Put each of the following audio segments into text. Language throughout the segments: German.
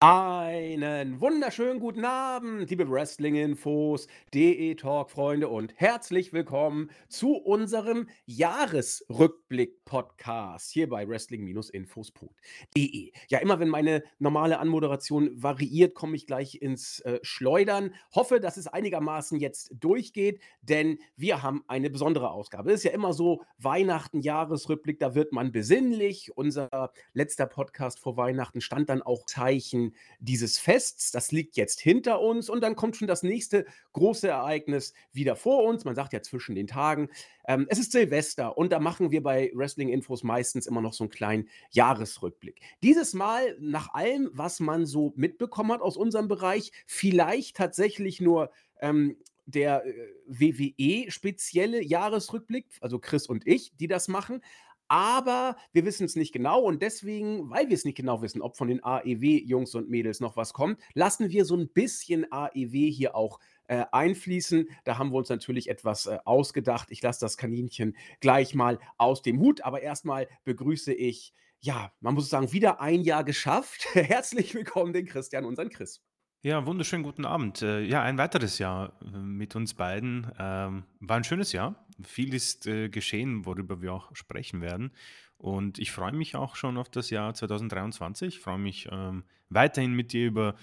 Einen wunderschönen guten Abend, liebe Wrestling-Infos, DE-Talk-Freunde und herzlich willkommen zu unserem Jahresrückblick-Podcast hier bei Wrestling-Infos.de. Ja, immer wenn meine normale Anmoderation variiert, komme ich gleich ins äh, Schleudern. Hoffe, dass es einigermaßen jetzt durchgeht, denn wir haben eine besondere Ausgabe. Es ist ja immer so Weihnachten, Jahresrückblick, da wird man besinnlich. Unser letzter Podcast vor Weihnachten stand dann auch Zeichen dieses Fests. Das liegt jetzt hinter uns und dann kommt schon das nächste große Ereignis wieder vor uns. Man sagt ja zwischen den Tagen. Ähm, es ist Silvester und da machen wir bei Wrestling Infos meistens immer noch so einen kleinen Jahresrückblick. Dieses Mal nach allem, was man so mitbekommen hat aus unserem Bereich, vielleicht tatsächlich nur ähm, der äh, WWE-spezielle Jahresrückblick, also Chris und ich, die das machen aber wir wissen es nicht genau und deswegen, weil wir es nicht genau wissen, ob von den AEW-Jungs und Mädels noch was kommt, lassen wir so ein bisschen AEW hier auch äh, einfließen. Da haben wir uns natürlich etwas äh, ausgedacht. Ich lasse das Kaninchen gleich mal aus dem Hut, aber erstmal begrüße ich, ja, man muss sagen, wieder ein Jahr geschafft. Herzlich willkommen, den Christian, unseren Chris. Ja, wunderschönen guten Abend. Äh, ja, ein weiteres Jahr äh, mit uns beiden. Ähm, war ein schönes Jahr. Viel ist äh, geschehen, worüber wir auch sprechen werden. Und ich freue mich auch schon auf das Jahr 2023. Ich freue mich ähm, weiterhin mit dir über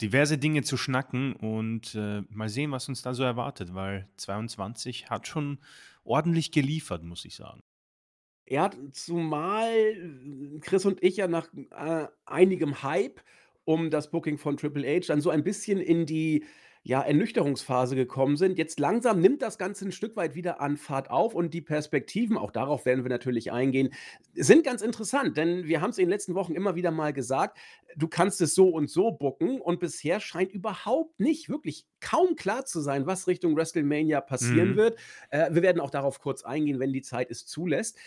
diverse Dinge zu schnacken und mal sehen, was uns da so erwartet, weil 22 hat schon ordentlich geliefert, muss ich sagen. Hat zumal Chris und ich ja nach äh, einigem Hype um das Booking von Triple H dann so ein bisschen in die, ja, Ernüchterungsphase gekommen sind. Jetzt langsam nimmt das Ganze ein Stück weit wieder an Fahrt auf und die Perspektiven, auch darauf werden wir natürlich eingehen, sind ganz interessant, denn wir haben es in den letzten Wochen immer wieder mal gesagt, du kannst es so und so booken und bisher scheint überhaupt nicht, wirklich kaum klar zu sein, was Richtung WrestleMania passieren Mhm. wird. Äh, wir werden auch darauf kurz eingehen, wenn die Zeit es zulässt.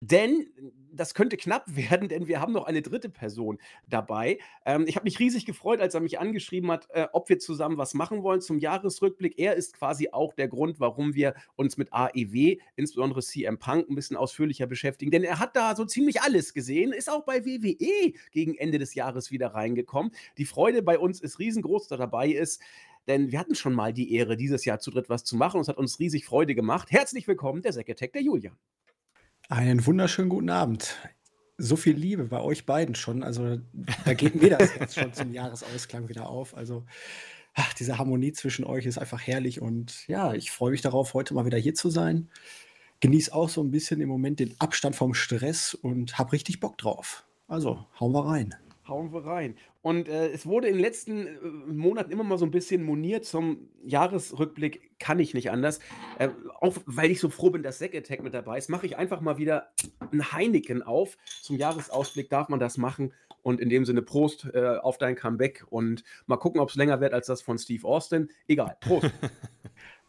Denn das könnte knapp werden, denn wir haben noch eine dritte Person dabei. Ähm, ich habe mich riesig gefreut, als er mich angeschrieben hat, äh, ob wir zusammen was machen wollen zum Jahresrückblick. Er ist quasi auch der Grund, warum wir uns mit AEW, insbesondere CM Punk, ein bisschen ausführlicher beschäftigen. Denn er hat da so ziemlich alles gesehen, ist auch bei WWE gegen Ende des Jahres wieder reingekommen. Die Freude bei uns ist riesengroß, dass er dabei ist. Denn wir hatten schon mal die Ehre, dieses Jahr zu dritt was zu machen. Und es hat uns riesig Freude gemacht. Herzlich willkommen, der Sekretär, der Julian. Einen wunderschönen guten Abend. So viel Liebe bei euch beiden schon. Also, da geht mir das Herz schon zum Jahresausklang wieder auf. Also, ach, diese Harmonie zwischen euch ist einfach herrlich und ja, ich freue mich darauf, heute mal wieder hier zu sein. Genieße auch so ein bisschen im Moment den Abstand vom Stress und habe richtig Bock drauf. Also, hauen wir rein. Hauen wir rein. Und äh, es wurde in den letzten äh, Monaten immer mal so ein bisschen moniert zum Jahresrückblick, kann ich nicht anders. Äh, auch weil ich so froh bin, dass Zack Attack mit dabei ist, mache ich einfach mal wieder ein Heineken auf. Zum Jahresausblick darf man das machen. Und in dem Sinne, Prost äh, auf dein Comeback und mal gucken, ob es länger wird als das von Steve Austin. Egal, Prost.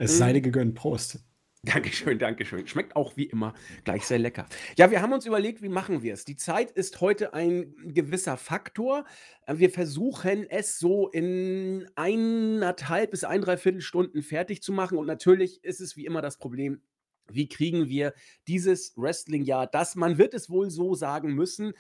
Es sei dir gegönnt. Prost. Dankeschön, Dankeschön. Schmeckt auch wie immer gleich sehr lecker. Ja, wir haben uns überlegt, wie machen wir es? Die Zeit ist heute ein gewisser Faktor. Äh, Wir versuchen es so in eineinhalb bis ein, dreiviertel Stunden fertig zu machen. Und natürlich ist es wie immer das Problem, wie kriegen wir dieses Wrestling-Jahr, das, man wird es wohl so sagen müssen,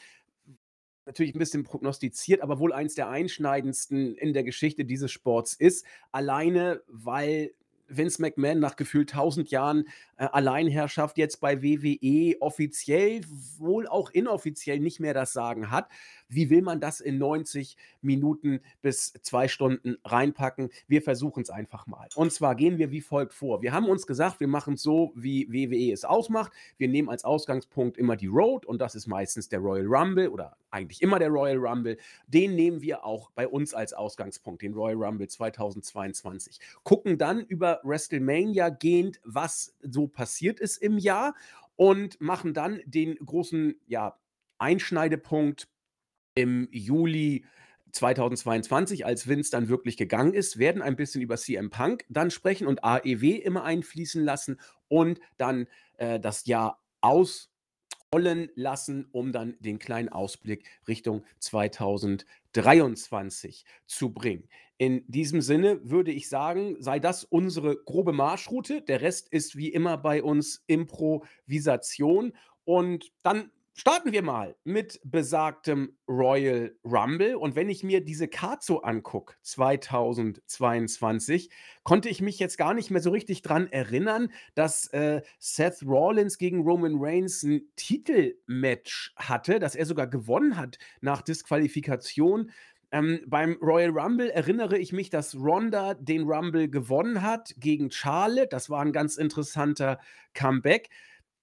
natürlich ein bisschen prognostiziert, aber wohl eins der einschneidendsten in der Geschichte dieses Sports ist. Alleine, weil Vince McMahon nach gefühlt 1000 Jahren äh, Alleinherrschaft jetzt bei WWE offiziell, wohl auch inoffiziell nicht mehr das Sagen hat. Wie will man das in 90 Minuten bis zwei Stunden reinpacken? Wir versuchen es einfach mal. Und zwar gehen wir wie folgt vor. Wir haben uns gesagt, wir machen es so, wie WWE es ausmacht. Wir nehmen als Ausgangspunkt immer die Road und das ist meistens der Royal Rumble oder eigentlich immer der Royal Rumble. Den nehmen wir auch bei uns als Ausgangspunkt, den Royal Rumble 2022. Gucken dann über WrestleMania gehend, was so passiert ist im Jahr und machen dann den großen ja, Einschneidepunkt im Juli 2022, als Vince dann wirklich gegangen ist, werden ein bisschen über CM Punk dann sprechen und AEW immer einfließen lassen und dann äh, das Jahr ausrollen lassen, um dann den kleinen Ausblick Richtung 2023 zu bringen. In diesem Sinne würde ich sagen, sei das unsere grobe Marschroute. Der Rest ist wie immer bei uns Improvisation. Und dann Starten wir mal mit besagtem Royal Rumble. Und wenn ich mir diese Card so angucke, 2022, konnte ich mich jetzt gar nicht mehr so richtig dran erinnern, dass äh, Seth Rollins gegen Roman Reigns ein Titelmatch hatte, dass er sogar gewonnen hat nach Disqualifikation. Ähm, beim Royal Rumble erinnere ich mich, dass Ronda den Rumble gewonnen hat gegen Charlotte. Das war ein ganz interessanter Comeback.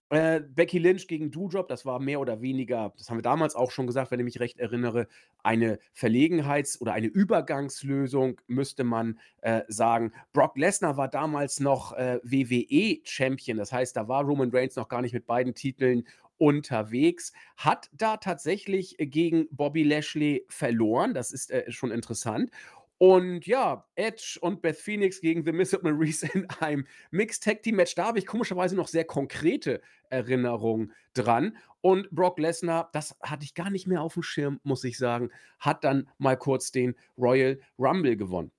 Äh, Becky Lynch gegen Doudrop, das war mehr oder weniger, das haben wir damals auch schon gesagt, wenn ich mich recht erinnere, eine Verlegenheits- oder eine Übergangslösung, müsste man äh, sagen. Brock Lesnar war damals noch äh, WWE-Champion, das heißt, da war Roman Reigns noch gar nicht mit beiden Titeln unterwegs, hat da tatsächlich gegen Bobby Lashley verloren, das ist äh, schon interessant. Und ja, Edge und Beth Phoenix gegen The Miss und Maurice in einem Mixed Tag Team Match. Da habe ich komischerweise noch sehr konkrete Erinnerungen dran. Und Brock Lesnar, das hatte ich gar nicht mehr auf dem Schirm, muss ich sagen, hat dann mal kurz den Royal Rumble gewonnen.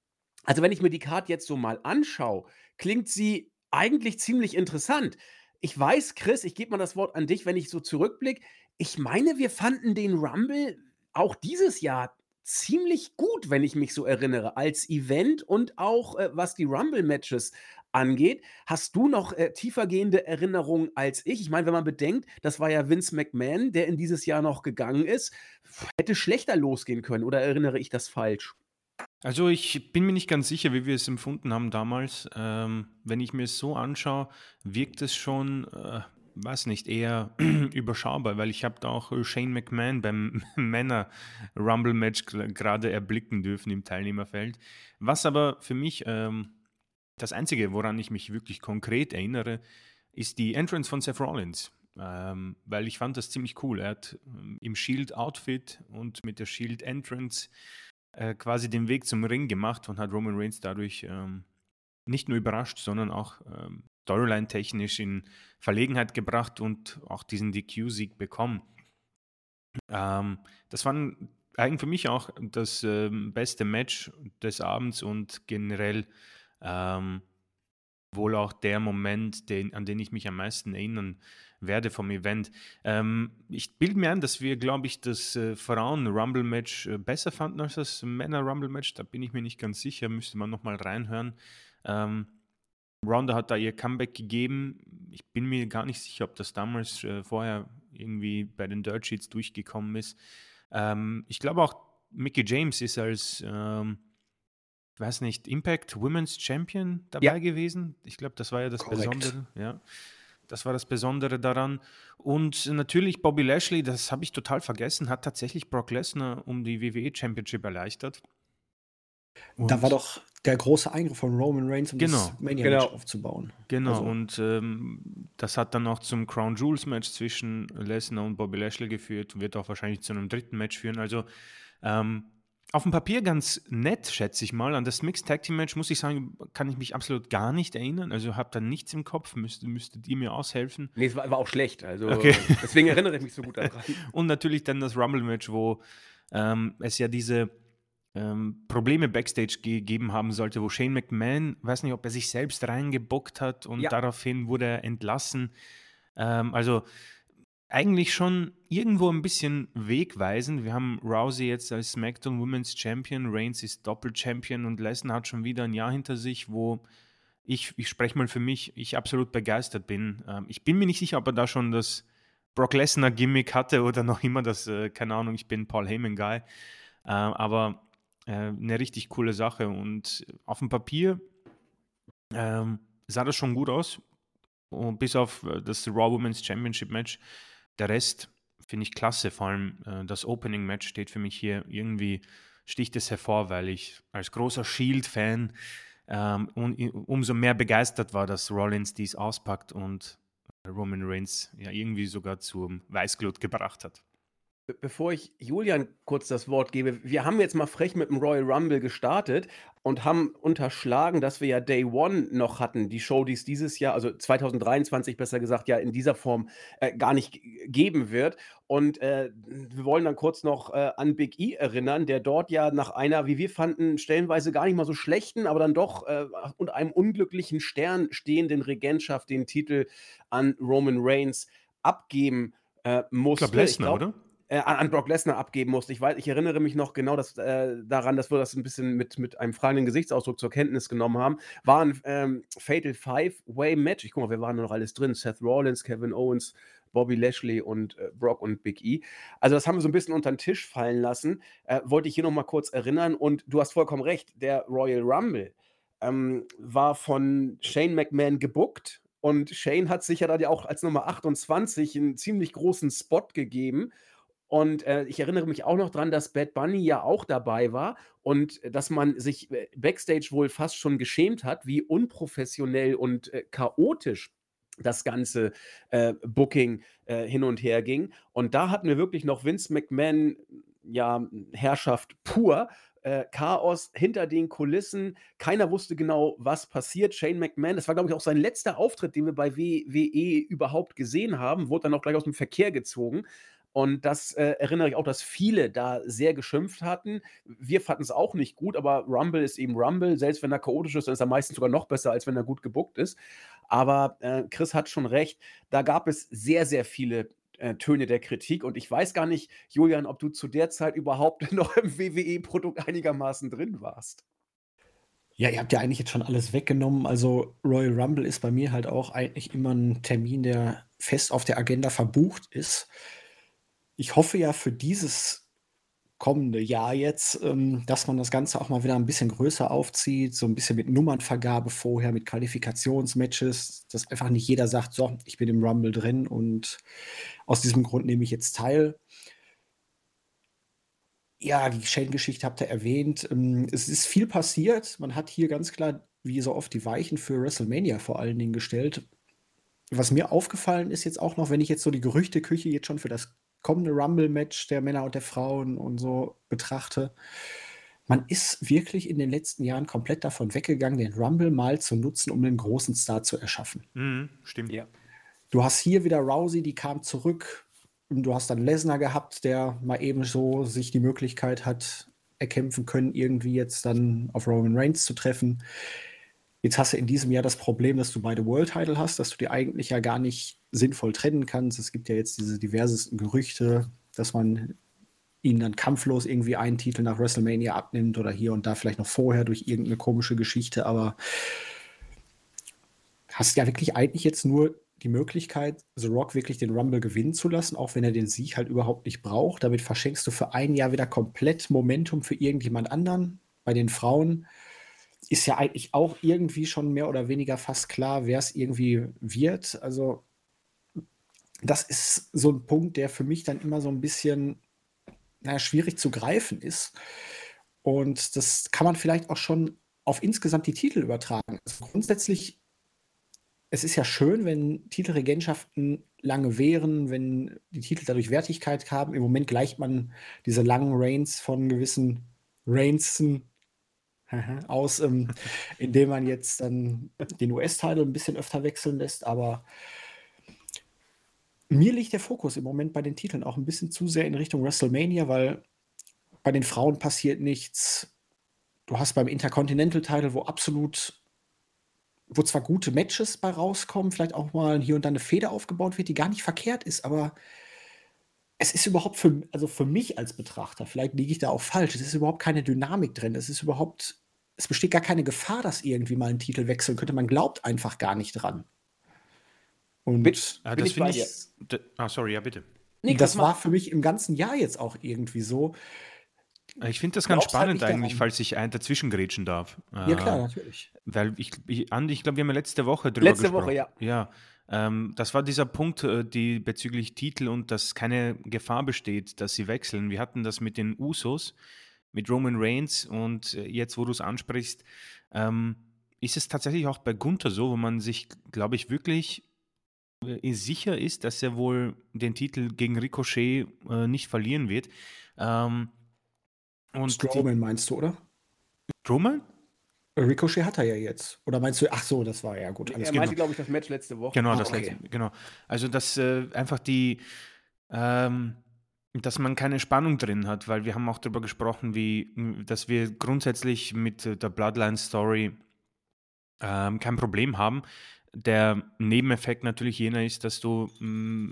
Also, wenn ich mir die Card jetzt so mal anschaue, klingt sie eigentlich ziemlich interessant. Ich weiß, Chris, ich gebe mal das Wort an dich, wenn ich so zurückblicke. Ich meine, wir fanden den Rumble auch dieses Jahr ziemlich gut, wenn ich mich so erinnere, als Event und auch äh, was die Rumble-Matches angeht. Hast du noch äh, tiefergehende Erinnerungen als ich? Ich meine, wenn man bedenkt, das war ja Vince McMahon, der in dieses Jahr noch gegangen ist, hätte schlechter losgehen können oder erinnere ich das falsch? Also ich bin mir nicht ganz sicher, wie wir es empfunden haben damals. Ähm, wenn ich mir es so anschaue, wirkt es schon äh, weiß nicht, eher überschaubar, weil ich habe da auch Shane McMahon beim Männer-Rumble-Match gerade erblicken dürfen im Teilnehmerfeld. Was aber für mich ähm, das Einzige, woran ich mich wirklich konkret erinnere, ist die Entrance von Seth Rollins. Ähm, weil ich fand das ziemlich cool. Er hat ähm, im Shield-Outfit und mit der Shield-Entrance äh, quasi den Weg zum Ring gemacht und hat Roman Reigns dadurch ähm, nicht nur überrascht, sondern auch ähm, Storyline-technisch in Verlegenheit gebracht und auch diesen DQ-Sieg bekommen. Ähm, das war eigentlich für mich auch das ähm, beste Match des Abends und generell ähm, wohl auch der Moment, den, an den ich mich am meisten erinnern werde vom Event. Ähm, ich bilde mir ein, dass wir, glaube ich, das äh, Frauen-Rumble-Match äh, besser fanden als das Männer-Rumble-Match. Da bin ich mir nicht ganz sicher, müsste man nochmal reinhören. Ähm, Ronda hat da ihr Comeback gegeben. Ich bin mir gar nicht sicher, ob das damals äh, vorher irgendwie bei den Dirt Sheets durchgekommen ist. Ähm, ich glaube auch, Mickey James ist als, ähm, ich weiß nicht, Impact Women's Champion dabei ja. gewesen. Ich glaube, das war ja das Korrekt. Besondere. Ja. Das war das Besondere daran. Und natürlich Bobby Lashley, das habe ich total vergessen, hat tatsächlich Brock Lesnar um die WWE Championship erleichtert. Und da war doch der große Eingriff von Roman Reigns, um genau. das Mania-Match genau. aufzubauen. Genau, also. und ähm, das hat dann auch zum Crown Jewels-Match zwischen Lesnar und Bobby Lashley geführt und wird auch wahrscheinlich zu einem dritten Match führen. Also ähm, auf dem Papier ganz nett, schätze ich mal. An das Mixed Tag Team Match muss ich sagen, kann ich mich absolut gar nicht erinnern. Also habe da nichts im Kopf. Müsst, müsstet ihr mir aushelfen? Nee, es war, war auch schlecht. Also okay. deswegen erinnere ich mich so gut daran. und natürlich dann das Rumble Match, wo ähm, es ja diese ähm, Probleme backstage gegeben haben sollte, wo Shane McMahon, weiß nicht, ob er sich selbst reingebockt hat und ja. daraufhin wurde er entlassen. Ähm, also eigentlich schon irgendwo ein bisschen wegweisend. Wir haben Rousey jetzt als SmackDown Women's Champion, Reigns ist Doppel-Champion und Lesnar hat schon wieder ein Jahr hinter sich, wo ich, ich spreche mal für mich, ich absolut begeistert bin. Ähm, ich bin mir nicht sicher, ob er da schon das Brock Lesnar-Gimmick hatte oder noch immer das, äh, keine Ahnung, ich bin Paul Heyman-Guy. Äh, aber äh, eine richtig coole Sache. Und auf dem Papier ähm, sah das schon gut aus. Und bis auf äh, das Raw Women's Championship Match. Der Rest finde ich klasse. Vor allem äh, das Opening Match steht für mich hier irgendwie, sticht es hervor, weil ich als großer Shield-Fan ähm, um, umso mehr begeistert war, dass Rollins dies auspackt und Roman Reigns ja irgendwie sogar zum Weißglut gebracht hat bevor ich Julian kurz das Wort gebe, wir haben jetzt mal frech mit dem Royal Rumble gestartet und haben unterschlagen, dass wir ja Day One noch hatten, die Show, die es dieses Jahr, also 2023 besser gesagt, ja in dieser Form äh, gar nicht geben wird. Und äh, wir wollen dann kurz noch äh, an Big E erinnern, der dort ja nach einer, wie wir fanden, stellenweise gar nicht mal so schlechten, aber dann doch äh, unter einem unglücklichen Stern stehenden Regentschaft den Titel an Roman Reigns abgeben äh, musste. Ich glaube, Lesnar, oder? Äh, an Brock Lesnar abgeben musste. Ich, weiß, ich erinnere mich noch genau dass, äh, daran, dass wir das ein bisschen mit, mit einem fragenden Gesichtsausdruck zur Kenntnis genommen haben. War ein ähm, Fatal Five-Way-Match. Ich guck mal, wir waren noch alles drin. Seth Rollins, Kevin Owens, Bobby Lashley und äh, Brock und Big E. Also das haben wir so ein bisschen unter den Tisch fallen lassen. Äh, wollte ich hier nochmal kurz erinnern. Und du hast vollkommen recht, der Royal Rumble ähm, war von Shane McMahon gebuckt. Und Shane hat sich ja da ja auch als Nummer 28 einen ziemlich großen Spot gegeben. Und äh, ich erinnere mich auch noch dran, dass Bad Bunny ja auch dabei war und äh, dass man sich äh, backstage wohl fast schon geschämt hat, wie unprofessionell und äh, chaotisch das ganze äh, Booking äh, hin und her ging. Und da hatten wir wirklich noch Vince McMahon, ja, Herrschaft pur. Chaos hinter den Kulissen. Keiner wusste genau, was passiert. Shane McMahon, das war, glaube ich, auch sein letzter Auftritt, den wir bei WWE überhaupt gesehen haben, wurde dann auch gleich aus dem Verkehr gezogen. Und das äh, erinnere ich auch, dass viele da sehr geschimpft hatten. Wir fanden es auch nicht gut, aber Rumble ist eben Rumble. Selbst wenn er chaotisch ist, dann ist er meistens sogar noch besser, als wenn er gut gebuckt ist. Aber äh, Chris hat schon recht, da gab es sehr, sehr viele äh, Töne der Kritik. Und ich weiß gar nicht, Julian, ob du zu der Zeit überhaupt noch im WWE-Produkt einigermaßen drin warst. Ja, ihr habt ja eigentlich jetzt schon alles weggenommen. Also Royal Rumble ist bei mir halt auch eigentlich immer ein Termin, der fest auf der Agenda verbucht ist ich hoffe ja für dieses kommende Jahr jetzt, ähm, dass man das Ganze auch mal wieder ein bisschen größer aufzieht, so ein bisschen mit Nummernvergabe vorher, mit Qualifikationsmatches, dass einfach nicht jeder sagt, so, ich bin im Rumble drin und aus diesem Grund nehme ich jetzt teil. Ja, die Shane-Geschichte habt ihr erwähnt. Ähm, es ist viel passiert. Man hat hier ganz klar, wie so oft, die Weichen für WrestleMania vor allen Dingen gestellt. Was mir aufgefallen ist jetzt auch noch, wenn ich jetzt so die Gerüchteküche jetzt schon für das kommende Rumble-Match der Männer und der Frauen und so betrachte, man ist wirklich in den letzten Jahren komplett davon weggegangen, den Rumble mal zu nutzen, um einen großen Star zu erschaffen. Mhm, stimmt. Ja. Du hast hier wieder Rousey, die kam zurück. Und du hast dann Lesnar gehabt, der mal eben so sich die Möglichkeit hat erkämpfen können, irgendwie jetzt dann auf Roman Reigns zu treffen. Jetzt hast du in diesem Jahr das Problem, dass du beide World Title hast, dass du die eigentlich ja gar nicht sinnvoll trennen kannst. Es gibt ja jetzt diese diversesten Gerüchte, dass man ihnen dann kampflos irgendwie einen Titel nach WrestleMania abnimmt oder hier und da vielleicht noch vorher durch irgendeine komische Geschichte, aber hast ja wirklich eigentlich jetzt nur die Möglichkeit, The Rock wirklich den Rumble gewinnen zu lassen, auch wenn er den Sieg halt überhaupt nicht braucht. Damit verschenkst du für ein Jahr wieder komplett Momentum für irgendjemand anderen. Bei den Frauen ist ja eigentlich auch irgendwie schon mehr oder weniger fast klar, wer es irgendwie wird. Also, das ist so ein Punkt, der für mich dann immer so ein bisschen, naja, schwierig zu greifen ist. Und das kann man vielleicht auch schon auf insgesamt die Titel übertragen. Also grundsätzlich, es ist ja schön, wenn Titelregentschaften lange währen, wenn die Titel dadurch Wertigkeit haben. Im Moment gleicht man diese langen Reigns von gewissen Reignsen aus, ähm, indem man jetzt dann den US-Title ein bisschen öfter wechseln lässt. Aber mir liegt der Fokus im Moment bei den Titeln auch ein bisschen zu sehr in Richtung WrestleMania, weil bei den Frauen passiert nichts. Du hast beim Intercontinental-Title, wo absolut, wo zwar gute Matches bei rauskommen, vielleicht auch mal hier und da eine Feder aufgebaut wird, die gar nicht verkehrt ist, aber es ist überhaupt für, also für mich als Betrachter, vielleicht liege ich da auch falsch, es ist überhaupt keine Dynamik drin. Es ist überhaupt, es besteht gar keine Gefahr, dass irgendwie mal ein Titel wechseln könnte. Man glaubt einfach gar nicht dran. Und Mit, ja, das finde ich. Ah, sorry, ja, bitte. Nee, das war für mich im ganzen Jahr jetzt auch irgendwie so. Ich finde das ganz halt spannend halt eigentlich, falls ich ein dazwischen grätschen darf. Ja, klar, natürlich. Weil ich, ich, Andi, ich glaube, wir haben ja letzte Woche drüber letzte gesprochen. Letzte Woche, ja. Ja, ähm, das war dieser Punkt, äh, die bezüglich Titel und dass keine Gefahr besteht, dass sie wechseln. Wir hatten das mit den Usos, mit Roman Reigns und äh, jetzt, wo du es ansprichst, ähm, ist es tatsächlich auch bei Gunther so, wo man sich, glaube ich, wirklich äh, sicher ist, dass er wohl den Titel gegen Ricochet äh, nicht verlieren wird. Ähm, und Strowman meinst du, oder? Strowman? Ricochet hat er ja jetzt. Oder meinst du, ach so, das war ja gut. Alles er meinte, genau. glaube ich, das Match letzte Woche. Genau, ah, das okay. letzte, genau. Also, dass äh, einfach die, ähm, dass man keine Spannung drin hat, weil wir haben auch darüber gesprochen, wie, dass wir grundsätzlich mit der Bloodline-Story ähm, kein Problem haben. Der Nebeneffekt natürlich jener ist, dass du mh,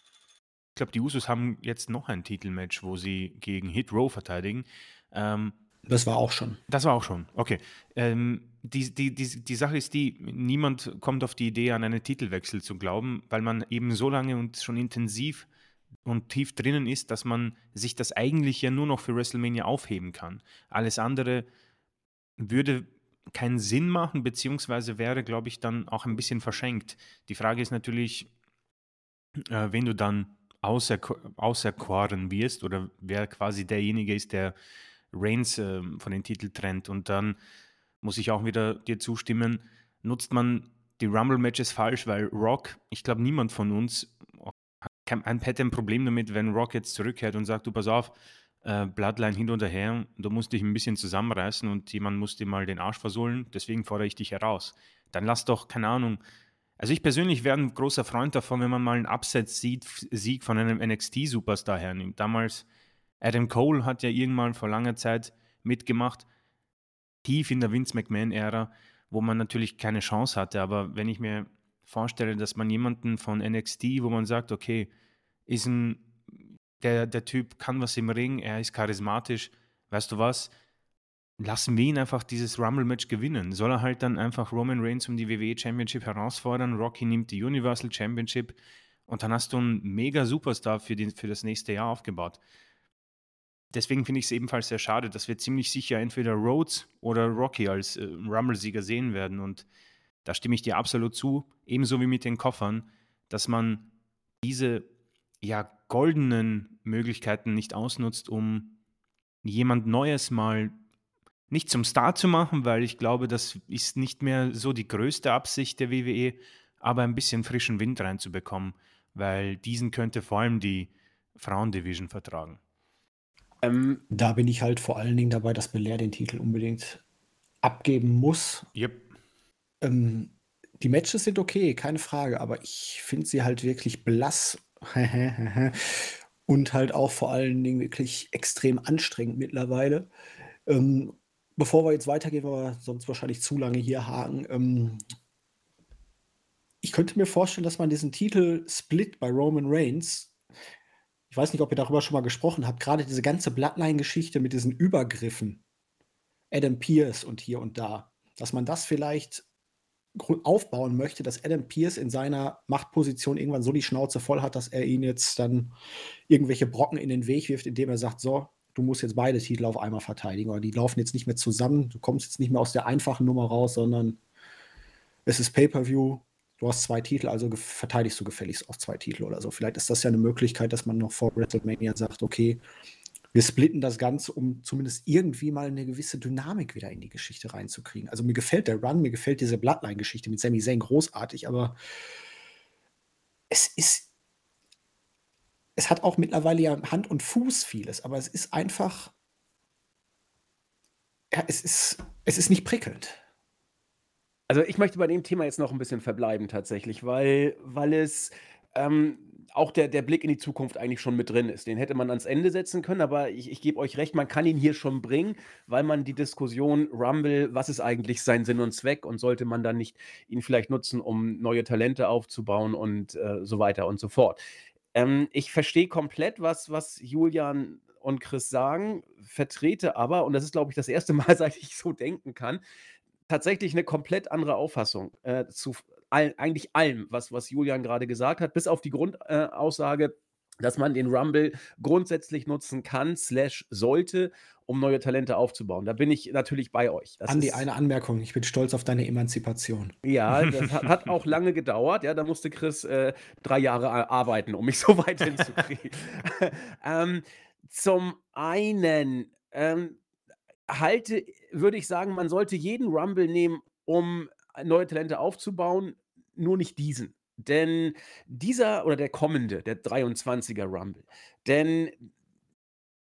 Ich glaube, die Usos haben jetzt noch ein Titelmatch, wo sie gegen Hit Row verteidigen. Ähm, das war auch schon. Das war auch schon, okay. Ähm, die, die, die, die Sache ist die, niemand kommt auf die Idee, an einen Titelwechsel zu glauben, weil man eben so lange und schon intensiv und tief drinnen ist, dass man sich das eigentlich ja nur noch für WrestleMania aufheben kann. Alles andere würde keinen Sinn machen, beziehungsweise wäre, glaube ich, dann auch ein bisschen verschenkt. Die Frage ist natürlich, äh, wenn du dann außer, auserkoren wirst oder wer quasi derjenige ist, der Reigns äh, von den Titel trennt. Und dann muss ich auch wieder dir zustimmen, nutzt man die Rumble-Matches falsch, weil Rock, ich glaube, niemand von uns hat, ein Problem damit, wenn Rock jetzt zurückkehrt und sagt, du pass auf, äh, Bloodline hin und her, du musst dich ein bisschen zusammenreißen und jemand muss dir mal den Arsch versohlen, deswegen fordere ich dich heraus. Dann lass doch, keine Ahnung, also ich persönlich wäre ein großer Freund davon, wenn man mal einen Upset-Sieg von einem NXT-Superstar hernimmt. Damals Adam Cole hat ja irgendwann vor langer Zeit mitgemacht, tief in der Vince McMahon-Ära, wo man natürlich keine Chance hatte. Aber wenn ich mir vorstelle, dass man jemanden von NXT, wo man sagt, okay, ist ein, der, der Typ kann was im Ring, er ist charismatisch, weißt du was, lassen wir ihn einfach dieses Rumble-Match gewinnen. Soll er halt dann einfach Roman Reigns um die WWE Championship herausfordern, Rocky nimmt die Universal Championship und dann hast du einen mega Superstar für, den, für das nächste Jahr aufgebaut deswegen finde ich es ebenfalls sehr schade, dass wir ziemlich sicher entweder Rhodes oder Rocky als äh, Rumble-Sieger sehen werden. Und da stimme ich dir absolut zu, ebenso wie mit den Koffern, dass man diese ja goldenen Möglichkeiten nicht ausnutzt, um jemand Neues mal nicht zum Star zu machen, weil ich glaube, das ist nicht mehr so die größte Absicht der WWE, aber ein bisschen frischen Wind reinzubekommen, weil diesen könnte vor allem die Frauendivision vertragen. Ähm, da bin ich halt vor allen Dingen dabei, dass Belair den Titel unbedingt abgeben muss. Yep. Ähm, die Matches sind okay, keine Frage, aber ich finde sie halt wirklich blass und halt auch vor allen Dingen wirklich extrem anstrengend mittlerweile. Ähm, bevor wir jetzt weitergehen, weil wir sonst wahrscheinlich zu lange hier haken. Ähm, ich könnte mir vorstellen, dass man diesen Titel Split bei Roman Reigns ich weiß nicht, ob ihr darüber schon mal gesprochen habt, gerade diese ganze Bloodline-Geschichte mit diesen Übergriffen, Adam Pierce und hier und da, dass man das vielleicht aufbauen möchte, dass Adam Pierce in seiner Machtposition irgendwann so die Schnauze voll hat, dass er ihn jetzt dann irgendwelche Brocken in den Weg wirft, indem er sagt, so, du musst jetzt beide Titel auf einmal verteidigen oder die laufen jetzt nicht mehr zusammen, du kommst jetzt nicht mehr aus der einfachen Nummer raus, sondern es ist Pay-per-View, du hast zwei Titel, also verteidigst du gefälligst auch zwei Titel oder so. Vielleicht ist das ja eine Möglichkeit, dass man noch vor WrestleMania sagt, okay, wir splitten das Ganze, um zumindest irgendwie mal eine gewisse Dynamik wieder in die Geschichte reinzukriegen. Also mir gefällt der Run, mir gefällt diese Bloodline-Geschichte mit Sami Zayn großartig, aber es ist, es hat auch mittlerweile ja Hand und Fuß vieles, aber es ist einfach, ja, es ist, es ist nicht prickelnd. Also, ich möchte bei dem Thema jetzt noch ein bisschen verbleiben tatsächlich, weil weil es, ähm, auch der der Blick in die Zukunft eigentlich schon mit drin ist. Den hätte man ans Ende setzen können, aber ich ich gebe euch recht, man kann ihn hier schon bringen, weil man die Diskussion Rumble, was ist eigentlich sein Sinn und Zweck und sollte man dann nicht ihn vielleicht nutzen, um neue Talente aufzubauen und, äh, so weiter und so fort. Ähm, ich verstehe komplett, was was Julian und Chris sagen, vertrete aber, und das ist, glaube ich, das erste Mal, seit ich so denken kann tatsächlich eine komplett andere Auffassung äh, zu all, eigentlich allem, was, was Julian gerade gesagt hat, bis auf die Grundaussage, äh, dass man den Rumble grundsätzlich nutzen kann, slash sollte, um neue Talente aufzubauen. Da bin ich natürlich bei euch. Das Andi, eine Anmerkung. Ich bin stolz auf deine Emanzipation. Ja, das hat, hat auch lange gedauert. Ja, da musste Chris äh, drei Jahre arbeiten, um mich so weit hinzukriegen. ähm, zum einen, ähm, halte würde ich sagen, man sollte jeden Rumble nehmen, um neue Talente aufzubauen, nur nicht diesen. Denn dieser oder der kommende, der 23er Rumble, denn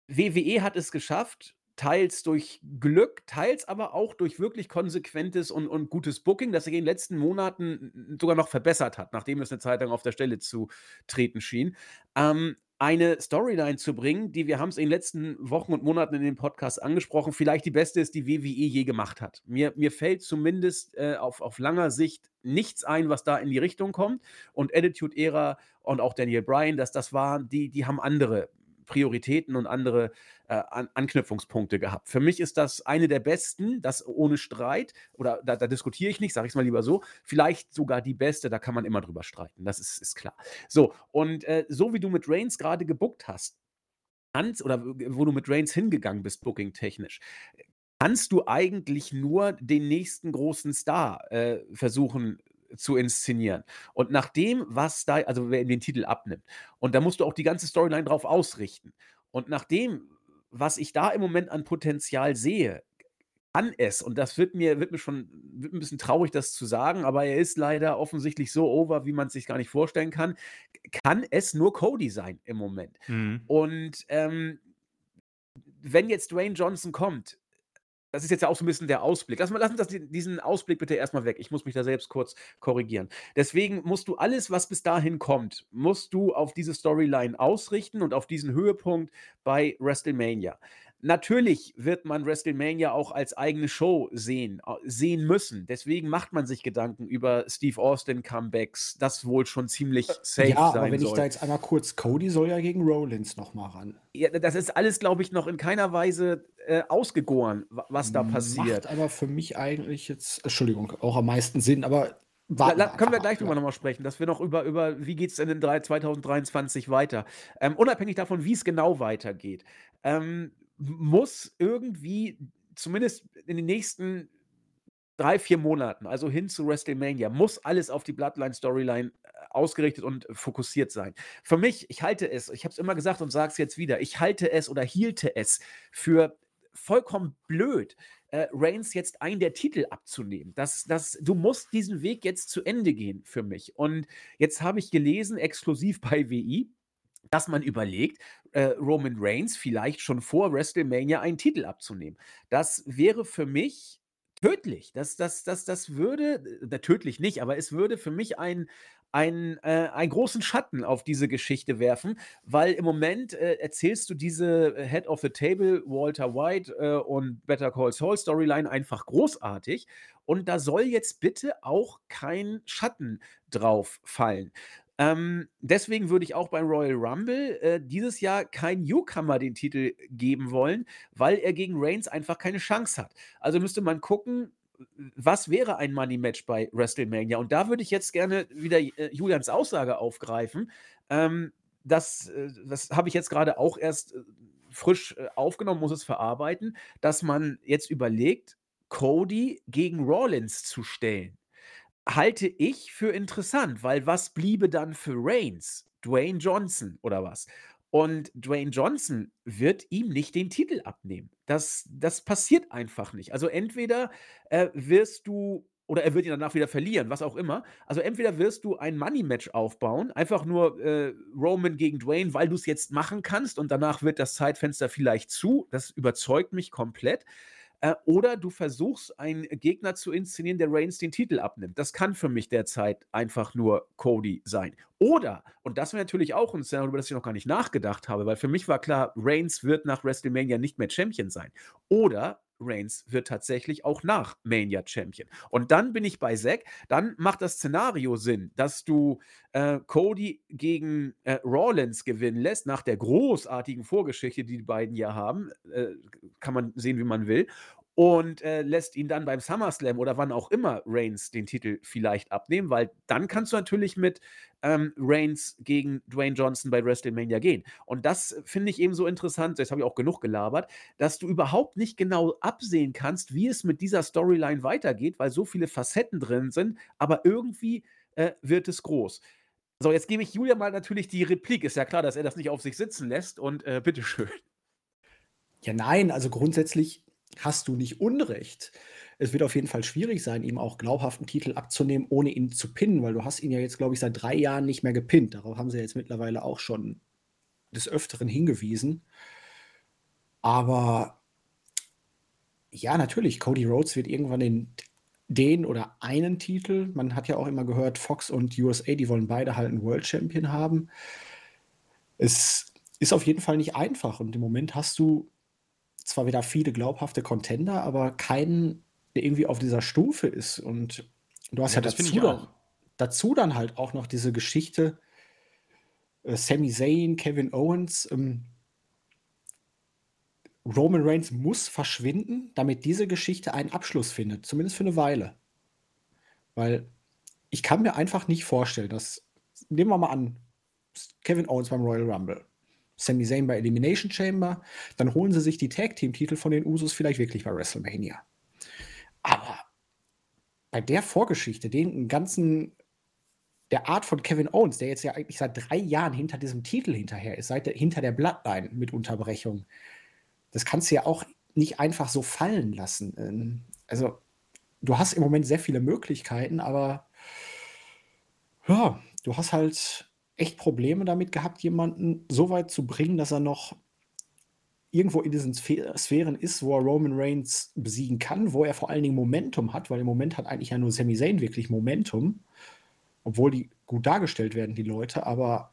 WWE hat es geschafft, teils durch Glück, teils aber auch durch wirklich konsequentes und, und gutes Booking, das sich in den letzten Monaten sogar noch verbessert hat, nachdem es eine Zeit lang auf der Stelle zu treten schien. Ähm, eine Storyline zu bringen, die wir haben es in den letzten Wochen und Monaten in den Podcasts angesprochen, vielleicht die beste ist, die WWE je gemacht hat. Mir, mir fällt zumindest äh, auf, auf langer Sicht nichts ein, was da in die Richtung kommt. Und Attitude Era und auch Daniel Bryan, dass das waren, die, die haben andere Prioritäten und andere äh, An Anknüpfungspunkte gehabt. Für mich ist das eine der besten, das ohne Streit, oder da, da diskutiere ich nicht, sage ich es mal lieber so, vielleicht sogar die beste, da kann man immer drüber streiten, das ist, ist klar. So, und äh, so wie du mit Reigns gerade gebuckt hast, kannst, oder wo du mit Reigns hingegangen bist, booking-technisch, kannst du eigentlich nur den nächsten großen Star äh, versuchen zu inszenieren. Und nach dem, was da, also wer den Titel abnimmt, und da musst du auch die ganze Storyline drauf ausrichten. Und nach dem, was ich da im Moment an Potenzial sehe, kann es, und das wird mir, wird mir schon wird ein bisschen traurig, das zu sagen, aber er ist leider offensichtlich so over, wie man es sich gar nicht vorstellen kann, kann es nur Cody sein im Moment. Mhm. Und ähm, wenn jetzt Dwayne Johnson kommt, das ist jetzt ja auch so ein bisschen der Ausblick. Lass, mal, das, diesen Ausblick bitte erstmal weg. Ich muss mich da selbst kurz korrigieren. Deswegen musst du alles, was bis dahin kommt, musst du auf diese Storyline ausrichten und auf diesen Höhepunkt bei WrestleMania. Natürlich wird man WrestleMania auch als eigene Show sehen, sehen müssen. Deswegen macht man sich Gedanken über Steve Austin Comebacks, das wohl schon ziemlich äh, safe ja, sein soll. Ja, aber wenn ich da jetzt einmal kurz, Cody soll ja gegen Rollins nochmal ran. Ja, das ist alles, glaube ich, noch in keiner Weise äh, ausgegoren, was da passiert. Macht aber für mich eigentlich jetzt, Entschuldigung, auch am meisten Sinn, aber La, la, können wir gleich drüber nochmal sprechen, dass wir noch über, über wie geht es denn in 2023 weiter. Ähm, unabhängig davon, wie es genau weitergeht. Ähm, muss irgendwie, zumindest in den nächsten drei, vier Monaten, also hin zu WrestleMania, muss alles auf die Bloodline-Storyline äh, ausgerichtet und fokussiert sein. Für mich, ich halte es, ich habe es immer gesagt und sage es jetzt wieder, ich halte es oder hielte es für vollkommen blöd, äh, Reigns jetzt einen der Titel abzunehmen. Das, das, du musst diesen Weg jetzt zu Ende gehen für mich. Und jetzt habe ich gelesen, exklusiv bei WI, dass man überlegt, äh, Roman Reigns vielleicht schon vor WrestleMania einen Titel abzunehmen. Das wäre für mich tödlich. Das, das, das, das würde, äh, tödlich nicht, aber es würde für mich ein, ein, äh, einen großen Schatten auf diese Geschichte werfen, weil im Moment äh, erzählst du diese Head of the Table, Walter White äh, und Better Call Saul Storyline einfach großartig. Und da soll jetzt bitte auch kein Schatten drauf fallen. Ähm, deswegen würde ich auch beim Royal Rumble äh, dieses Jahr kein Newcomer den Titel geben wollen, weil er gegen Reigns einfach keine Chance hat. Also müsste man gucken, was wäre ein Money Match bei WrestleMania? Und da würde ich jetzt gerne wieder äh, Julians Aussage aufgreifen. Ähm, das äh, das habe ich jetzt gerade auch erst äh, frisch äh, aufgenommen, muss es verarbeiten, dass man jetzt überlegt, Cody gegen Rollins zu stellen halte ich für interessant, weil was bliebe dann für Reigns? Dwayne Johnson oder was? Und Dwayne Johnson wird ihm nicht den Titel abnehmen. Das, das passiert einfach nicht. Also entweder äh, wirst du, oder er wird ihn danach wieder verlieren, was auch immer. Also entweder wirst du ein Money-Match aufbauen, einfach nur äh, Roman gegen Dwayne, weil du es jetzt machen kannst und danach wird das Zeitfenster vielleicht zu. Das überzeugt mich komplett. Äh, oder du versuchst, einen Gegner zu inszenieren, der Reigns den Titel abnimmt. Das kann für mich derzeit einfach nur Cody sein. Oder, und das wäre natürlich auch ein Szenario, über das ich noch gar nicht nachgedacht habe, weil für mich war klar, Reigns wird nach WrestleMania nicht mehr Champion sein. Oder Reigns wird tatsächlich auch nach Mania Champion. Und dann bin ich bei Zack, dann macht das Szenario Sinn, dass du äh, Cody gegen äh, Rollins gewinnen lässt, nach der großartigen Vorgeschichte, die die beiden ja haben. Äh, kann man sehen, wie man will und äh, lässt ihn dann beim SummerSlam oder wann auch immer Reigns den Titel vielleicht abnehmen, weil dann kannst du natürlich mit ähm, Reigns gegen Dwayne Johnson bei WrestleMania gehen. Und das finde ich eben so interessant, jetzt habe ich auch genug gelabert, dass du überhaupt nicht genau absehen kannst, wie es mit dieser Storyline weitergeht, weil so viele Facetten drin sind, aber irgendwie äh, wird es groß. So, jetzt gebe ich Julia mal natürlich die Replik. Ist ja klar, dass er das nicht auf sich sitzen lässt und äh, bitteschön. Ja, nein, also grundsätzlich hast du nicht Unrecht. Es wird auf jeden Fall schwierig sein, ihm auch glaubhaften Titel abzunehmen, ohne ihn zu pinnen, weil du hast ihn ja jetzt, glaube ich, seit drei Jahren nicht mehr gepinnt. Darauf haben sie jetzt mittlerweile auch schon des Öfteren hingewiesen. Aber ja, natürlich, Cody Rhodes wird irgendwann den, den oder einen Titel. Man hat ja auch immer gehört, Fox und USA, die wollen beide halt einen World Champion haben. Es ist auf jeden Fall nicht einfach und im Moment hast du zwar wieder viele glaubhafte Contender, aber keinen, der irgendwie auf dieser Stufe ist. Und du hast ja, Ja, dazu dann dazu dann halt auch noch diese Geschichte, äh, Sami Zayn, Kevin Owens, ähm Roman Reigns muss verschwinden, damit diese Geschichte einen Abschluss findet, zumindest für 'ne Weile. Weil ich kann mir einfach nicht vorstellen, dass nehmen wir mal an, Kevin Owens beim Royal Rumble, Sami Zayn bei Elimination Chamber, dann holen sie sich die Tag-Team-Titel von den Usos vielleicht wirklich bei WrestleMania. Aber bei der Vorgeschichte, den ganzen der Art von Kevin Owens, der jetzt ja eigentlich seit 3 Jahren hinter diesem Titel hinterher ist, seit der hinter der Bloodline mit Unterbrechung. Das kannst du ja auch nicht einfach so fallen lassen. Ähm, also, du hast im Moment sehr viele Möglichkeiten, aber ja, du hast halt echt Probleme damit gehabt, jemanden so weit zu bringen, dass er noch irgendwo in diesen Sphären ist, wo er Roman Reigns besiegen kann, wo er vor allen Dingen Momentum hat, weil im Moment hat eigentlich ja nur Sami Zayn wirklich Momentum, obwohl die gut dargestellt werden, die Leute, aber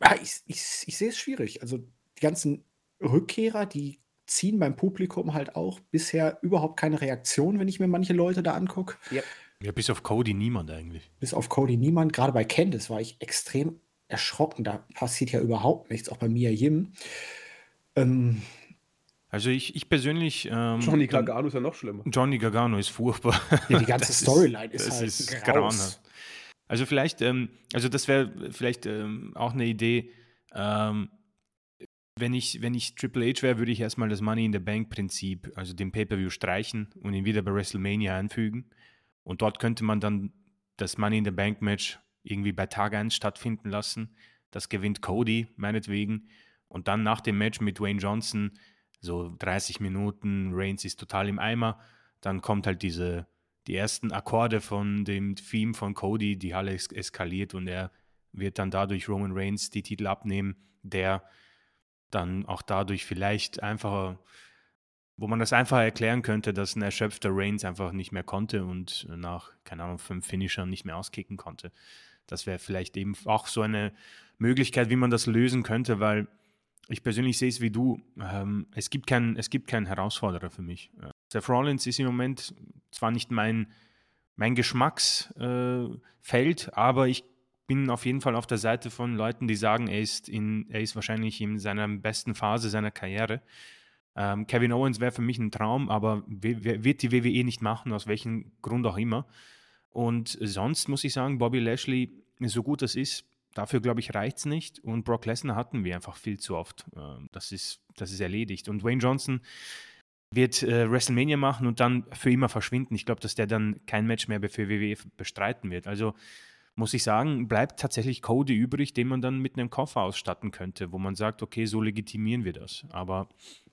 ja, ich ich ich sehe es schwierig. Also, die ganzen Rückkehrer, die ziehen beim Publikum halt auch bisher überhaupt keine Reaktion, wenn ich mir manche Leute da angucke. Ja. Ja, bis auf Cody niemand eigentlich. Bis auf Cody niemand. Gerade bei Candice war ich extrem erschrocken. Da passiert ja überhaupt nichts, auch bei Mia Yim. Ähm, Also ich, ich persönlich. Ähm, Johnny dann- Gargano ist ja noch schlimmer. Johnny Gargano ist furchtbar. Ja, die ganze Das Storyline ist das halt ist grauenhaft. Also vielleicht, ähm, also das wäre vielleicht ähm, auch eine Idee. Ähm, wenn ich, wenn ich Triple H wäre, würde ich erstmal das Money in the Bank Prinzip, also den Pay-Per-View streichen und ihn wieder bei WrestleMania einfügen. Und dort könnte man dann das Money in the Bank Match irgendwie bei Tag 1 stattfinden lassen. Das gewinnt Cody, meinetwegen. Und dann nach dem Match mit Dwayne Johnson, so 30 Minuten, Reigns ist total im Eimer. Dann kommt halt diese, die ersten Akkorde von dem Theme von Cody, die Halle es eskaliert und er wird dann dadurch Roman Reigns die Titel abnehmen, der dann auch dadurch vielleicht einfacher, wo man das einfacher erklären könnte, dass ein erschöpfter Reigns einfach nicht mehr konnte und nach, keine Ahnung, fünf Finishern nicht mehr auskicken konnte. Das wäre vielleicht eben auch so eine Möglichkeit, wie man das lösen könnte, weil ich persönlich sehe es wie du. Ähm, es, gibt kein, es gibt keinen Herausforderer für mich. Äh, Seth Rollins ist im Moment zwar nicht mein, mein Geschmacksfeld, äh, aber ich bin auf jeden Fall auf der Seite von Leuten, die sagen, er ist, in, er ist wahrscheinlich in seiner besten Phase seiner Karriere. Ähm, Kevin Owens wäre für mich ein Traum, aber wird die WWE nicht machen, aus welchem Grund auch immer. Und sonst muss ich sagen, Bobby Lashley, so gut das ist, dafür glaube ich, reicht es nicht. Und Brock Lesnar hatten wir einfach viel zu oft. Ähm, Das ist, das ist erledigt. Und Wayne Johnson wird äh, WrestleMania machen und dann für immer verschwinden. Ich glaube, dass der dann kein Match mehr für WWE bestreiten wird. Also muss ich sagen, bleibt tatsächlich Cody übrig, den man dann mit einem Koffer ausstatten könnte, wo man sagt, okay, so legitimieren wir das. Aber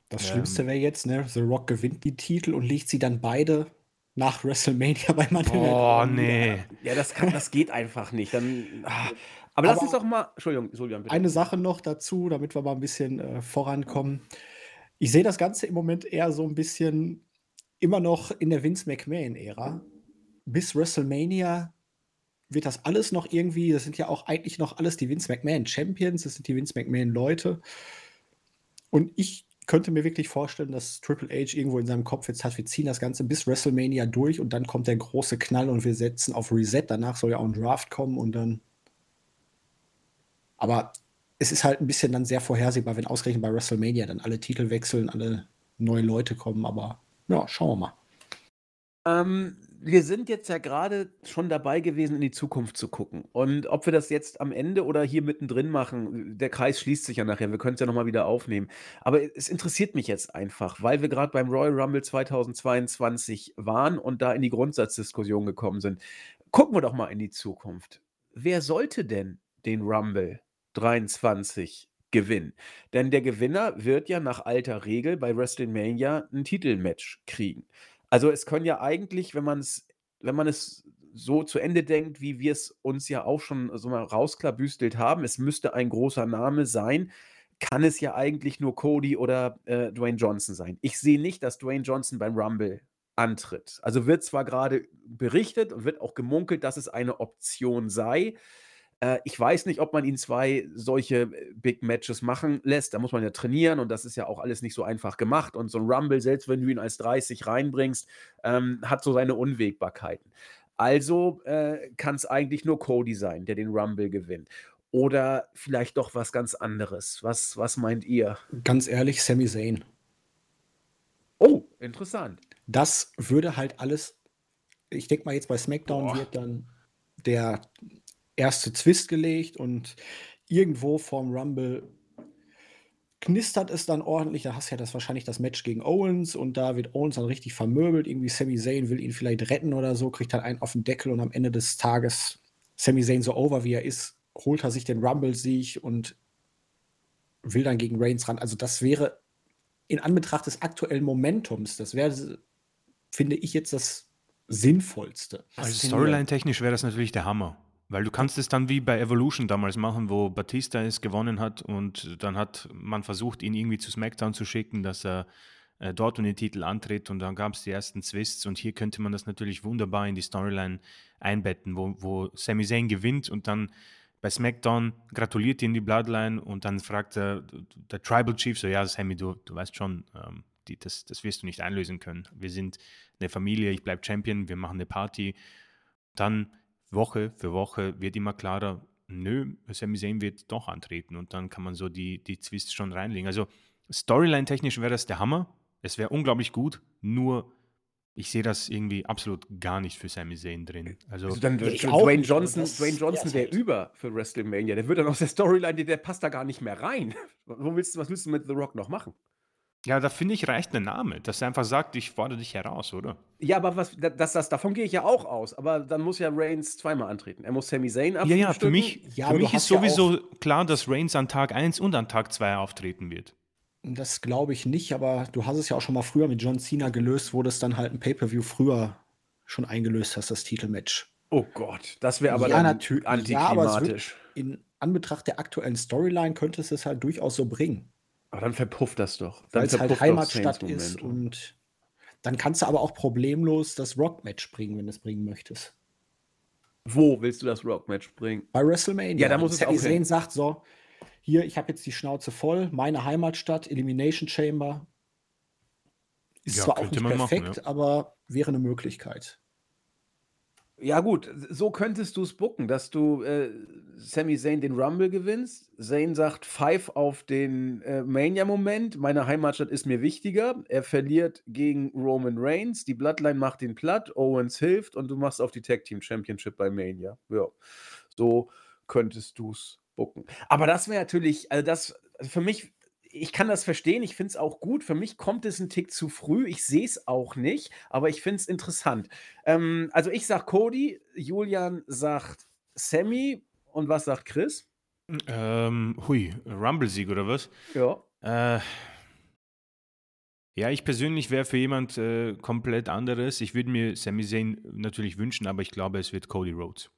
Das Ähm. Schlimmste wäre jetzt, ne, The Rock gewinnt die Titel und legt sie dann beide nach WrestleMania bei Money oh nee. Ja, das, kann, das geht einfach nicht. Dann, ah. aber lass Aber- uns doch mal. Entschuldigung, Julian, bitte. Eine Sache noch dazu, damit wir mal ein bisschen äh, vorankommen. Ich sehe das Ganze im Moment eher so ein bisschen immer noch in der Vince McMahon-Ära. Bis WrestleMania wird das alles noch irgendwie, das sind ja auch eigentlich noch alles die Vince McMahon Champions, das sind die Vince McMahon Leute. Und ich könnte mir wirklich vorstellen, dass Triple H irgendwo in seinem Kopf jetzt hat, wir ziehen das Ganze bis WrestleMania durch und dann kommt der große Knall und wir setzen auf Reset. Danach soll ja auch ein Draft kommen und dann. Aber es ist halt ein bisschen dann sehr vorhersehbar, wenn ausgerechnet bei WrestleMania dann alle Titel wechseln, alle neue Leute kommen. Aber ja, schauen wir mal. Ähm, wir sind jetzt ja gerade schon dabei gewesen, in die Zukunft zu gucken. Und ob wir das jetzt am Ende oder hier mittendrin machen, der Kreis schließt sich ja nachher. Wir können es ja nochmal wieder aufnehmen. Aber es interessiert mich jetzt einfach, weil wir gerade beim Royal Rumble 2022 waren und da in die Grundsatzdiskussion gekommen sind. Gucken wir doch mal in die Zukunft. Wer sollte denn den Rumble 23 gewinnen? Denn der Gewinner wird ja nach alter Regel bei WrestleMania ein Titelmatch kriegen. Also es können ja eigentlich, wenn man es, wenn man es so zu Ende denkt, wie wir es uns ja auch schon so mal rausklabüstelt haben, es müsste ein großer Name sein, kann es ja eigentlich nur Cody oder äh, Dwayne Johnson sein. Ich sehe nicht, dass Dwayne Johnson beim Rumble antritt. Also wird zwar gerade berichtet und wird auch gemunkelt, dass es eine Option sei. Äh, ich weiß nicht, ob man ihn zwei solche äh, Big Matches machen lässt. Da muss man ja trainieren und das ist ja auch alles nicht so einfach gemacht. Und so ein Rumble, selbst wenn du ihn als 30 reinbringst, ähm, hat so seine Unwägbarkeiten. Also äh, kann es eigentlich nur Cody sein, der den Rumble gewinnt. Oder vielleicht doch was ganz anderes. Was, was meint ihr? Ganz ehrlich, Sami Zayn. Oh, interessant. Das würde halt alles, ich denke mal jetzt bei SmackDown Boah. wird dann der erste Twist gelegt und irgendwo vorm Rumble knistert es dann ordentlich. Da hast du ja das wahrscheinlich das Match gegen Owens und da wird Owens dann richtig vermöbelt. Irgendwie Sami Zayn will ihn vielleicht retten oder so, kriegt halt einen auf den Deckel und am Ende des Tages Sami Zayn so over wie er ist, holt er sich den Rumble-Sieg und will dann gegen Reigns ran. Also das wäre in Anbetracht des aktuellen Momentums, das wäre, finde ich, jetzt das Sinnvollste. Also Storyline-technisch wäre das natürlich der Hammer. Weil du kannst es dann wie bei Evolution damals machen, wo Batista es gewonnen hat und dann hat man versucht, ihn irgendwie zu SmackDown zu schicken, dass er äh, dort um den Titel antritt und dann gab es die ersten Twists und hier könnte man das natürlich wunderbar in die Storyline einbetten, wo, wo Sami Zayn gewinnt und dann bei SmackDown gratuliert ihm die Bloodline und dann fragt der, der Tribal Chief so, ja Sammy, du, du weißt schon, ähm, die, das, das wirst du nicht einlösen können. Wir sind eine Familie, ich bleibe Champion, wir machen eine Party. Dann Woche für Woche wird immer klarer, nö, Sami Zayn wird doch antreten und dann kann man so die, die Twists schon reinlegen. Also Storyline-technisch wäre das der Hammer. Es wäre unglaublich gut, nur ich sehe das irgendwie absolut gar nicht für Sami Zayn drin. Also, also dann ich Dwayne Johnson, Dwayne Johnson wäre über für WrestleMania. Der wird dann aus der Storyline, der passt da gar nicht mehr rein. Wo willst, was willst du mit The Rock noch machen? Ja, da finde ich, reicht ein Name, dass er einfach sagt, ich fordere dich heraus, oder? Ja, aber was, das, das, davon gehe ich ja auch aus. Aber dann muss ja Reigns zweimal antreten. Er muss Sami Zayn Ja, ja, für mich, ja, für mich ist sowieso ja klar, dass Reigns an Tag 1 und an Tag 2 auftreten wird. Das glaube ich nicht, aber du hast es ja auch schon mal früher mit John Cena gelöst, wo das dann halt ein Pay-Per-View früher schon eingelöst hast, das Titelmatch. Oh Gott, das wäre aber ja, dann antiklimatisch. Ja, aber in Anbetracht der aktuellen Storyline könnte es es halt durchaus so bringen. Aber dann verpufft das doch. Weil es halt Heimatstadt ist und dann kannst du aber auch problemlos das Rock-Match bringen, wenn du es bringen möchtest. Wo willst du das Rock-Match bringen? Bei WrestleMania. Ja, da muss es auch Zayn sagt so, hier, ich habe jetzt die Schnauze voll, meine Heimatstadt, Elimination Chamber. Ist ja, zwar auch nicht perfekt, machen, ja. aber wäre eine Möglichkeit. Ja, gut, so könntest du es bucken, dass du äh, Sami Zayn den Rumble gewinnst. Zayn sagt Five auf den äh, Mania-Moment. Meine Heimatstadt ist mir wichtiger. Er verliert gegen Roman Reigns. Die Bloodline macht ihn platt. Owens hilft und du machst auf die Tag Team Championship bei Mania. Ja, so könntest du es bucken. Aber das wäre natürlich, also das für mich ich kann das verstehen, ich finde es auch gut. Für mich kommt es ein Tick zu früh. Ich sehe es auch nicht, aber ich finde es interessant. Ähm, also ich sage Cody, Julian sagt Sammy und was sagt Chris? Ähm, hui, Rumble-Sieg oder was? Ja. Äh, ja, ich persönlich wäre für jemand äh, komplett anderes. Ich würde mir Sami Zayn natürlich wünschen, aber ich glaube, es wird Cody Rhodes.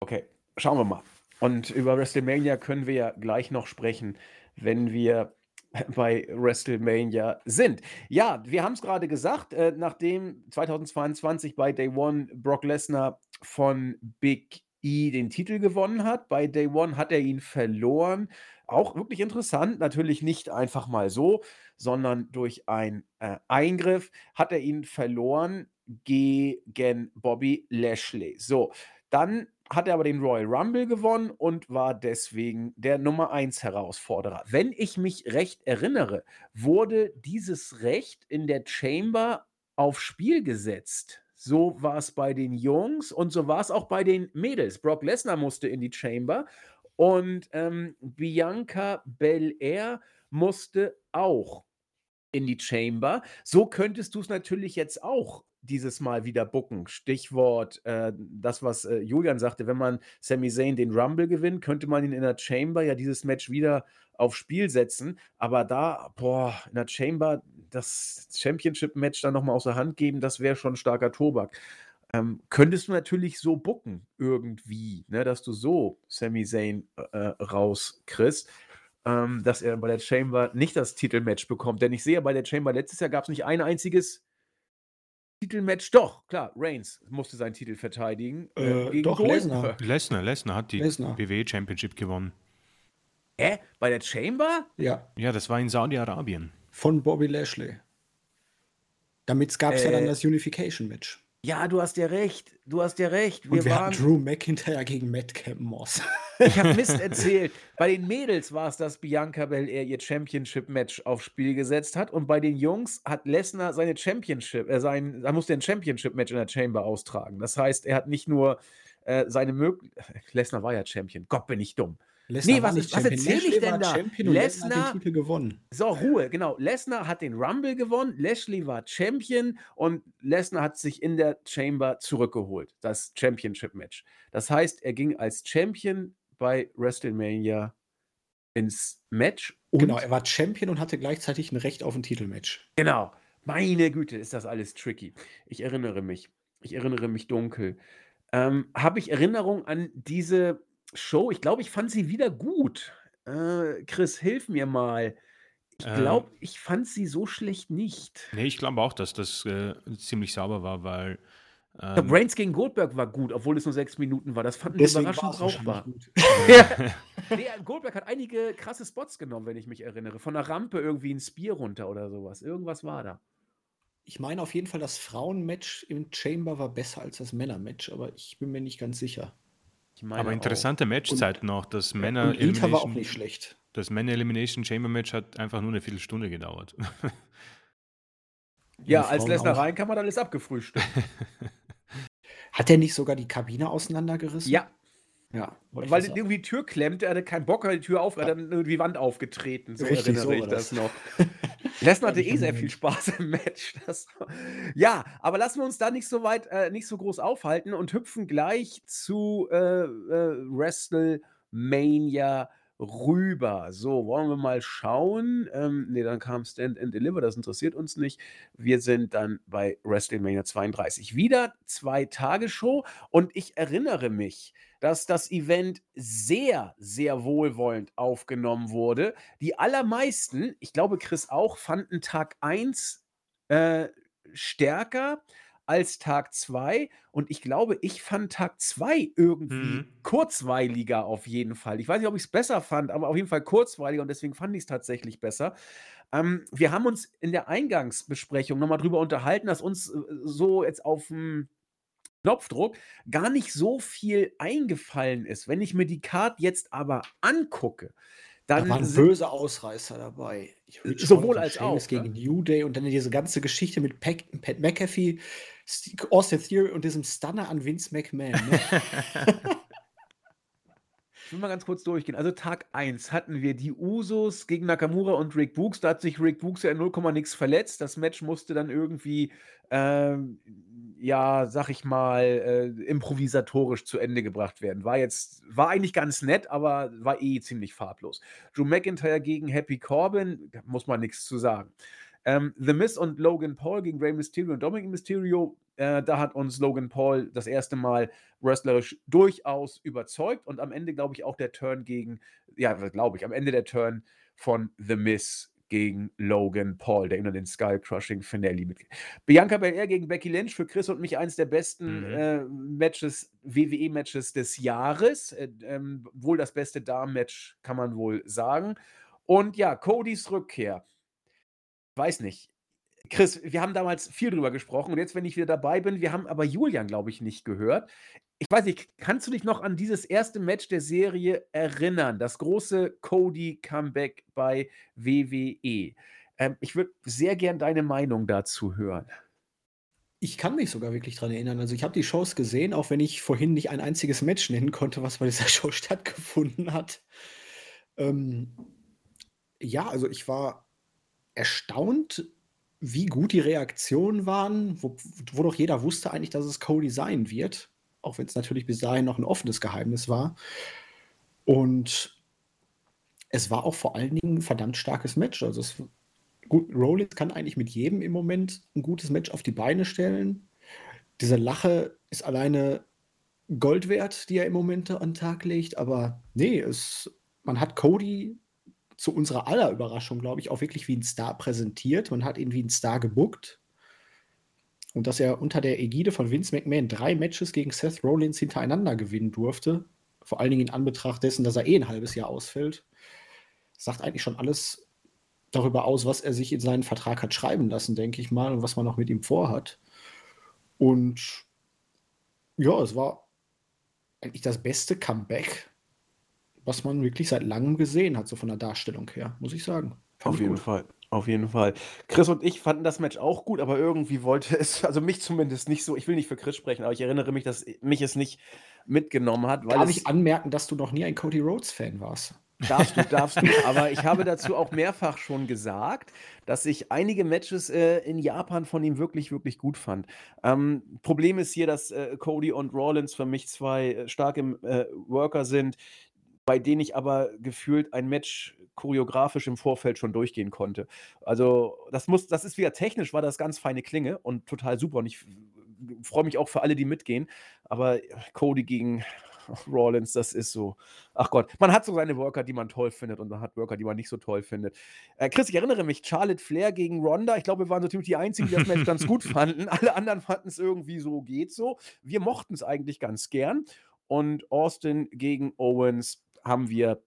Okay, schauen wir mal. Und über WrestleMania können wir ja gleich noch sprechen wenn wir bei WrestleMania sind. Ja, wir haben es gerade gesagt, äh, nachdem 2022 bei Day One Brock Lesnar von Big E den Titel gewonnen hat, bei Day One hat er ihn verloren. Auch wirklich interessant, natürlich nicht einfach mal so, sondern durch einen äh, Eingriff hat er ihn verloren gegen Bobby Lashley. So, dann hat er aber den Royal Rumble gewonnen und war deswegen der Nummer 1 Herausforderer. Wenn ich mich recht erinnere, wurde dieses Recht in der Chamber aufs Spiel gesetzt. So war es bei den Jungs und so war es auch bei den Mädels. Brock Lesnar musste in die Chamber und ähm, Bianca Belair musste auch in die Chamber. So könntest du es natürlich jetzt auch dieses Mal wieder bucken. Stichwort, äh, das, was äh, Julian sagte, wenn man Sami Zayn den Rumble gewinnt, könnte man ihn in der Chamber ja dieses Match wieder aufs Spiel setzen. Aber da, boah, in der Chamber das Championship-Match dann nochmal aus der Hand geben, das wäre schon starker Tobak. Ähm, könntest du natürlich so bucken, irgendwie, ne, dass du so Sami Zayn äh, rauskriegst. Ähm, dass er bei der Chamber nicht das Titelmatch bekommt. Denn ich sehe, bei der Chamber letztes Jahr gab es nicht ein einziges Titelmatch, doch, klar, Reigns musste seinen Titel verteidigen äh, Äh, gegen doch, Lesnar. Lesnar, Lesnar hat die Lesnar. WWE Championship gewonnen. Hä? Bei der Chamber? Ja, Ja, das war in Saudi-Arabien. von Bobby Lashley. Damit gab es ja dann Äh, das Unification-Match. Ja, du hast ja recht. Du hast ja recht. Wir Und wir waren. hatten Drew McIntyre gegen Madcap Moss. Ich habe Mist erzählt. Bei den Mädels war es, dass Bianca Belair ihr Championship-Match aufs Spiel gesetzt hat. Und bei den Jungs hat Lesnar seine Championship, äh, sein, er musste ein Championship-Match in der Chamber austragen. Das heißt, er hat nicht nur äh, seine Möglichkeit. Lesnar war ja Champion. Gott, bin ich dumm. Lesnar Nee, war was- nicht was Champion. erzähl ich denn da? Champion Lesnar hat den Titel gewonnen. So, Ruhe, genau. Lesnar hat den Rumble gewonnen, Lashley war Champion und Lesnar hat sich in der Chamber zurückgeholt, das Championship-Match. Das heißt, er ging als Champion bei WrestleMania ins Match Genau, er war Champion und hatte gleichzeitig ein Recht auf ein Titelmatch. Genau. Meine Güte, ist das alles tricky. Ich erinnere mich. Ich erinnere mich dunkel. Ähm, Habe ich Erinnerung an diese Show? Ich glaube, ich fand sie wieder gut. Äh, Chris, hilf mir mal. Ich Ähm. glaube, ich fand sie so schlecht nicht. Nee, ich glaube auch, dass das äh, ziemlich sauber war, weil. Ähm, Reigns gegen Goldberg war gut, obwohl es nur sechs Minuten war. Das fanden wir überraschend brauchbar. gut. Ja. Nee, Goldberg hat einige krasse Spots genommen, wenn ich mich erinnere. Von der Rampe irgendwie ein Spear runter oder sowas. Irgendwas war da. Ich meine auf jeden Fall, das Frauenmatch im Chamber war besser als das Männermatch, aber ich bin mir nicht ganz sicher. Ich meine aber auch. interessante Matchzeiten noch. Das Männer und Lita war auch Elimination- nicht schlecht. Das Männer Elimination Chamber Match hat einfach nur eine Viertelstunde gedauert. Ja, als Lesnar auch. reinkam, hat alles abgefrühstückt. Hat er nicht sogar die Kabine auseinandergerissen? ja, Ja. weil sagen. irgendwie die Tür klemmte, er hatte keinen Bock, hat die Tür auf, er hat dann irgendwie die Wand aufgetreten. So Richtig, erinnere so ich das das. noch. Lesnar hatte eh sehr viel Spaß im Match. Das, ja, aber lassen wir uns da nicht so weit, äh, nicht so groß aufhalten und hüpfen gleich zu äh, äh, WrestleMania rüber. So, wollen wir mal schauen. Ähm, ne, dann kam Stand and Deliver, das interessiert uns nicht. Wir sind dann bei WrestleMania 32. Wieder zwei Tage Show und ich erinnere mich, dass das Event sehr, sehr wohlwollend aufgenommen wurde. Die allermeisten, ich glaube Chris auch, fanden Tag 1 äh, stärker als Tag 2 und ich glaube, ich fand Tag 2 irgendwie Mhm. kurzweiliger auf jeden Fall. Ich weiß nicht, ob ich es besser fand, aber auf jeden Fall kurzweiliger und deswegen fand ich es tatsächlich besser. Ähm, wir haben uns in der Eingangsbesprechung nochmal drüber unterhalten, dass uns äh, so jetzt auf dem Knopfdruck gar nicht so viel eingefallen ist. Wenn ich mir die Card jetzt aber angucke, Da dann waren sind böse Ausreißer dabei. Rich Sowohl als auch, Sheamus ne? gegen New Day und dann diese ganze Geschichte mit Pat, Pat McAfee, Austin Theory und diesem Stunner an Vince McMahon. Ne? Ich will mal ganz kurz durchgehen. Also Tag 1 hatten wir die Usos gegen Nakamura und Rick Books. Da hat sich Rick Books ja in 0, nix verletzt. Das Match musste dann irgendwie, ähm, ja, sag ich mal, äh, improvisatorisch zu Ende gebracht werden. War jetzt, war eigentlich ganz nett, aber war eh ziemlich farblos. Drew McIntyre gegen Happy Corbin, muss man nichts zu sagen. Ähm, The Miz und Logan Paul gegen Rey Mysterio und Dominic Mysterio. Äh, da hat uns Logan Paul das erste Mal wrestlerisch durchaus überzeugt und am Ende, glaube ich, auch der Turn gegen, ja, glaube ich, am Ende der Turn von The Miz gegen Logan Paul, der immer den Skull Crushing Finale mit. Bianca Belair gegen Becky Lynch für Chris und mich eins der besten Mhm. äh, Matches, WWE-Matches des Jahres. Äh, ähm, wohl das beste Damen-Match, kann man wohl sagen. Und ja, Codys Rückkehr. Weiß nicht. Chris, wir haben damals viel drüber gesprochen und jetzt, wenn ich wieder dabei bin, wir haben aber Julian, glaube ich, nicht gehört. Ich weiß nicht, kannst du dich noch an dieses erste Match der Serie erinnern? Das große Cody-Comeback bei WWE. Ähm, ich würde sehr gern deine Meinung dazu hören. Ich kann mich sogar wirklich dran erinnern. Also ich habe die Shows gesehen, auch wenn ich vorhin nicht ein einziges Match nennen konnte, was bei dieser Show stattgefunden hat. Ähm, ja, also ich war erstaunt, wie gut die Reaktionen waren, wo, wo doch jeder wusste eigentlich, dass es Cody sein wird, auch wenn es natürlich bis dahin noch ein offenes Geheimnis war. Und es war auch vor allen Dingen ein verdammt starkes Match. Also es, gut, Rollins kann eigentlich mit jedem im Moment ein gutes Match auf die Beine stellen. Diese Lache ist alleine Gold wert, die er im Moment an den Tag legt. Aber nee, es, man hat Cody zu unserer aller Überraschung, glaube ich, auch wirklich wie ein Star präsentiert. Man hat ihn wie ein Star gebuckt. und dass er unter der Ägide von Vince McMahon drei Matches gegen Seth Rollins hintereinander gewinnen durfte, vor allen Dingen in Anbetracht dessen, dass er eh ein halbes Jahr ausfällt, sagt eigentlich schon alles darüber aus, was er sich in seinen Vertrag hat schreiben lassen, denke ich mal, und was man noch mit ihm vorhat. Und ja, es war eigentlich das beste Comeback, was man wirklich seit langem gesehen hat, so von der Darstellung her, muss ich sagen. Fand Auf jeden gut. Fall. Auf jeden Fall. Chris und ich fanden das Match auch gut, aber irgendwie wollte es, also mich zumindest nicht so, ich will nicht für Chris sprechen, aber ich erinnere mich, dass mich es nicht mitgenommen hat. Weil Darf ich anmerken, dass du noch nie ein Cody Rhodes-Fan warst? Darfst du, darfst du. Aber ich habe dazu auch mehrfach schon gesagt, dass ich einige Matches äh, in Japan von ihm wirklich, wirklich gut fand. Ähm, Problem ist hier, dass äh, Cody und Rollins für mich zwei äh, starke äh, Worker sind, bei denen ich aber gefühlt ein Match choreografisch im Vorfeld schon durchgehen konnte. Also, das muss, das ist wieder technisch, war das ganz feine Klinge und total super. Und ich freue mich auch für alle, die mitgehen. Aber Cody gegen Rollins, das ist so. Ach Gott, man hat so seine Worker, die man toll findet und man hat Worker, die man nicht so toll findet. Äh, Chris, ich erinnere mich, Charlotte Flair gegen Ronda. Ich glaube, wir waren so ziemlich die Einzigen, die das Match ganz gut fanden. Alle anderen fanden es irgendwie so, geht so. Wir mochten es eigentlich ganz gern. Und Austin gegen Owens haben wir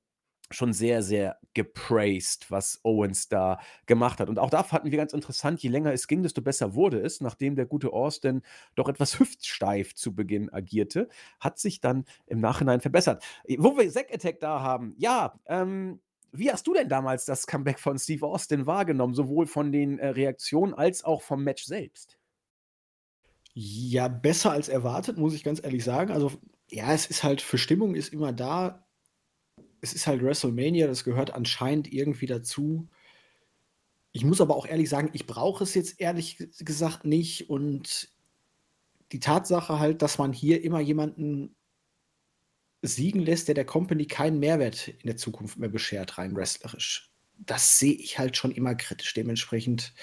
schon sehr, sehr gepraised, was Owens da gemacht hat. Und auch da fanden wir ganz interessant, je länger es ging, desto besser wurde es, nachdem der gute Austin doch etwas hüftsteif zu Beginn agierte, hat sich dann im Nachhinein verbessert. Wo wir Zack Attack da haben, ja, ähm, wie hast du denn damals das Comeback von Steve Austin wahrgenommen, sowohl von den äh, Reaktionen als auch vom Match selbst? Ja, besser als erwartet, muss ich ganz ehrlich sagen. Also, ja, es ist halt, für Stimmung ist immer da es ist halt WrestleMania, das gehört anscheinend irgendwie dazu. Ich muss aber auch ehrlich sagen, ich brauche es jetzt ehrlich gesagt nicht. Und die Tatsache halt, dass man hier immer jemanden siegen lässt, der der Company keinen Mehrwert in der Zukunft mehr beschert, rein wrestlerisch. Das sehe ich halt schon immer kritisch. Dementsprechend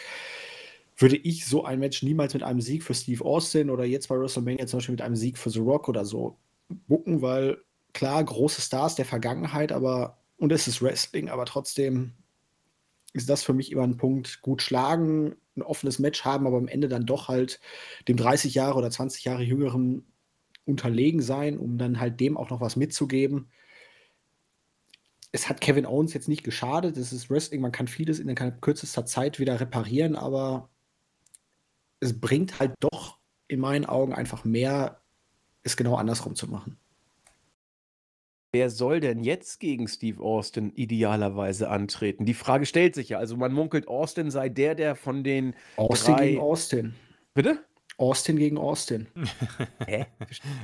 würde ich so ein Match niemals mit einem Sieg für Steve Austin oder jetzt bei WrestleMania zum Beispiel mit einem Sieg für The Rock oder so bucken, weil klar, große Stars der Vergangenheit, aber und es ist Wrestling, aber trotzdem ist das für mich immer ein Punkt. Gut schlagen, ein offenes Match haben, aber am Ende dann doch halt dem 30 Jahre oder 20 Jahre jüngeren unterlegen sein, um dann halt dem auch noch was mitzugeben. Es hat Kevin Owens jetzt nicht geschadet. Es ist Wrestling, man kann vieles in kürzester Zeit wieder reparieren, aber es bringt halt doch in meinen Augen einfach mehr, es genau andersrum zu machen. Wer soll denn jetzt gegen Steve Austin idealerweise antreten? Die Frage stellt sich ja. Also man munkelt, Austin sei der, der von den Austin drei... gegen Austin. Bitte? Austin gegen Austin. Hä?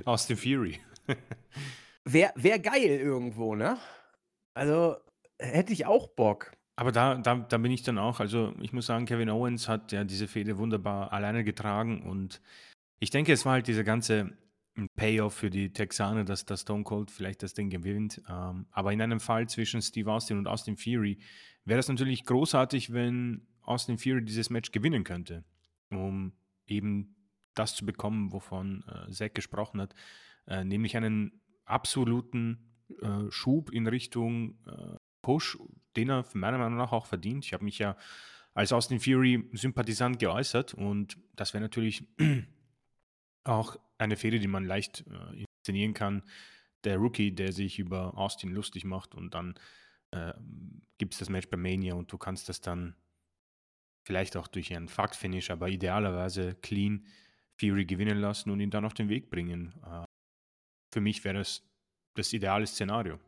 Austin Fury. Wäre wär geil irgendwo, ne? Also hätte ich auch Bock. Aber da, da, da bin ich dann auch, also ich muss sagen, Kevin Owens hat ja diese Fehde wunderbar alleine getragen und ich denke, es war halt diese ganze ein Payoff für die Texaner, dass der Stone Cold vielleicht das Ding gewinnt. Ähm, aber in einem Fall zwischen Steve Austin und Austin Fury wäre es natürlich großartig, wenn Austin Fury dieses Match gewinnen könnte, um eben das zu bekommen, wovon äh, Zack gesprochen hat, äh, nämlich einen absoluten äh, Schub in Richtung äh, Push, den er meiner Meinung nach auch verdient. Ich habe mich ja als Austin Fury Sympathisant geäußert und das wäre natürlich auch eine Fehde, die man leicht äh, inszenieren kann. Der Rookie, der sich über Austin lustig macht und dann äh, gibt es das Match bei Mania und du kannst das dann vielleicht auch durch einen Fact-Finish, aber idealerweise clean Fury gewinnen lassen und ihn dann auf den Weg bringen. Äh, für mich wäre das das ideale Szenario.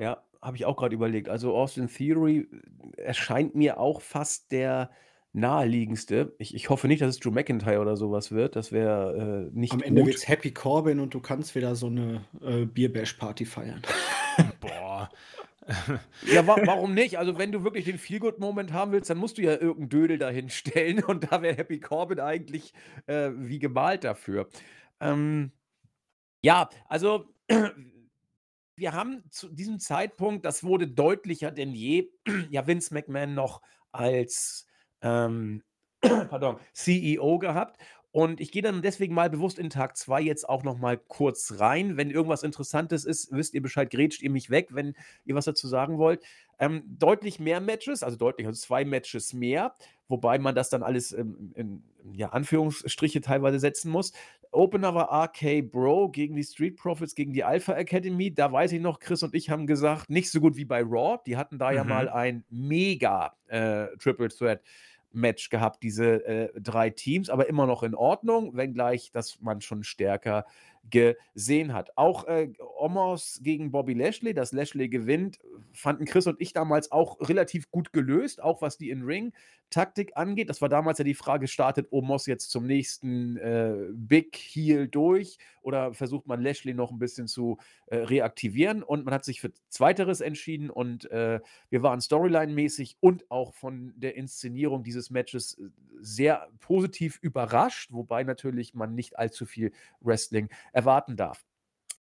Ja, habe ich auch gerade überlegt. Also Austin Theory erscheint mir auch fast der naheliegendste. Ich, ich hoffe nicht, dass es Drew McIntyre oder sowas wird. Das wäre äh, nicht Am Ende wird es Happy Corbin und du kannst wieder so eine äh, Bierbash-Party feiern. Boah. ja, wa warum nicht? Also, wenn du wirklich den Feelgood-Moment haben willst, dann musst du ja irgendeinen Dödel dahin stellen und da wäre Happy Corbin eigentlich äh, wie gemalt dafür. Ähm, ja, also wir haben zu diesem Zeitpunkt, das wurde deutlicher denn je, ja Vince McMahon noch als ähm, pardon, CEO gehabt. Und ich gehe dann deswegen mal bewusst in Tag 2 jetzt auch noch mal kurz rein. Wenn irgendwas Interessantes ist, wisst ihr Bescheid, grätscht ihr mich weg, wenn ihr was dazu sagen wollt. Ähm, deutlich mehr Matches, also deutlich, also zwei Matches mehr, wobei man das dann alles ähm, in, ja, Anführungsstriche teilweise setzen muss. Opener war RK Bro gegen die Street Profits, gegen die Alpha Academy. Da weiß ich noch, Chris und ich haben gesagt, nicht so gut wie bei Raw. Die hatten da mhm. ja mal ein mega äh, Triple Threat Match gehabt, diese äh, drei Teams, aber immer noch in Ordnung, wenngleich, dass man schon stärker gesehen hat. Auch äh, Omos gegen Bobby Lashley, dass Lashley gewinnt, fanden Chris und ich damals auch relativ gut gelöst, auch was die In-Ring-Taktik angeht. Das war damals ja die Frage, startet Omos jetzt zum nächsten äh, Big Heel durch oder versucht man Lashley noch ein bisschen zu äh, reaktivieren? Und man hat sich für Zweiteres entschieden und äh, wir waren Storyline-mäßig und auch von der Inszenierung dieses Matches äh, sehr positiv überrascht, wobei natürlich man nicht allzu viel Wrestling erwarten darf.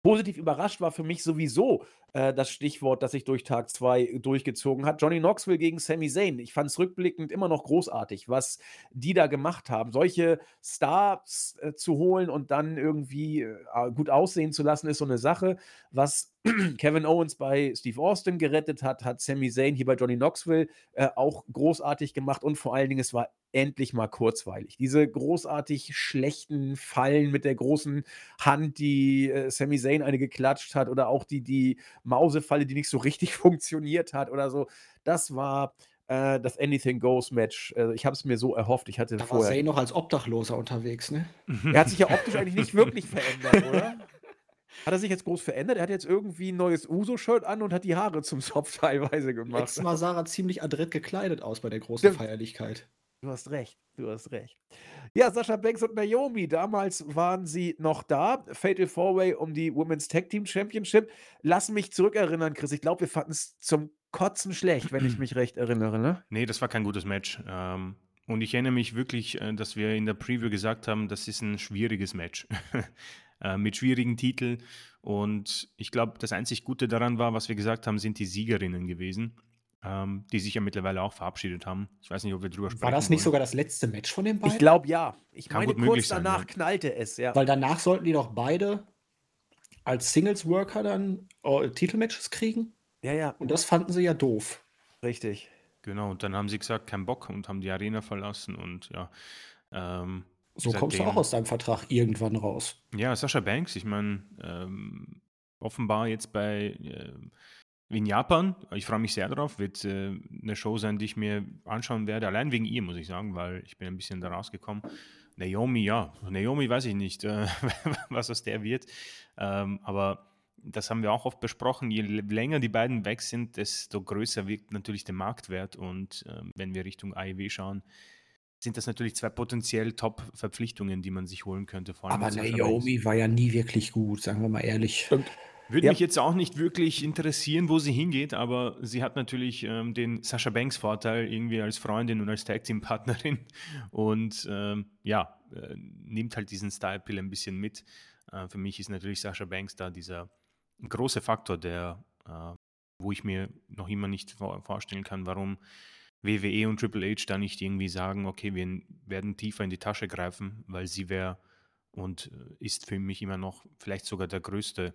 Positiv überrascht war für mich sowieso äh, das Stichwort, das sich durch Tag 2 durchgezogen hat. Johnny Knoxville gegen Sami Zayn. Ich fand es rückblickend immer noch großartig, was die da gemacht haben. Solche Stars äh, zu holen und dann irgendwie äh, gut aussehen zu lassen, ist so eine Sache. Was Kevin Owens bei Steve Austin gerettet hat, hat Sami Zayn hier bei Johnny Knoxville äh, auch großartig gemacht und vor allen Dingen, es war endlich mal kurzweilig. Diese großartig schlechten Fallen mit der großen Hand, die äh, Sami Zayn eine geklatscht hat oder auch die, die Mausefalle, die nicht so richtig funktioniert hat oder so, das war äh, das Anything Goes Match. Also ich habe es mir so erhofft. Ich hatte da vorher. War Zayn noch als Obdachloser unterwegs, ne? Er hat sich ja optisch eigentlich nicht wirklich verändert, oder? Hat er sich jetzt groß verändert? Er hat jetzt irgendwie ein neues Uso-Shirt an und hat die Haare zum Zopf teilweise gemacht. Letztes Mal sah er ziemlich adrett gekleidet aus bei der großen Feierlichkeit. Du hast recht, du hast recht. Ja, Sascha Banks und Naomi, damals waren sie noch da. Fatal Four-Way um die Women's Tag Team Championship. Lass mich zurückerinnern, Chris. Ich glaube, wir fanden es zum Kotzen schlecht, wenn ich mich recht erinnere, ne? Nee, das war kein gutes Match. Ähm, und ich erinnere mich wirklich, äh, dass wir in der Preview gesagt haben, das ist ein schwieriges Match. äh, mit schwierigen Titeln. Und ich glaube, das einzig Gute daran war, was wir gesagt haben, sind die Siegerinnen gewesen ähm, die sich ja mittlerweile auch verabschiedet haben. Ich weiß nicht, ob wir drüber sprechen. War das nicht wollen. sogar das letzte Match von den beiden? Ich glaube ja. Ich Kann meine, kurz danach sein, ja. knallte es, ja. Weil danach sollten die doch beide als Singles-Worker dann oh, Titelmatches kriegen. Ja, ja. Und das fanden sie ja doof. Richtig. Genau, und dann haben sie gesagt, kein Bock und haben die Arena verlassen und ja. Ähm, so kommst du auch aus deinem Vertrag irgendwann raus. Ja, Sascha Banks, ich meine, ähm, offenbar jetzt bei äh, in Japan. Ich freue mich sehr darauf. Wird äh, eine Show sein, die ich mir anschauen werde. Allein wegen ihr, muss ich sagen, weil ich bin ein bisschen da rausgekommen. Naomi, ja. Naomi weiß ich nicht, äh, was aus der wird. Ähm, aber das haben wir auch oft besprochen. Je länger die beiden weg sind, desto größer wirkt natürlich der Marktwert. Und äh, wenn wir Richtung AEW schauen, sind das natürlich zwei potenziell Top-Verpflichtungen, die man sich holen könnte. Aber Naomi war ja nie wirklich gut, sagen wir mal ehrlich. Stimmt. Würde ja. mich jetzt auch nicht wirklich interessieren, wo sie hingeht, aber sie hat natürlich ähm, den Sascha Banks Vorteil irgendwie als Freundin und als Tag Team Partnerin und ähm, ja, äh, nimmt halt diesen Style Pill ein bisschen mit. Äh, für mich ist natürlich Sascha Banks da dieser große Faktor, der, äh, wo ich mir noch immer nicht vor vorstellen kann, warum WWE und Triple H da nicht irgendwie sagen, okay, wir werden tiefer in die Tasche greifen, weil sie wäre und äh, ist für mich immer noch vielleicht sogar der größte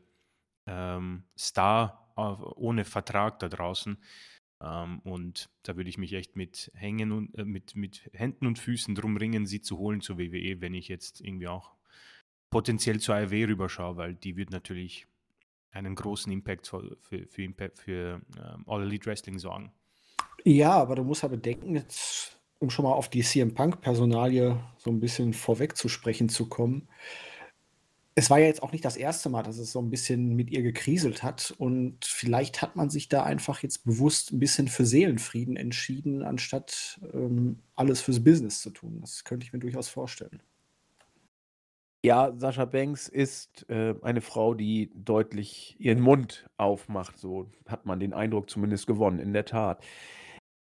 ähm, Star ohne Vertrag da draußen. Ähm, und da würde ich mich echt mit, Hängen und, äh, mit, mit Händen und Füßen drum ringen, sie zu holen zur WWE, wenn ich jetzt irgendwie auch potenziell zur ARW rüberschaue, weil die wird natürlich einen großen Impact für, für, für, Impact für ähm, All Elite Wrestling sorgen. Ja, aber du musst ja bedenken, jetzt, um schon mal auf die CM Punk-Personalie so ein bisschen vorweg zu sprechen zu kommen, es war ja jetzt auch nicht das erste Mal, dass es so ein bisschen mit ihr gekriselt hat. Und vielleicht hat man sich da einfach jetzt bewusst ein bisschen für Seelenfrieden entschieden, anstatt ähm, alles fürs Business zu tun. Das könnte ich mir durchaus vorstellen. Ja, Sascha Banks ist äh, eine Frau, die deutlich ihren Mund aufmacht. So hat man den Eindruck zumindest gewonnen, in der Tat.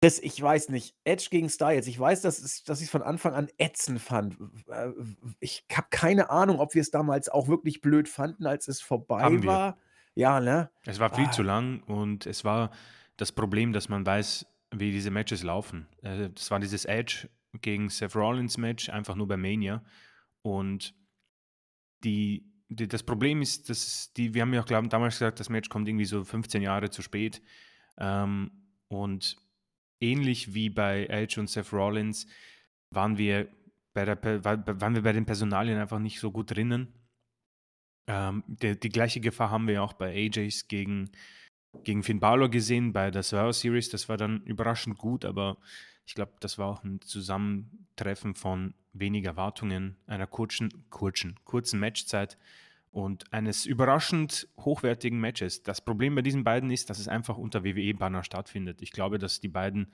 Chris, ich weiß nicht. Edge gegen Styles. Ich weiß, dass, es, dass ich es von Anfang an ätzend fand. Äh, ich habe keine Ahnung, ob wir es damals auch wirklich blöd fanden, als es vorbei war. Ja, ne? Es war viel ah. zu lang und es war das Problem, dass man weiß, wie diese Matches laufen. Äh, das war dieses Edge gegen Seth Rollins Match, einfach nur bei Mania. Und die, die das Problem ist, dass die, wir haben ja auch glaub, damals gesagt, das Match kommt irgendwie so 15 Jahre zu spät. Ähm, und ähnlich wie bei Edge und Seth Rollins waren wir bei der, waren wir bei den Personalien einfach nicht so gut drinnen. Ähm, der, die gleiche Gefahr haben wir auch bei AJs gegen, gegen Finn Balor gesehen, bei der Survivor Series. Das war dann überraschend gut, aber ich glaube, das war auch ein Zusammentreffen von wenig Erwartungen, einer kurzen, kurzen, kurzen Matchzeit und eines überraschend hochwertigen Matches. Das Problem bei diesen beiden ist, dass es einfach unter WWE-Banner stattfindet. Ich glaube, dass die beiden,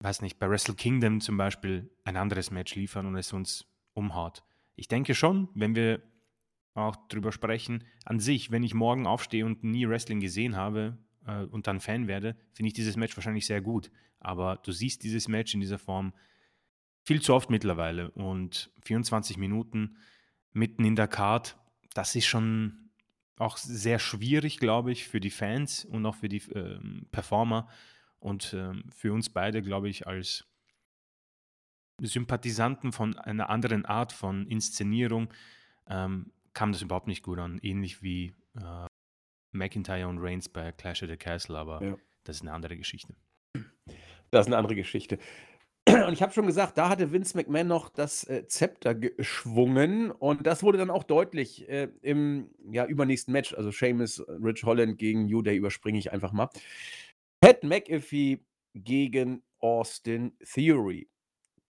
weiß nicht, bei Wrestle Kingdom zum Beispiel ein anderes Match liefern und es uns umhaut. Ich denke schon, wenn wir auch drüber sprechen, an sich, wenn ich morgen aufstehe und nie Wrestling gesehen habe äh, und dann Fan werde, finde ich dieses Match wahrscheinlich sehr gut. Aber du siehst dieses Match in dieser Form viel zu oft mittlerweile und 24 Minuten mitten in der Card, das ist schon auch sehr schwierig, glaube ich, für die Fans und auch für die ähm, Performer und ähm, für uns beide, glaube ich, als Sympathisanten von einer anderen Art von Inszenierung ähm, kam das überhaupt nicht gut an, ähnlich wie äh, McIntyre und Reigns bei Clash of the Castle, aber ja. das ist eine andere Geschichte. Das ist eine andere Geschichte. Und ich habe schon gesagt, da hatte Vince McMahon noch das äh, Zepter geschwungen und das wurde dann auch deutlich äh, im ja, übernächsten Match. Also Seamus, äh, Rich Holland gegen New Day überspringe ich einfach mal. Pat McAfee gegen Austin Theory.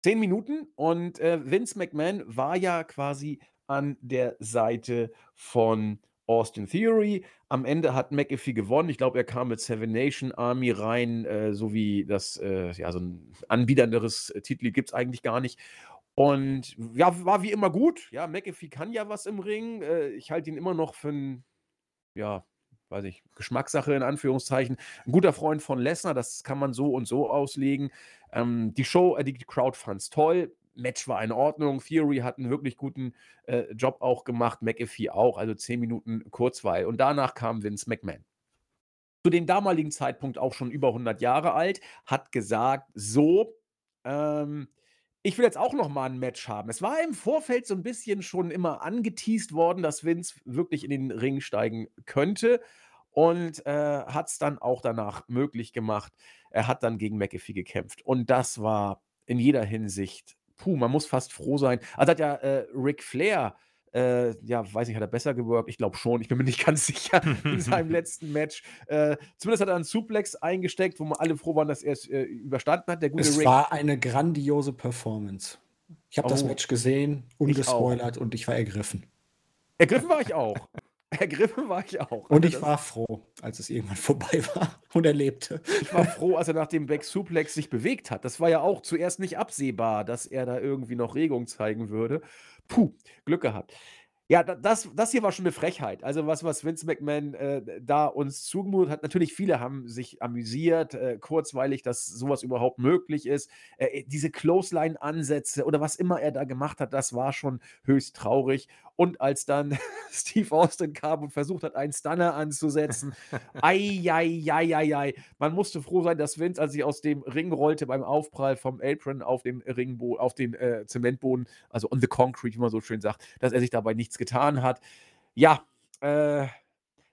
Zehn Minuten und äh, Vince McMahon war ja quasi an der Seite von Austin Theory. Am Ende hat McAfee gewonnen. Ich glaube, er kam mit Seven Nation Army rein, äh, so wie das, äh, ja, so ein anbiedernderes äh, Titel gibt es eigentlich gar nicht. Und ja, war wie immer gut. Ja, McAfee kann ja was im Ring. Äh, ich halte ihn immer noch für ein, ja, weiß ich, Geschmackssache in Anführungszeichen. Ein guter Freund von Lesnar, das kann man so und so auslegen. Ähm, die Show, äh, die Crowd fand es toll. Match war in Ordnung. Theory hat einen wirklich guten äh, Job auch gemacht, McAfee auch, also 10 Minuten Kurzweil. Und danach kam Vince McMahon. Zu dem damaligen Zeitpunkt auch schon über 100 Jahre alt, hat gesagt, so, ähm, ich will jetzt auch noch mal ein Match haben. Es war im Vorfeld so ein bisschen schon immer angeteased worden, dass Vince wirklich in den Ring steigen könnte und äh, hat es dann auch danach möglich gemacht. Er hat dann gegen McAfee gekämpft und das war in jeder Hinsicht puh, man muss fast froh sein. Also hat ja äh, Ric Flair, äh, ja, weiß nicht, hat er besser geworkt? Ich glaube schon. Ich bin mir nicht ganz sicher in seinem letzten Match. Äh, zumindest hat er einen Suplex eingesteckt, wo wir alle froh waren, dass er es äh, überstanden hat. Der gute es Rick. war eine grandiose Performance. Ich habe oh, das Match gesehen, ungespoilert ich und ich war ergriffen. Ergriffen war ich auch. Ergriffen war ich auch. Und ich war froh, als es irgendwann vorbei war und er lebte. Ich war froh, als er nach dem Back Suplex sich bewegt hat. Das war ja auch zuerst nicht absehbar, dass er da irgendwie noch Regung zeigen würde. Puh, Glück gehabt. Ja, das, das hier war schon eine Frechheit. Also was, was Vince McMahon äh, da uns zugemutet hat. Natürlich, viele haben sich amüsiert, äh, kurzweilig, dass sowas überhaupt möglich ist. Äh, diese Clothesline-Ansätze oder was immer er da gemacht hat, das war schon höchst traurig. Und als dann Steve Austin kam und versucht hat, einen Stunner anzusetzen, ei. Man musste froh sein, dass Vince, als ich aus dem Ring rollte beim Aufprall vom Apron auf den Ringboden, auf den äh, Zementboden, also on the concrete, wie man so schön sagt, dass er sich dabei nichts getan hat. Ja, äh,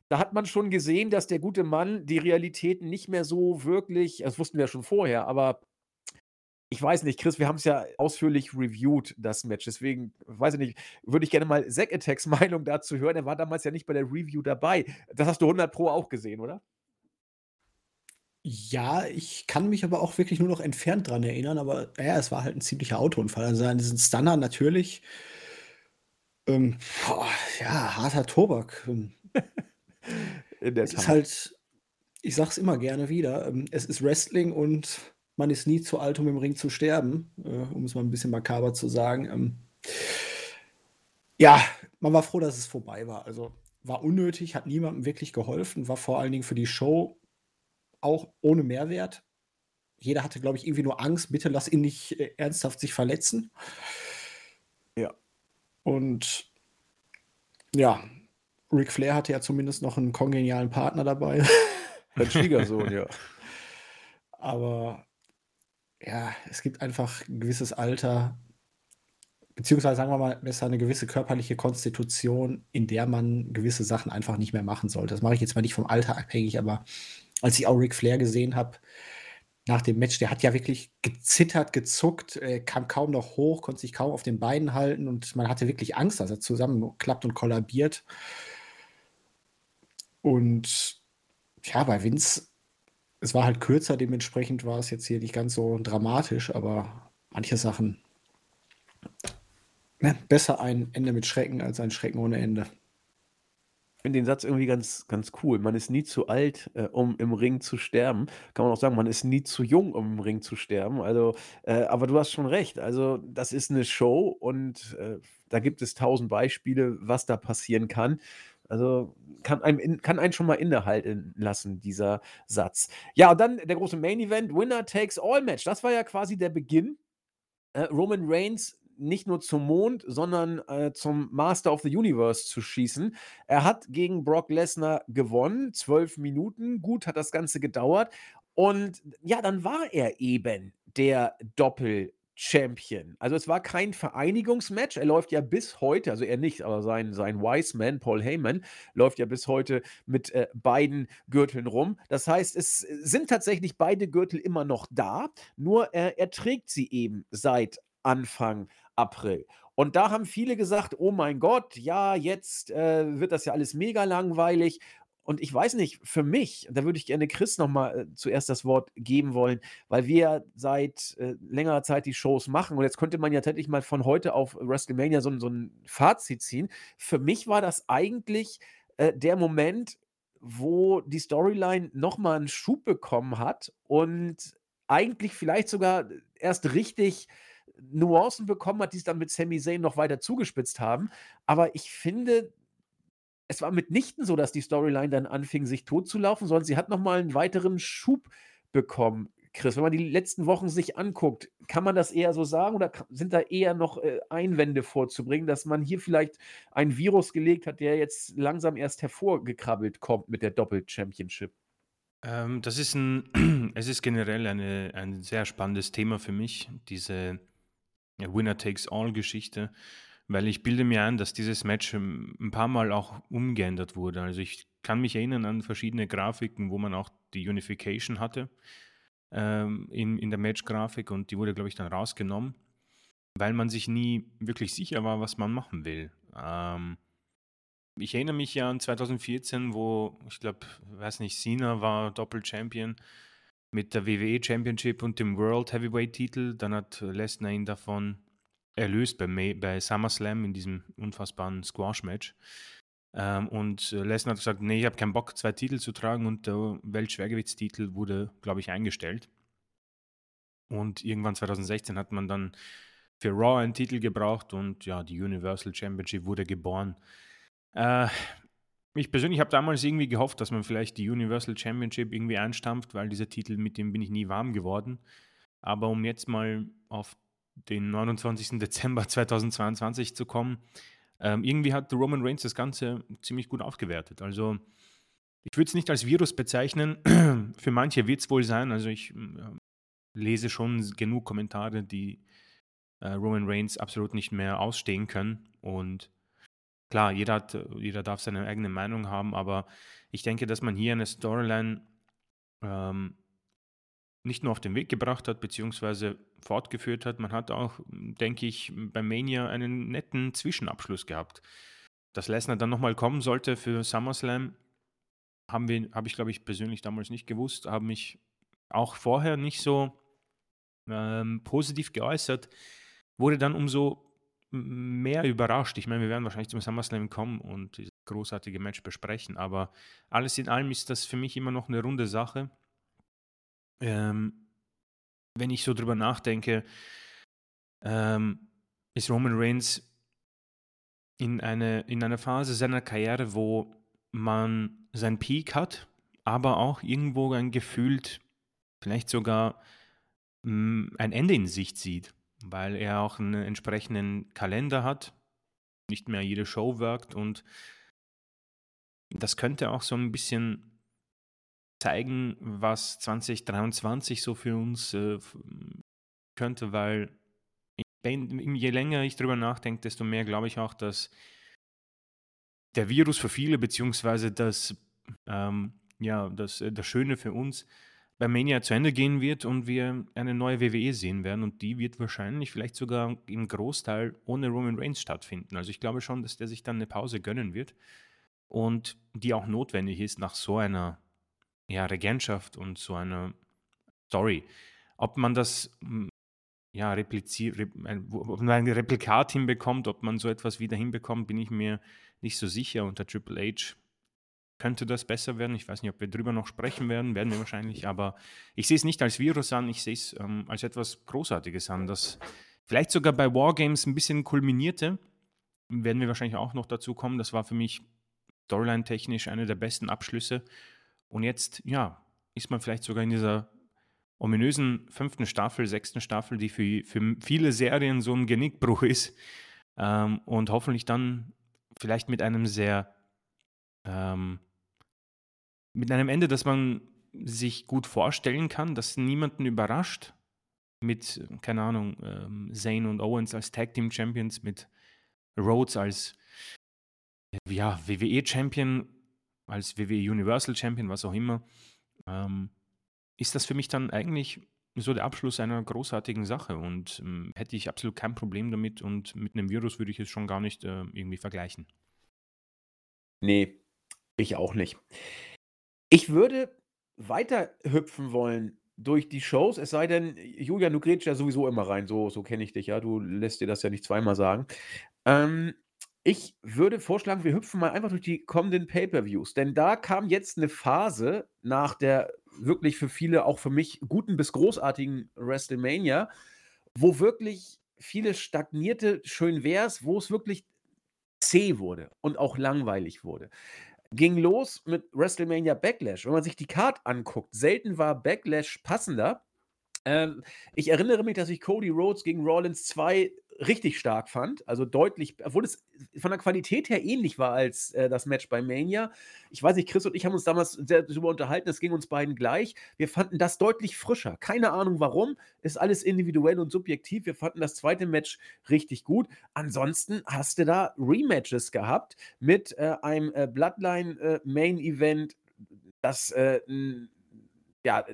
da hat man schon gesehen, dass der gute Mann die Realitäten nicht mehr so wirklich, das wussten wir ja schon vorher, aber ich weiß nicht, Chris, wir haben es ja ausführlich reviewed, das Match. Deswegen, weiß ich nicht, würde ich gerne mal Zack Attacks Meinung dazu hören. Er war damals ja nicht bei der Review dabei. Das hast du 100 Pro auch gesehen, oder? Ja, ich kann mich aber auch wirklich nur noch entfernt dran erinnern, aber ja, es war halt ein ziemlicher Autounfall. Also diesen Stunner natürlich, ähm, boah, ja, harter Tobak. Ähm. In der es Tat. ist halt, ich sag's immer gerne wieder, ähm, es ist Wrestling und man ist nie zu alt, um im Ring zu sterben, äh, um es mal ein bisschen makaber zu sagen. Ähm, ja, man war froh, dass es vorbei war. Also war unnötig, hat niemandem wirklich geholfen, war vor allen Dingen für die Show auch ohne Mehrwert. Jeder hatte, glaube ich, irgendwie nur Angst, bitte lass ihn nicht äh, ernsthaft sich verletzen. Und ja, Ric Flair hatte ja zumindest noch einen kongenialen Partner dabei. Ein Schwiegersohn, ja. Aber ja, es gibt einfach ein gewisses Alter, beziehungsweise sagen wir mal besser eine gewisse körperliche Konstitution, in der man gewisse Sachen einfach nicht mehr machen sollte. Das mache ich jetzt mal nicht vom Alter abhängig, aber als ich auch Ric Flair gesehen habe, nach dem Match, der hat ja wirklich gezittert, gezuckt, äh, kam kaum noch hoch, konnte sich kaum auf den Beinen halten und man hatte wirklich Angst, dass er zusammenklappt und kollabiert. Und ja, bei Vince, es war halt kürzer, dementsprechend war es jetzt hier nicht ganz so dramatisch, aber manche Sachen, ne, besser ein Ende mit Schrecken als ein Schrecken ohne Ende finde den Satz irgendwie ganz, ganz cool. Man ist nie zu alt, äh, um im Ring zu sterben. Kann man auch sagen, man ist nie zu jung, um im Ring zu sterben. Also, äh, aber du hast schon recht. Also, das ist eine Show und äh, da gibt es tausend Beispiele, was da passieren kann. Also kann einem, in, kann einen schon mal innehalten lassen, dieser Satz. Ja, und dann der große Main Event, Winner takes all Match. Das war ja quasi der Beginn. Äh, Roman Reigns nicht nur zum Mond, sondern äh, zum Master of the Universe zu schießen. Er hat gegen Brock Lesnar gewonnen, zwölf Minuten. Gut hat das Ganze gedauert. Und ja, dann war er eben der Doppel- Champion. Also es war kein Vereinigungsmatch. Er läuft ja bis heute, also er nicht, aber sein, sein Wiseman, Paul Heyman, läuft ja bis heute mit äh, beiden Gürteln rum. Das heißt, es sind tatsächlich beide Gürtel immer noch da, nur äh, er trägt sie eben seit Anfang April. Und da haben viele gesagt: „Oh mein Gott, ja, jetzt, äh, wird das ja alles mega langweilig.“ Und ich weiß nicht, für mich da würde ich gerne Chris noch mal, äh, zuerst das Wort geben wollen, weil wir seit, äh, längerer Zeit die Shows machen und jetzt könnte man ja tatsächlich mal von heute auf WrestleMania so so 'n Fazit ziehen. Für mich war das eigentlich, äh, der Moment, wo die Storyline noch mal 'n Schub bekommen hat und eigentlich vielleicht sogar erst richtig Nuancen bekommen hat, die es dann mit Sami Zayn noch weiter zugespitzt haben. Aber ich finde, es war mitnichten so, dass die Storyline dann anfing, sich totzulaufen, sondern sie hat noch mal 'n weiteren Schub bekommen. Chris, wenn man die letzten Wochen sich anguckt, kann man das eher so sagen oder sind da eher noch, äh, Einwände vorzubringen, dass man hier vielleicht ein Virus gelegt hat, der jetzt langsam erst hervorgekrabbelt kommt mit der Doppel-Championship? Ähm, das ist ein es ist generell eine ein sehr spannendes Thema für mich, diese Winner-Takes-All-Geschichte, weil ich bilde mir ein, dass dieses Match ähm, ein paar Mal auch umgeändert wurde. Also ich kann mich erinnern an verschiedene Grafiken, wo man auch die Unification hatte ähm, in, in der Match-Grafik und die wurde, glaube ich, dann rausgenommen, weil man sich nie wirklich sicher war, was man machen will. Ähm, ich erinnere mich ja an 2014, wo ich glaube, weiß nicht, Cena war Doppel-Champion mit der WWE Championship und dem World Heavyweight Titel. Dann hat Lesnar ihn davon erlöst bei, May, bei SummerSlam in diesem unfassbaren Squash-Match. Ähm, und Lesnar hat gesagt, nee, ich habe keinen Bock, zwei Titel zu tragen und der Weltschwergewichtstitel wurde, glaube ich, eingestellt. Und irgendwann 2016 hat man dann für Raw einen Titel gebraucht und ja, die Universal Championship wurde geboren. Äh, ich persönlich habe damals irgendwie gehofft, dass man vielleicht die Universal Championship irgendwie einstampft, weil dieser Titel, mit dem bin ich nie warm geworden. Aber um jetzt mal auf den 29. Dezember 2022 zu kommen, ähm, irgendwie hat Roman Reigns das Ganze ziemlich gut aufgewertet. Also ich würde es nicht als Virus bezeichnen. Für manche wird es wohl sein. Also ich äh, lese schon genug Kommentare, die äh, Roman Reigns absolut nicht mehr ausstehen können. Und Klar, jeder, hat, jeder darf seine eigene Meinung haben, aber ich denke, dass man hier eine Storyline ähm, nicht nur auf den Weg gebracht hat, beziehungsweise fortgeführt hat. Man hat auch, denke ich, bei Mania einen netten Zwischenabschluss gehabt. Dass Lesnar dann nochmal kommen sollte für SummerSlam, habe ich, glaube ich, persönlich damals nicht gewusst, habe mich auch vorher nicht so ähm, positiv geäußert, wurde dann umso mehr überrascht. Ich meine, wir werden wahrscheinlich zum SummerSlam kommen und dieses großartige Match besprechen, aber alles in allem ist das für mich immer noch eine runde Sache. Ähm, wenn ich so drüber nachdenke, ähm, ist Roman Reigns in, eine, in einer Phase seiner Karriere, wo man seinen Peak hat, aber auch irgendwo ein gefühlt, vielleicht sogar mh, ein Ende in Sicht sieht weil er auch einen entsprechenden Kalender hat, nicht mehr jede Show wirkt und das könnte auch so ein bisschen zeigen, was 2023 so für uns äh, könnte, weil ich, je länger ich drüber nachdenke, desto mehr glaube ich auch, dass der Virus für viele, beziehungsweise das, ähm, ja, das, äh, das Schöne für uns, bei Mania zu Ende gehen wird und wir eine neue WWE sehen werden und die wird wahrscheinlich vielleicht sogar im Großteil ohne Roman Reigns stattfinden. Also ich glaube schon, dass der sich dann eine Pause gönnen wird und die auch notwendig ist nach so einer ja, Regentschaft und so einer Story. Ob man das hm, ja, repliziert, ob man ein Replikat hinbekommt, ob man so etwas wieder hinbekommt, bin ich mir nicht so sicher. Unter Triple H könnte das besser werden. Ich weiß nicht, ob wir darüber noch sprechen werden, werden wir wahrscheinlich, aber ich sehe es nicht als Virus an, ich sehe es ähm, als etwas Großartiges an, das vielleicht sogar bei Wargames ein bisschen kulminierte. Werden wir wahrscheinlich auch noch dazu kommen. Das war für mich Storyline-technisch einer der besten Abschlüsse. Und jetzt, ja, ist man vielleicht sogar in dieser ominösen fünften Staffel, sechsten Staffel, die für, für viele Serien so ein Genickbruch ist. Ähm, und hoffentlich dann vielleicht mit einem sehr, ähm, mit einem Ende, das man sich gut vorstellen kann, das niemanden überrascht. Mit, keine Ahnung, ähm, Zane und Owens als Tag Team Champions, mit Rhodes als ja, WWE Champion, als WWE Universal Champion, was auch immer. Ähm, ist das für mich dann eigentlich so der Abschluss einer großartigen Sache und ähm, hätte ich absolut kein Problem damit und mit einem Virus würde ich es schon gar nicht äh, irgendwie vergleichen. Nee, ich auch nicht. Ich würde weiter hüpfen wollen durch die Shows, es sei denn, Julian, du grätsch ja sowieso immer rein, so, so kenne ich dich ja, du lässt dir das ja nicht zweimal sagen. Ähm, ich würde vorschlagen, wir hüpfen mal einfach durch die kommenden Pay-per-Views, denn da kam jetzt eine Phase nach der wirklich für viele, auch für mich, guten bis großartigen WrestleMania, wo wirklich viele stagnierte, schön wär's, wo es wirklich zäh wurde und auch langweilig wurde. Ging los mit WrestleMania Backlash. Wenn man sich die Card anguckt, selten war Backlash passender. Ähm, ich erinnere mich, dass ich Cody Rhodes gegen Rollins 2 richtig stark fand. Also deutlich, obwohl es von der Qualität her ähnlich war als äh, das Match bei Mania. Ich weiß nicht, Chris und ich haben uns damals sehr darüber unterhalten, es ging uns beiden gleich. Wir fanden das deutlich frischer. Keine Ahnung warum, ist alles individuell und subjektiv. Wir fanden das zweite Match richtig gut. Ansonsten hast du da Rematches gehabt mit äh, einem äh, Bloodline äh, Main Event, das äh, ja,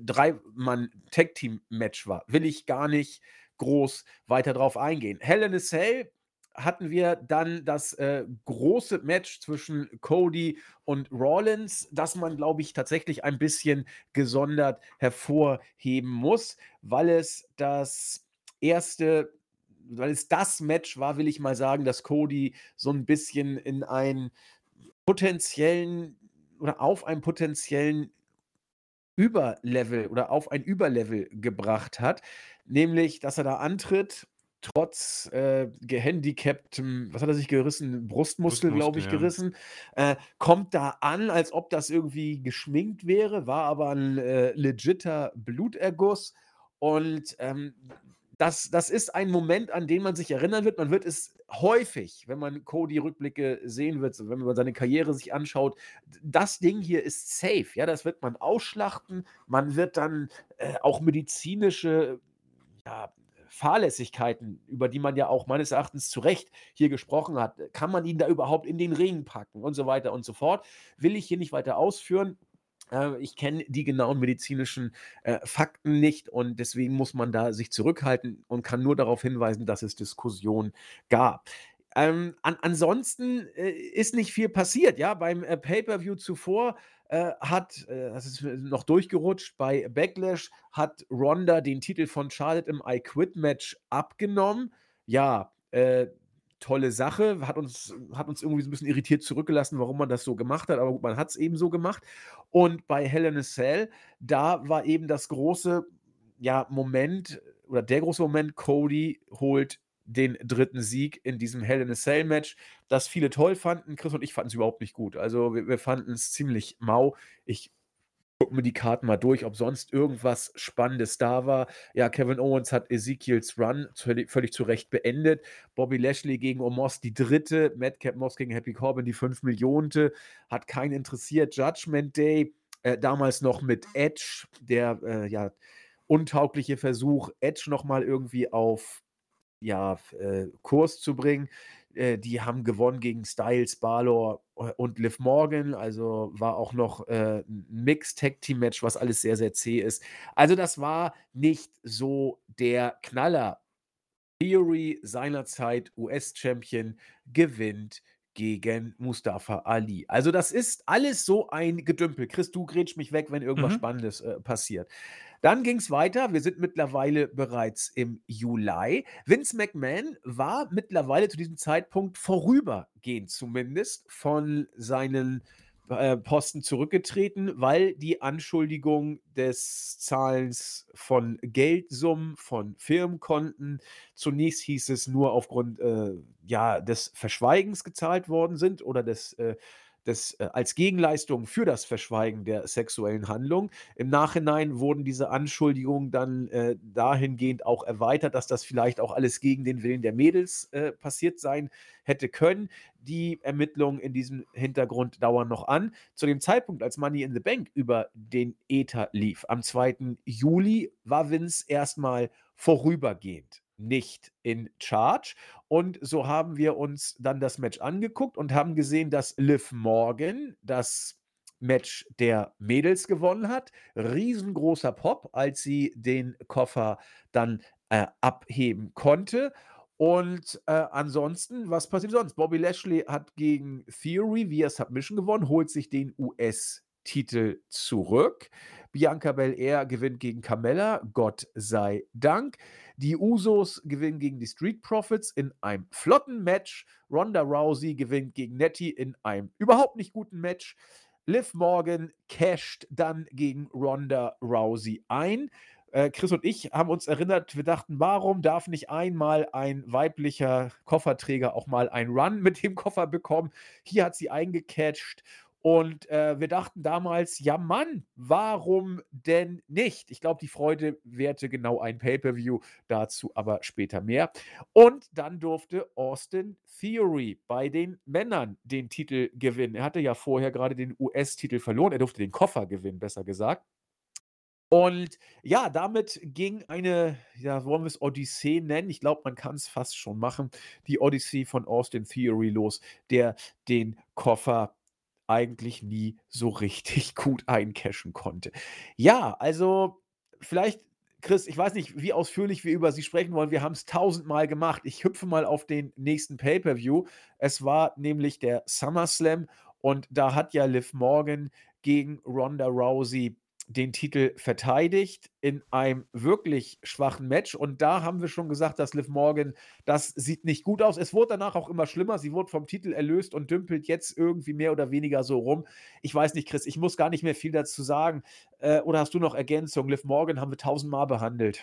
drei Mann Tag Team Match war. Will ich gar nicht groß weiter drauf eingehen. Hell in a Cell hatten wir dann das äh, große Match zwischen Cody und Rollins, das man, glaube ich, tatsächlich ein bisschen gesondert hervorheben muss, weil es das erste, weil es das Match war, will ich mal sagen, dass Cody so ein bisschen in einen potenziellen oder auf einen potenziellen Überlevel oder auf ein Überlevel gebracht hat, nämlich dass er da antritt, trotz äh, gehandicaptem, was hat er sich gerissen? Brustmuskel, glaube ich, ja. gerissen. Äh, kommt da an, als ob das irgendwie geschminkt wäre, war aber ein äh, legitter Bluterguss. Und ähm, das, das ist ein Moment, an den man sich erinnern wird. Man wird es häufig, wenn man Cody-Rückblicke sehen wird, wenn man seine Karriere sich anschaut, das Ding hier ist safe. Ja, das wird man ausschlachten. Man wird dann äh, auch medizinische ja, Fahrlässigkeiten, über die man ja auch meines Erachtens zu Recht hier gesprochen hat, kann man ihn da überhaupt in den Ring packen und so weiter und so fort. Will ich hier nicht weiter ausführen. Äh, ich kenne die genauen medizinischen äh, Fakten nicht und deswegen muss man da sich zurückhalten und kann nur darauf hinweisen, dass es Diskussionen gab. Ähm, an, ansonsten äh, ist nicht viel passiert, ja. Beim äh, Pay-Per-View zuvor äh, hat, äh, das ist noch durchgerutscht, bei Backlash hat Ronda den Titel von Charlotte im I Quit Match abgenommen. Ja, äh, tolle Sache, hat uns, hat uns irgendwie so ein bisschen irritiert zurückgelassen, warum man das so gemacht hat, aber gut, man hat es eben so gemacht. Und bei Hell in a Cell, da war eben das große ja, Moment oder der große Moment, Cody holt den dritten Sieg in diesem Hell in a Cell Match, das viele toll fanden. Chris und ich fanden es überhaupt nicht gut. Also wir, wir fanden es ziemlich mau. Ich gucken wir die Karten mal durch, ob sonst irgendwas Spannendes da war. Ja, Kevin Owens hat Ezekiels Run völlig, völlig zu Recht beendet. Bobby Lashley gegen Omos die dritte. Madcap Moss gegen Happy Corbin die fünf Millionte. Hat keinen interessiert. Judgment Day, äh, damals noch mit Edge, der äh, ja untaugliche Versuch, Edge nochmal irgendwie auf ja, äh, Kurs zu bringen. Äh, die haben gewonnen gegen Styles, Balor äh, und Liv Morgan. Also war auch noch äh, ein Mixed-Tag-Team-Match, was alles sehr, sehr zäh ist. Also das war nicht so der Knaller. Theory seinerzeit US-Champion gewinnt gegen Mustafa Ali. Also das ist alles so ein Gedümpel. Chris, du grätsch mich weg, wenn irgendwas Mhm. Spannendes äh, passiert. Dann ging es weiter. Wir sind mittlerweile bereits im Juli. Vince McMahon war mittlerweile zu diesem Zeitpunkt vorübergehend zumindest von seinen äh, Posten zurückgetreten, weil die Anschuldigung des Zahlens von Geldsummen, von Firmenkonten, zunächst hieß es nur aufgrund äh, ja, des Verschweigens gezahlt worden sind oder des, äh, des äh, als Gegenleistung für das Verschweigen der sexuellen Handlung. Im Nachhinein wurden diese Anschuldigungen dann äh, dahingehend auch erweitert, dass das vielleicht auch alles gegen den Willen der Mädels äh, passiert sein hätte können. Die Ermittlungen in diesem Hintergrund dauern noch an. Zu dem Zeitpunkt, als Money in the Bank über den Ether lief, am 2. Juli, war Vince erstmal vorübergehend nicht in Charge. Und so haben wir uns dann das Match angeguckt und haben gesehen, dass Liv Morgan das Match der Mädels gewonnen hat. Riesengroßer Pop, als sie den Koffer dann äh, abheben konnte. Und äh, ansonsten, was passiert sonst? Bobby Lashley hat gegen Theory via Submission gewonnen, holt sich den US-Titel zurück. Bianca Belair gewinnt gegen Carmella, Gott sei Dank. Die Usos gewinnen gegen die Street Profits in einem flotten Match. Ronda Rousey gewinnt gegen Nettie in einem überhaupt nicht guten Match. Liv Morgan casht dann gegen Ronda Rousey ein. Äh, Chris und ich haben uns erinnert, wir dachten, warum darf nicht einmal ein weiblicher Kofferträger auch mal einen Run mit dem Koffer bekommen? Hier hat sie eingecatcht und äh, wir dachten damals, ja Mann, warum denn nicht? Ich glaube, die Freude währte genau ein Pay-per-View, dazu aber später mehr. Und dann durfte Austin Theory bei den Männern den Titel gewinnen. Er hatte ja vorher gerade den US-Titel verloren, er durfte den Koffer gewinnen, besser gesagt. Und ja, damit ging eine, ja, wollen wir es Odyssee nennen? Ich glaube, man kann es fast schon machen. Die Odyssee von Austin Theory los, der den Koffer eigentlich nie so richtig gut eincashen konnte. Ja, also vielleicht, Chris, ich weiß nicht, wie ausführlich wir über sie sprechen wollen. Wir haben es tausendmal gemacht. Ich hüpfe mal auf den nächsten Pay-per-View. Es war nämlich der SummerSlam und da hat ja Liv Morgan gegen Ronda Rousey den Titel verteidigt in einem wirklich schwachen Match. Und da haben wir schon gesagt, dass Liv Morgan, das sieht nicht gut aus. Es wurde danach auch immer schlimmer. Sie wurde vom Titel erlöst und dümpelt jetzt irgendwie mehr oder weniger so rum. Ich weiß nicht, Chris, ich muss gar nicht mehr viel dazu sagen. Äh, oder hast du noch Ergänzung? Liv Morgan haben wir tausendmal behandelt.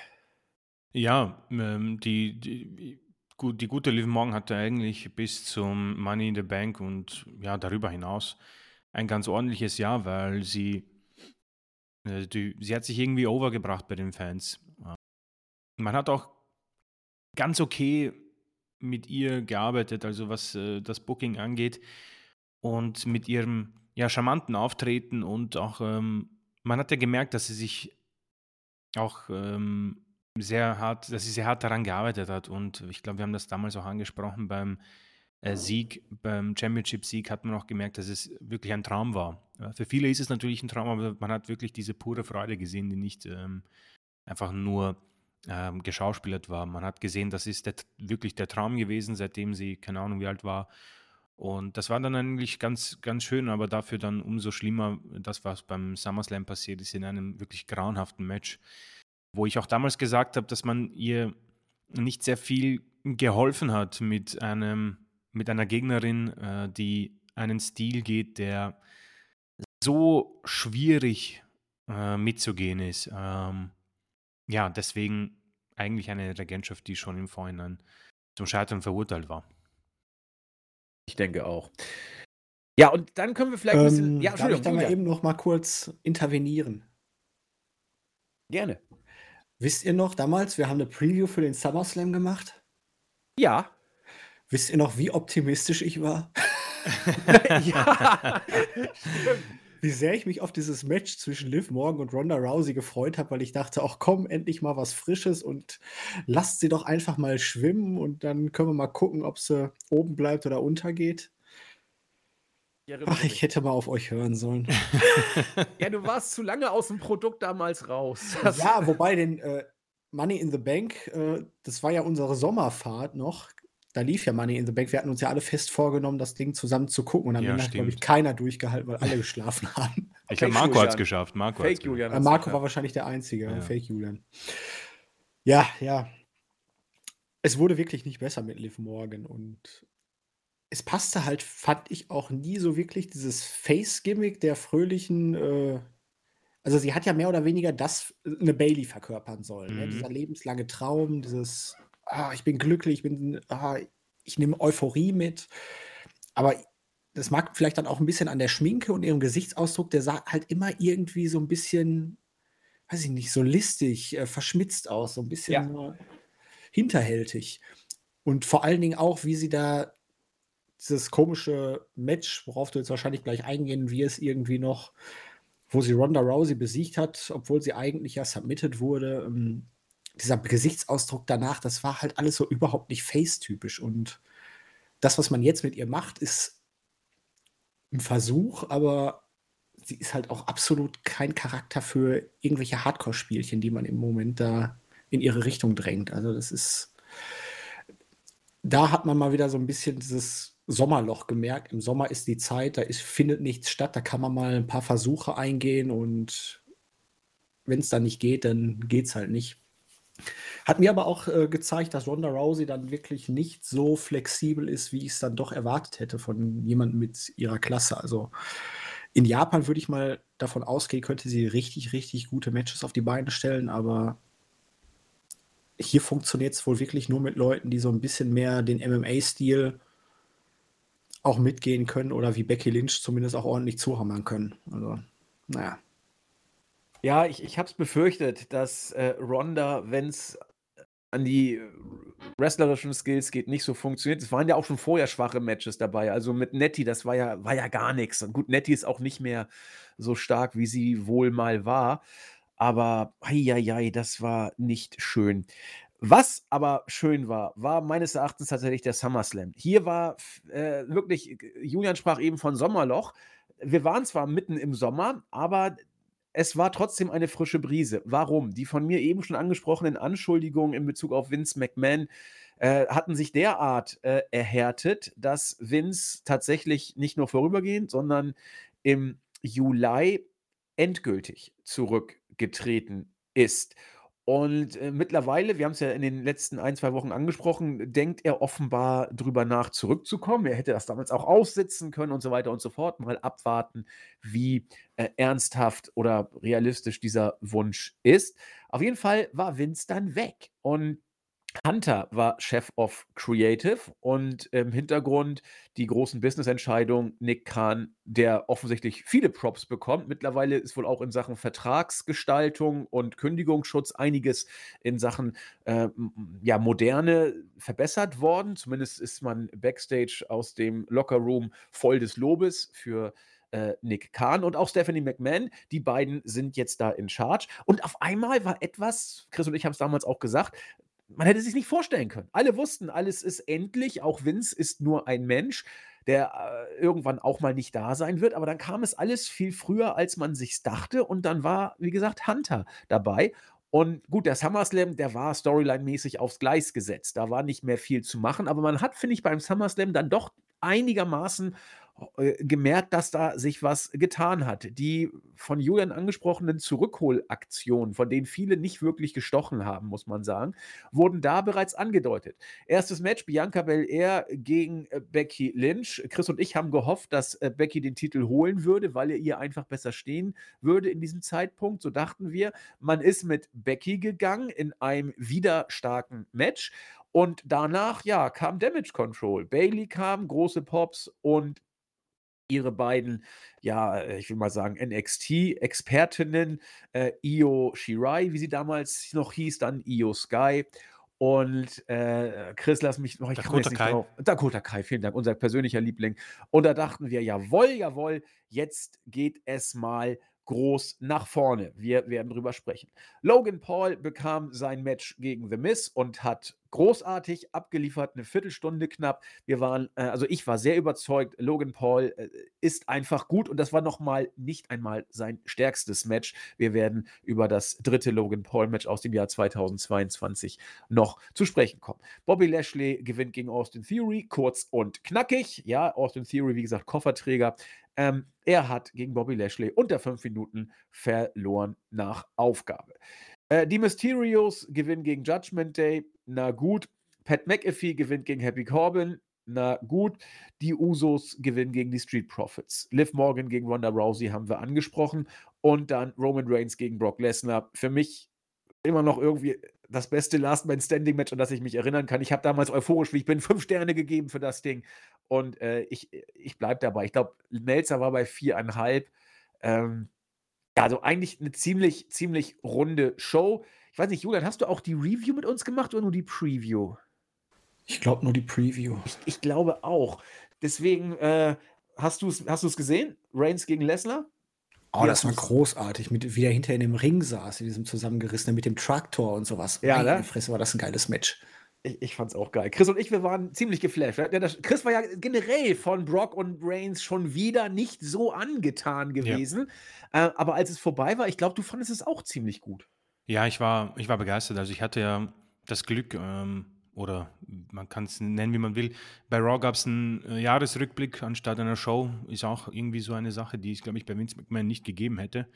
Ja, ähm, die, die, gut, die gute Liv Morgan hatte eigentlich bis zum Money in the Bank und ja, darüber hinaus ein ganz ordentliches Jahr, weil sie die, sie hat sich irgendwie overgebracht bei den Fans. Man hat auch ganz okay mit ihr gearbeitet, also was äh, das Booking angeht und mit ihrem ja, charmanten Auftreten und auch, ähm, man hat ja gemerkt, dass sie sich auch ähm, sehr hart, dass sie sehr hart daran gearbeitet hat und ich glaube, wir haben das damals auch angesprochen beim äh, Sieg, beim Championship-Sieg hat man auch gemerkt, dass es wirklich ein Traum war. Ja, für viele ist es natürlich ein Traum, aber man hat wirklich diese pure Freude gesehen, die nicht ähm, einfach nur ähm, geschauspielert war. Man hat gesehen, das ist der, wirklich der Traum gewesen, seitdem sie, keine Ahnung, wie alt war. Und das war dann eigentlich ganz, ganz schön, aber dafür dann umso schlimmer, das, was beim SummerSlam passiert ist, in einem wirklich grauenhaften Match, wo ich auch damals gesagt habe, dass man ihr nicht sehr viel geholfen hat mit einem mit einer Gegnerin, äh, die einen Stil geht, der so schwierig äh, mitzugehen ist. Ähm, ja, deswegen eigentlich eine Regentschaft, die schon im Vorhinein zum Scheitern verurteilt war. Ich denke auch. Ja, und dann können wir vielleicht ein bisschen. Ähm, Ja, darf ich da mal eben noch mal kurz intervenieren? Gerne. Wisst ihr noch damals, wir haben eine Preview für den SummerSlam gemacht? Ja. Wisst ihr noch, wie optimistisch ich war? ja. Stimmt. wie sehr ich mich auf dieses Match zwischen Liv Morgan und Ronda Rousey gefreut habe, weil ich dachte: „Ach komm, endlich mal was Frisches und lasst sie doch einfach mal schwimmen und dann können wir mal gucken, ob sie oben bleibt oder untergeht.“ Ach, ich hätte mal auf euch hören sollen. Ja, du warst zu lange aus dem Produkt damals raus. Ja, wobei den, äh, Money in the Bank, äh, das war ja unsere Sommerfahrt noch. Da lief ja Money in the Bank. Wir hatten uns ja alle fest vorgenommen, das Ding zusammen zu gucken und am Ja, Ende hat, glaube ich, keiner durchgehalten, weil alle geschlafen haben. Ich glaube, Marco hat es geschafft. Marco Fake. Julian Äh, Marco war wahrscheinlich der Einzige, Ja. Fake Julian. Ja, ja. Es wurde wirklich nicht besser mit Liv Morgan und es passte halt, fand ich, auch nie so wirklich dieses Face-Gimmick der fröhlichen, äh also sie hat ja mehr oder weniger das äh, 'ne Bayley verkörpern sollen, ne? Mhm. Dieser lebenslange Traum, dieses: „Ah, ich bin glücklich, ich bin ah, ich nehme Euphorie mit.“ Aber das mag vielleicht dann auch 'n bisschen an der Schminke und ihrem Gesichtsausdruck, der sah halt immer irgendwie so 'n bisschen, weiß ich nicht, so listig, äh, verschmitzt aus, so 'n bisschen Ja. hinterhältig. Und vor allen Dingen auch, wie sie da dieses komische Match, worauf du jetzt wahrscheinlich gleich eingehen wirst, irgendwie noch, wo sie Ronda Rousey besiegt hat, obwohl sie eigentlich ja submitted wurde. Ähm, dieser Gesichtsausdruck danach, das war halt alles so überhaupt nicht face-typisch. Und das, was man jetzt mit ihr macht, ist 'n Versuch, aber sie ist halt auch absolut kein Charakter für irgendwelche Hardcore-Spielchen, die man im Moment da in ihre Richtung drängt. Also, das ist da hat man mal wieder so 'n bisschen dieses Sommerloch gemerkt. Im Sommer ist die Zeit, da ist findet nichts statt, da kann man mal 'n paar Versuche eingehen und wenn's dann nicht geht, dann geht's halt nicht. Hat mir aber auch, äh, gezeigt, dass Ronda Rousey dann wirklich nicht so flexibel ist, wie ich's dann doch erwartet hätte von jemandem mit ihrer Klasse. Also, in Japan würde ich mal davon ausgehen, könnte sie richtig, richtig gute Matches auf die Beine stellen, aber hier funktioniert's wohl wirklich nur mit Leuten, die so 'n bisschen mehr den MMA-Stil auch mitgehen können oder wie Becky Lynch zumindest auch ordentlich zuhammern können. Also, na ja. Ja, ich ich habe es befürchtet, dass, äh, Ronda, wenn's an die wrestlerischen Skills geht, nicht so funktioniert. Es waren ja auch schon vorher schwache Matches dabei. Also, mit Nettie, das war ja war ja gar nix. Und gut, Nettie ist auch nicht mehr so stark, wie sie wohl mal war. Aber ei, das war nicht schön. Was aber schön war, war meines Erachtens tatsächlich der SummerSlam. Hier war äh, wirklich Julian sprach eben von Sommerloch. Wir waren zwar mitten im Sommer, aber es war trotzdem eine frische Brise. Warum? Die von mir eben schon angesprochenen Anschuldigungen in Bezug auf Vince McMahon, äh, hatten sich derart, äh, erhärtet, dass Vince tatsächlich nicht nur vorübergehend, sondern im Juli endgültig zurückgetreten ist. Und, äh, mittlerweile, wir haben's ja in den letzten 1, 2 Wochen angesprochen, denkt er offenbar drüber nach, zurückzukommen. Er hätte das damals auch aussitzen können und so weiter und so fort. Mal abwarten, wie, äh, ernsthaft oder realistisch dieser Wunsch ist. Auf jeden Fall war Vince dann weg und Hunter war Chef of Creative und im Hintergrund die großen Business-Entscheidungen, Nick Khan, der offensichtlich viele Props bekommt. Mittlerweile ist wohl auch in Sachen Vertragsgestaltung und Kündigungsschutz einiges in Sachen, äh, ja, Moderne verbessert worden. Zumindest ist man backstage aus dem Lockerroom voll des Lobes für, äh, Nick Khan und auch Stephanie McMahon. Die beiden sind jetzt da in charge. Und auf einmal war etwas Chris und ich haben's damals auch gesagt, man hätte sich's nicht vorstellen können. Alle wussten, alles ist endlich. Auch Vince ist nur ein Mensch, der, äh, irgendwann auch mal nicht da sein wird. Aber dann kam es alles viel früher, als man sich's dachte. Und dann war, wie gesagt, Hunter dabei. Und gut, der SummerSlam, der war storyline-mäßig aufs Gleis gesetzt. Da war nicht mehr viel zu machen. Aber man hat, finde ich, beim SummerSlam dann doch einigermaßen, gemerkt, dass da sich was getan hat. Die von Julian angesprochenen Zurückholaktionen, von denen viele nicht wirklich gestochen haben, muss man sagen, wurden da bereits angedeutet. Erstes Match, Bianca Belair gegen, äh, Becky Lynch. Chris und ich haben gehofft, dass, äh, Becky den Titel holen würde, weil er ihr einfach besser stehen würde in diesem Zeitpunkt. So dachten wir. Man ist mit Becky gegangen in einem wieder starken Match. Und danach, ja, kam Damage Control. Bayley kam, große Pops und ihre beiden, ja, äh, ich will mal sagen, NXT-Expertinnen, äh, Io Shirai, wie sie damals noch hieß, dann Io Sky Und äh, Chris, lass mich noch, ich Dakota jetzt nicht Kai. drauf. Dakota Kai, vielen Dank, unser persönlicher Liebling. Und da dachten wir, jawohl, jawohl, jetzt geht es mal groß nach vorne. Wir werden drüber sprechen. Logan Paul bekam sein Match gegen The Miz und hat großartig abgeliefert, eine Viertelstunde knapp. Wir waren, äh, also ich war sehr überzeugt, Logan Paul äh, ist einfach gut und das war nochmal nicht einmal sein stärkstes Match. Wir werden über das dritte Logan Paul Match aus dem Jahr 2022 noch zu sprechen kommen. Bobby Lashley gewinnt gegen Austin Theory, kurz und knackig. Ja, Austin Theory, wie gesagt, Kofferträger. Ähm, er hat gegen Bobby Lashley unter fünf Minuten verloren nach Aufgabe. Äh, die Mysterios gewinnen gegen Judgment Day. Na gut. Pat McAfee gewinnt gegen Happy Corbin. Na gut. Die Usos gewinnen gegen die Street Profits. Liv Morgan gegen Ronda Rousey haben wir angesprochen. Und dann Roman Reigns gegen Brock Lesnar. Für mich immer noch irgendwie das beste Last Man Standing Match, an das ich mich erinnern kann. Ich habe damals euphorisch, wie ich bin, fünf Sterne gegeben für das Ding. Und äh, ich, ich bleibe dabei. Ich glaube, Melzer war bei viereinhalb. Ähm, ja, also eigentlich eine ziemlich, ziemlich runde Show. Ich weiß nicht, Julian, hast du auch die Review mit uns gemacht oder nur die Preview? Ich glaube nur die Preview. Ich, ich glaube auch. Deswegen, äh, hast du es hast gesehen? Reigns gegen Lesnar? Oh, das war großartig, mit, wie der hinter in dem Ring saß, in diesem zusammengerissenen, mit dem Traktor und sowas. Ja, Meine ne? Fresse war das ein geiles Match. Ich, ich fand's auch geil. Chris und ich, wir waren ziemlich geflasht. Ja, das- Chris war ja generell von Brock und Reigns schon wieder nicht so angetan gewesen. Äh, aber als es vorbei war, ich glaube, du fandest es auch ziemlich gut. Ja, ich war, ich war begeistert. Also ich hatte ja das Glück, ähm, oder man kann es nennen, wie man will. Bei Raw gab es einen äh, Jahresrückblick anstatt einer Show. Ist auch irgendwie so eine Sache, die es, glaube ich, bei Vince McMahon nicht gegeben hätte.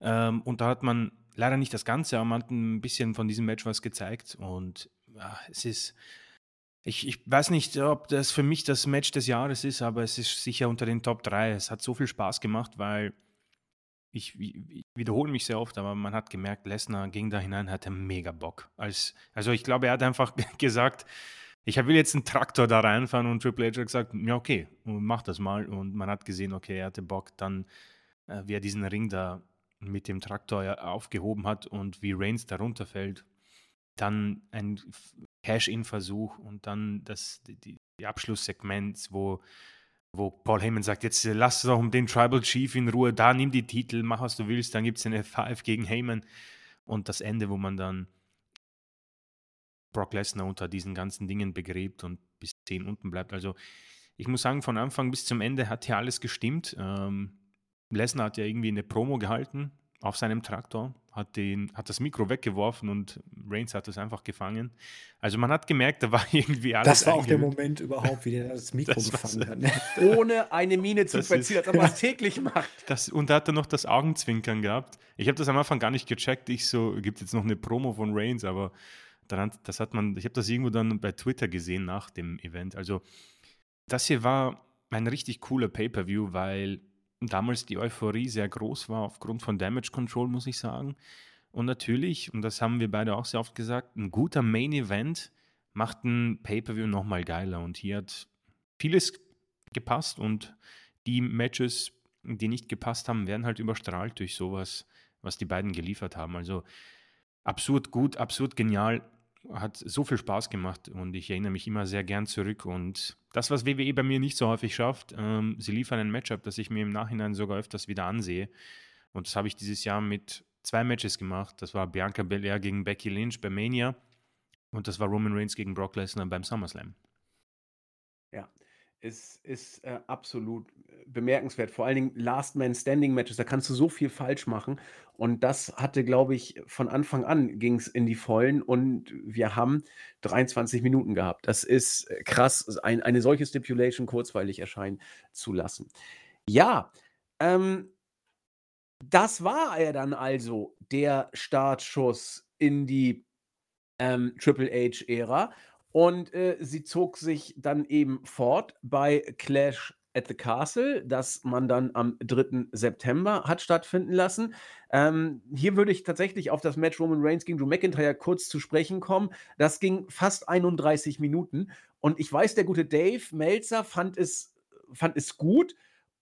Ähm, und da hat man leider nicht das Ganze, aber man hat ein bisschen von diesem Match was gezeigt. Und ja, es ist. Ich, ich weiß nicht, ob das für mich das Match des Jahres ist, aber es ist sicher unter den Top 3. Es hat so viel Spaß gemacht, weil ich, ich wiederhole mich sehr oft, aber man hat gemerkt, Lesnar ging da hinein, hatte mega Bock. Als, also ich glaube, er hat einfach gesagt, ich will jetzt einen Traktor da reinfahren und Triple H hat gesagt, ja okay, mach das mal. Und man hat gesehen, okay, er hatte Bock, dann äh, wie er diesen Ring da mit dem Traktor aufgehoben hat und wie Reigns da runterfällt. Dann ein Cash-In-Versuch und dann das, die, die Abschlusssequenz, wo wo Paul Heyman sagt, jetzt äh, lass doch den Tribal Chief in Ruhe, da nimm die Titel, mach was du willst, dann gibt es den F5 gegen Heyman und das Ende, wo man dann Brock Lesnar unter diesen ganzen Dingen begräbt und bis 10 unten bleibt. Also ich muss sagen, von Anfang bis zum Ende hat hier alles gestimmt. Ähm, Lesnar hat ja irgendwie eine Promo gehalten auf seinem Traktor, hat, den, hat das Mikro weggeworfen und Reigns hat das einfach gefangen. Also man hat gemerkt, da war irgendwie alles Das war auch der. Moment überhaupt, wie der das Mikro Das gefangen hat. ne? Ohne eine Miene zu Das verziehen, als ob man es täglich macht. Das, und da hat er noch das Augenzwinkern gehabt. Ich habe das am Anfang gar nicht gecheckt. Ich so, gibt jetzt noch eine Promo von Reigns, aber daran, das hat man, ich habe das irgendwo dann bei Twitter gesehen nach dem Event. Also, das hier war ein richtig cooler Pay-Per-View, weil damals die Euphorie sehr groß war aufgrund von Damage Control, muss ich sagen. Und natürlich, und das haben wir beide auch sehr oft gesagt, ein guter Main Event macht ein Pay-Per-View nochmal geiler. Und hier hat vieles gepasst und die Matches, die nicht gepasst haben, werden halt überstrahlt durch sowas, was die beiden geliefert haben. Also absurd gut, absurd genial, hat so viel Spaß gemacht und ich erinnere mich immer sehr gern zurück. Und das, was WWE bei mir nicht so häufig schafft, ähm, sie liefern ein Matchup, das ich mir im Nachhinein sogar öfters wieder ansehe. Und das habe ich dieses Jahr mit zwei Matches gemacht. Das war Bianca Belair gegen Becky Lynch bei Mania und das war Roman Reigns gegen Brock Lesnar beim SummerSlam. Es ist äh, absolut äh, bemerkenswert. Vor allen Dingen Last Man Standing Matches, da kannst du so viel falsch machen. Und das hatte, glaube ich, von Anfang an ging es in die Vollen und wir haben 23 Minuten gehabt. Das ist äh, krass, ein, eine solche Stipulation kurzweilig erscheinen zu lassen. Ja, ähm, das war er dann also, der Startschuss in die ähm, Triple H-Ära. Und äh, sie zog sich dann eben fort bei Clash at the Castle, das man dann am 3. September hat stattfinden lassen. Ähm, hier würde ich tatsächlich auf das Match Roman Reigns gegen Drew McIntyre kurz zu sprechen kommen. Das ging fast 31 Minuten. Und ich weiß, der gute Dave Melzer fand es, fand es gut.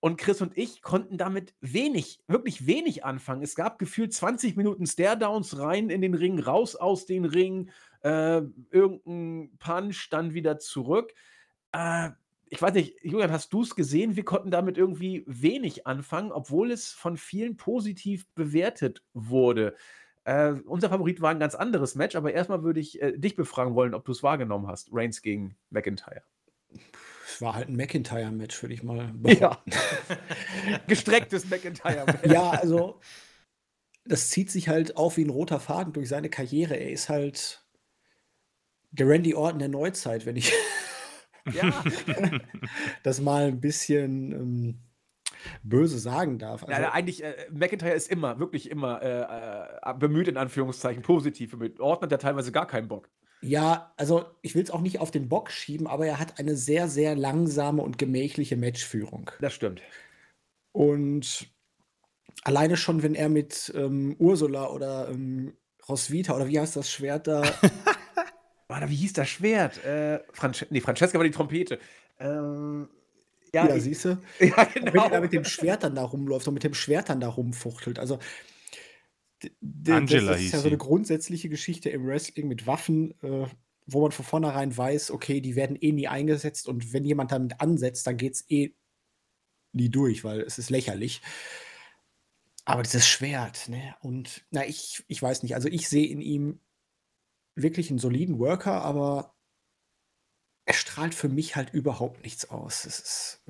Und Chris und ich konnten damit wenig, wirklich wenig anfangen. Es gab gefühlt 20 Minuten Stare-Downs rein in den Ring, raus aus den Ring, äh, irgend Punch, dann wieder zurück. Äh, ich weiß nicht, Julian, hast du es gesehen? Wir konnten damit irgendwie wenig anfangen, obwohl es von vielen positiv bewertet wurde. Äh, unser Favorit war ein ganz anderes Match, aber erstmal würde ich äh, dich befragen wollen, ob du es wahrgenommen hast, Reigns gegen McIntyre. Es war halt ein McIntyre-Match, würde ich mal behaupten. Ja. Gestrecktes McIntyre-Match. Ja, also das zieht sich halt auf wie ein roter Faden durch seine Karriere. Er ist halt der Randy Orton der Neuzeit, wenn ich ja. das mal ein bisschen ähm, böse sagen darf. Also, ja, eigentlich, äh, McIntyre ist immer, wirklich immer äh, äh, bemüht, in Anführungszeichen, positiv bemüht. Orton hat ja teilweise gar keinen Bock. Ja, also ich will es auch nicht auf den Bock schieben, aber er hat eine sehr, sehr langsame und gemächliche Matchführung. Das stimmt. Und alleine schon, wenn er mit ähm, Ursula oder ähm, Roswitha oder wie heißt das Schwert da? Warte, wie hieß das Schwert? Äh, Frances nee, Francesca war die Trompete. Ähm, ja, ja siehst du? Ja, genau. Wenn er mit dem Schwert dann da rumläuft und mit dem Schwert dann da rumfuchtelt. Also, Angela das ist ja so eine grundsätzliche Geschichte im Wrestling mit Waffen, äh, wo man von vornherein weiß, okay, die werden eh nie eingesetzt und wenn jemand damit ansetzt, dann geht es eh nie durch, weil es ist lächerlich. Aber dieses Schwert, ne? Und na, ich, ich weiß nicht, also ich sehe in ihm wirklich einen soliden Worker, aber er strahlt für mich halt überhaupt nichts aus. Ist,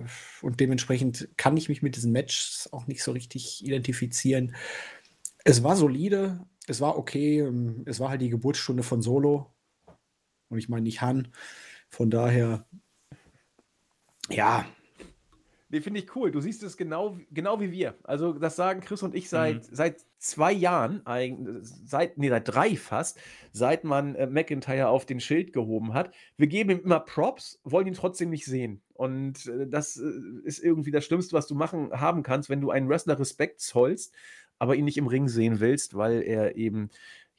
und dementsprechend kann ich mich mit diesen Matches auch nicht so richtig identifizieren. Es war solide, es war okay, ähm, es war halt die Geburtsstunde von Solo. Und ich meine nicht Han. Von daher, ja, Nee, finde ich cool. Du siehst es genau, genau wie wir. Also, das sagen Chris und ich seit, mhm. seit zwei Jahren, seit, nee, seit drei fast, seit man äh, McIntyre auf den Schild gehoben hat. Wir geben ihm immer Props, wollen ihn trotzdem nicht sehen. Und äh, das äh, ist irgendwie das Schlimmste, was du machen haben kannst, wenn du einen Wrestler Respekt zollst, aber ihn nicht im Ring sehen willst, weil er eben